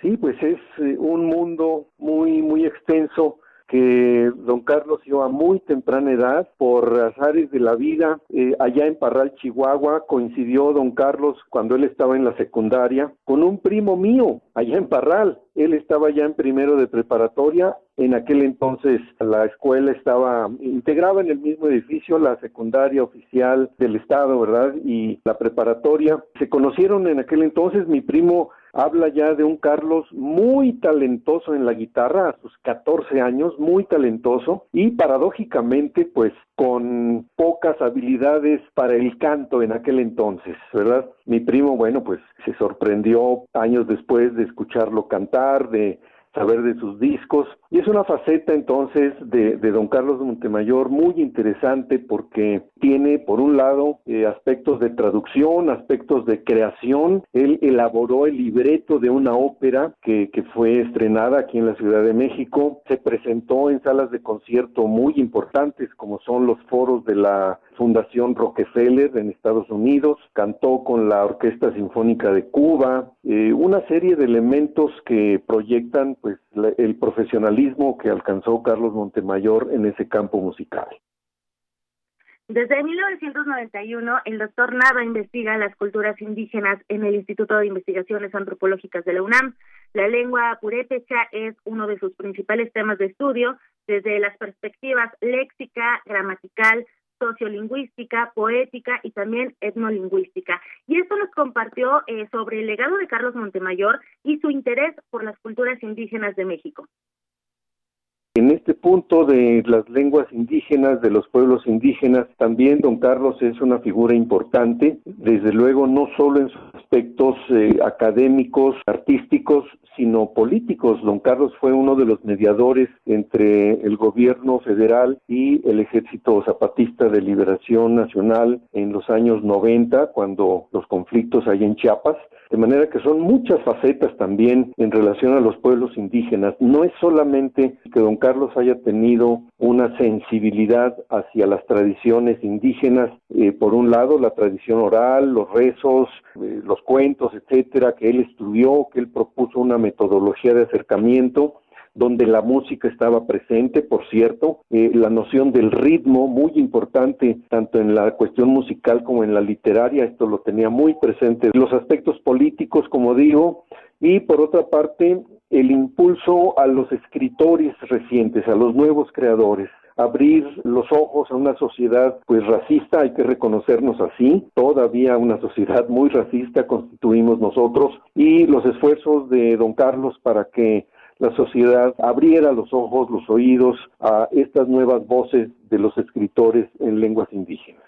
Speaker 33: Sí, pues es eh, un mundo muy, muy extenso que don Carlos iba a muy temprana edad por azares de la vida. Eh, allá en Parral, Chihuahua, coincidió don Carlos cuando él estaba en la secundaria con un primo mío allá en Parral. Él estaba ya en primero de preparatoria. En aquel entonces la escuela estaba integraba en el mismo edificio la secundaria oficial del estado, ¿verdad? Y la preparatoria. Se conocieron en aquel entonces. Mi primo habla ya de un Carlos muy talentoso en la guitarra a sus 14 años, muy talentoso y paradójicamente pues con pocas habilidades para el canto en aquel entonces, ¿verdad? Mi primo, bueno, pues se sorprendió años después de escucharlo cantar, de saber de sus discos. Y es una faceta entonces de, don Carlos Montemayor muy interesante porque tiene, por un lado, eh, aspectos de traducción, aspectos de creación. Él elaboró el libreto de una ópera que, que fue estrenada aquí en la Ciudad de México. Se presentó en salas de concierto muy importantes como son los foros de la Fundación Rockefeller en Estados Unidos, cantó con la Orquesta Sinfónica de Cuba, eh, una serie de elementos que proyectan pues el profesionalismo que alcanzó Carlos Montemayor en ese campo musical.
Speaker 32: Desde 1991, el doctor Nava investiga las culturas indígenas en el Instituto de Investigaciones Antropológicas de la UNAM. La lengua purépecha es uno de sus principales temas de estudio desde las perspectivas léxica, gramatical, sociolingüística, poética y también etnolingüística. Y esto nos compartió eh, sobre el legado de Carlos Montemayor y su interés por las culturas indígenas de México.
Speaker 33: Este punto de las lenguas indígenas, de los pueblos indígenas, también don Carlos es una figura importante, desde luego no solo en sus aspectos eh, académicos, artísticos, sino políticos. Don Carlos fue uno de los mediadores entre el gobierno federal y el Ejército Zapatista de Liberación Nacional en los años 90, cuando los conflictos hay en Chiapas. De manera que son muchas facetas también en relación a los pueblos indígenas. No es solamente que don Carlos haya tenido una sensibilidad hacia las tradiciones indígenas, eh, por un lado la tradición oral, los rezos, eh, los cuentos, etcétera, que él estudió, que él propuso una metodología de acercamiento, donde la música estaba presente, por cierto, eh, la noción del ritmo, muy importante, tanto en la cuestión musical como en la literaria, esto lo tenía muy presente, los aspectos políticos, como digo, y por otra parte, el impulso a los escritores recientes, a los nuevos creadores. Abrir los ojos a una sociedad pues racista, hay que reconocernos así, todavía una sociedad muy racista constituimos nosotros y los esfuerzos de don Carlos para que la sociedad abriera los ojos, los oídos a estas nuevas voces de los escritores en lenguas indígenas.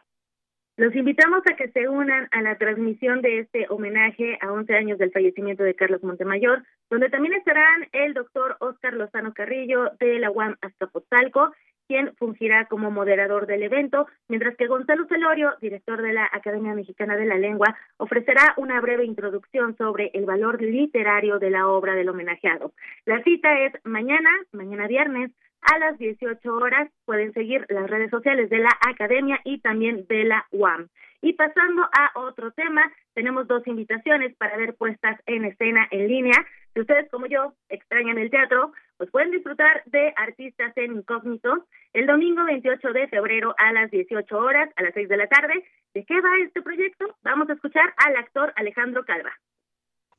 Speaker 32: Los invitamos a que se unan a la transmisión de este homenaje a 11 años del fallecimiento de Carlos Montemayor, donde también estarán el doctor Oscar Lozano Carrillo de la UAM Azcapotzalco, quien fungirá como moderador del evento, mientras que Gonzalo Celorio, director de la Academia Mexicana de la Lengua, ofrecerá una breve introducción sobre el valor literario de la obra del homenajeado. La cita es mañana, mañana viernes, a las 18 horas. Pueden seguir las redes sociales de la Academia y también de la UAM. Y pasando a otro tema, tenemos dos invitaciones para ver puestas en escena en línea. Si ustedes como yo extrañan el teatro, pues pueden disfrutar de Artistas en Incógnito el domingo 28 de febrero a las 18 horas, a las 6 de la tarde. ¿De qué va este proyecto? Vamos a escuchar al actor Alejandro Calva.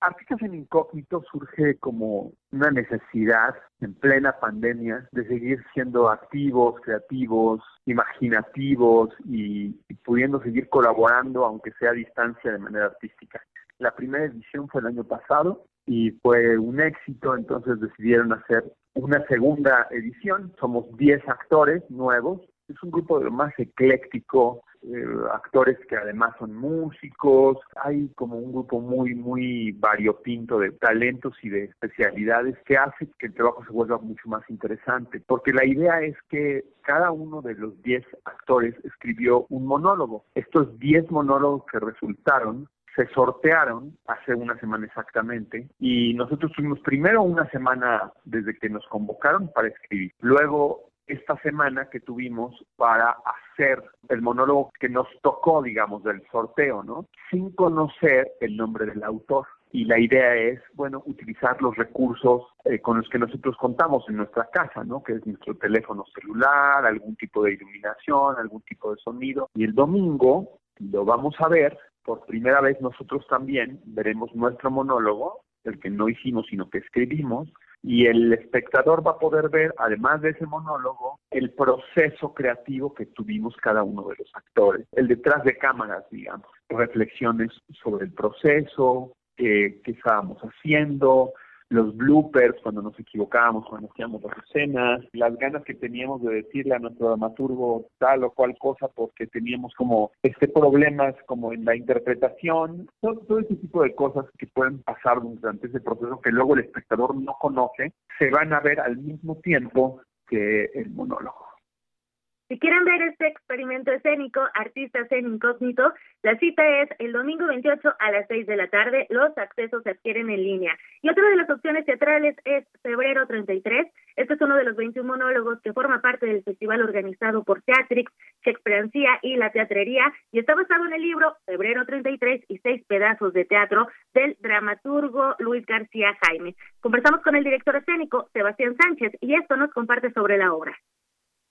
Speaker 34: Artistas en Incógnito surge como una necesidad en plena pandemia de seguir siendo activos, creativos, imaginativos y, pudiendo seguir colaborando, aunque sea a distancia, de manera artística. La primera edición fue el año pasado y fue un éxito, entonces decidieron hacer una segunda edición. Somos 10 actores nuevos. Es un grupo de lo más ecléctico, eh, actores que además son músicos, hay como un grupo muy, muy variopinto de talentos y de especialidades que hace que el trabajo se vuelva mucho más interesante, porque la idea es que cada uno de los 10 actores escribió un monólogo. Estos 10 monólogos que resultaron se sortearon hace una semana exactamente y nosotros tuvimos primero una semana desde que nos convocaron para escribir. Luego esta semana que tuvimos para hacer el monólogo que nos tocó, digamos, del sorteo, ¿no? Sin conocer el nombre del autor. Y la idea es, bueno, utilizar los recursos eh, con los que nosotros contamos en nuestra casa, ¿no? Que es nuestro teléfono celular, algún tipo de iluminación, algún tipo de sonido. Y el domingo lo vamos a ver, por primera vez nosotros también veremos nuestro monólogo, el que no hicimos, sino que escribimos, y el espectador va a poder ver, además de ese monólogo, el proceso creativo que tuvimos cada uno de los actores, el detrás de cámaras, digamos, reflexiones sobre el proceso, qué, qué estábamos haciendo, los bloopers, cuando nos equivocábamos, cuando hacíamos las escenas, las ganas que teníamos de decirle a nuestro dramaturgo tal o cual cosa porque teníamos como este problemas como en la interpretación, todo, todo ese tipo de cosas que pueden pasar durante ese proceso que luego el espectador no conoce, se van a ver al mismo tiempo que el monólogo.
Speaker 32: Si quieren ver este experimento escénico, Artistas en Incógnito, la cita es el domingo 28 a las 6 de la tarde. Los accesos se adquieren en línea. Y otra de las opciones teatrales es Febrero 33. Este es uno de los 21 monólogos que forma parte del festival organizado por Teatrix, Shakespeareancia y la Teatrería y está basado en el libro Febrero 33 y seis pedazos de teatro del dramaturgo Luis García Jaime. Conversamos con el director escénico Sebastián Sánchez y esto nos comparte sobre la obra.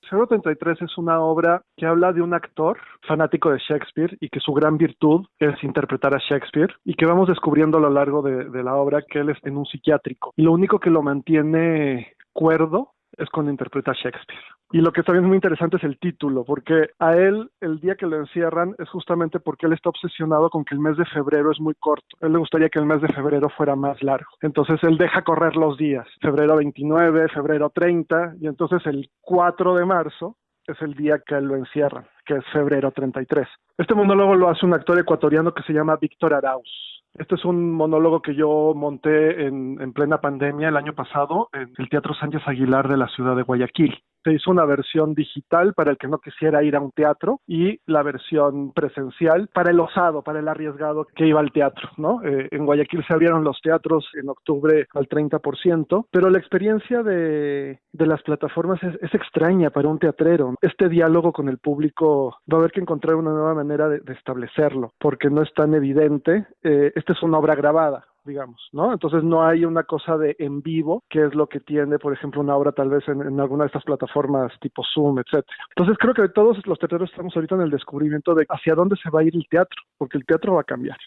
Speaker 35: 033 es una obra que habla de un actor fanático de Shakespeare y que su gran virtud es interpretar a Shakespeare y que vamos descubriendo a lo largo de, de la obra que él es en un psiquiátrico. Y lo único que lo mantiene cuerdo es cuando interpreta Shakespeare. Y lo que está bien muy interesante es el título, porque a él el día que lo encierran es justamente porque él está obsesionado con que el mes de febrero es muy corto. Él le gustaría que el mes de febrero fuera más largo. Entonces él deja correr los días, febrero 29, febrero 30, y entonces el 4 de marzo es el día que lo encierran, que es febrero 33. Este monólogo lo hace un actor ecuatoriano que se llama Víctor Arauz. Este es un monólogo que yo monté en, en, plena pandemia el año pasado en el Teatro Sánchez Aguilar de la ciudad de Guayaquil. Se hizo una versión digital para el que no quisiera ir a un teatro y la versión presencial para el osado, para el arriesgado que iba al teatro, ¿no? Eh, en Guayaquil se abrieron los teatros en octubre al 30%, pero la experiencia de, de las plataformas es, es, extraña para un teatrero. Este diálogo con el público va a haber que encontrar una nueva manera de, establecerlo, porque no es tan evidente. Eh, esta es una obra grabada, digamos, ¿no? Entonces no hay una cosa de en vivo, que es lo que tiene, por ejemplo, una obra tal vez en, en alguna de estas plataformas tipo Zoom, etcétera. Entonces creo que todos los teatros estamos ahorita en el descubrimiento de hacia dónde se va a ir el teatro, porque el teatro va a cambiar.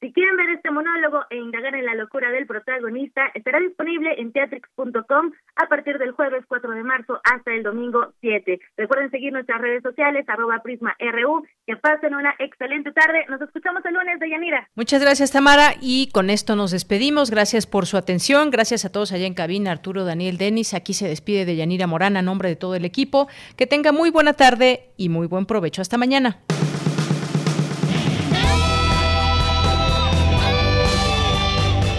Speaker 32: Si quieren ver este monólogo e indagar en la locura del protagonista, estará disponible en teatrix.com a partir del jueves 4 de marzo hasta el domingo 7. Recuerden seguir nuestras redes sociales, arroba prisma.ru. Que pasen una excelente tarde. Nos escuchamos el lunes, de Yanira.
Speaker 1: Muchas gracias, Tamara. Y con esto nos despedimos. Gracias por su atención. Gracias a todos allá en cabina. Arturo, Daniel, Denis. Aquí se despide de Yanira Morán a nombre de todo el equipo. Que tenga muy buena tarde y muy buen provecho. Hasta mañana.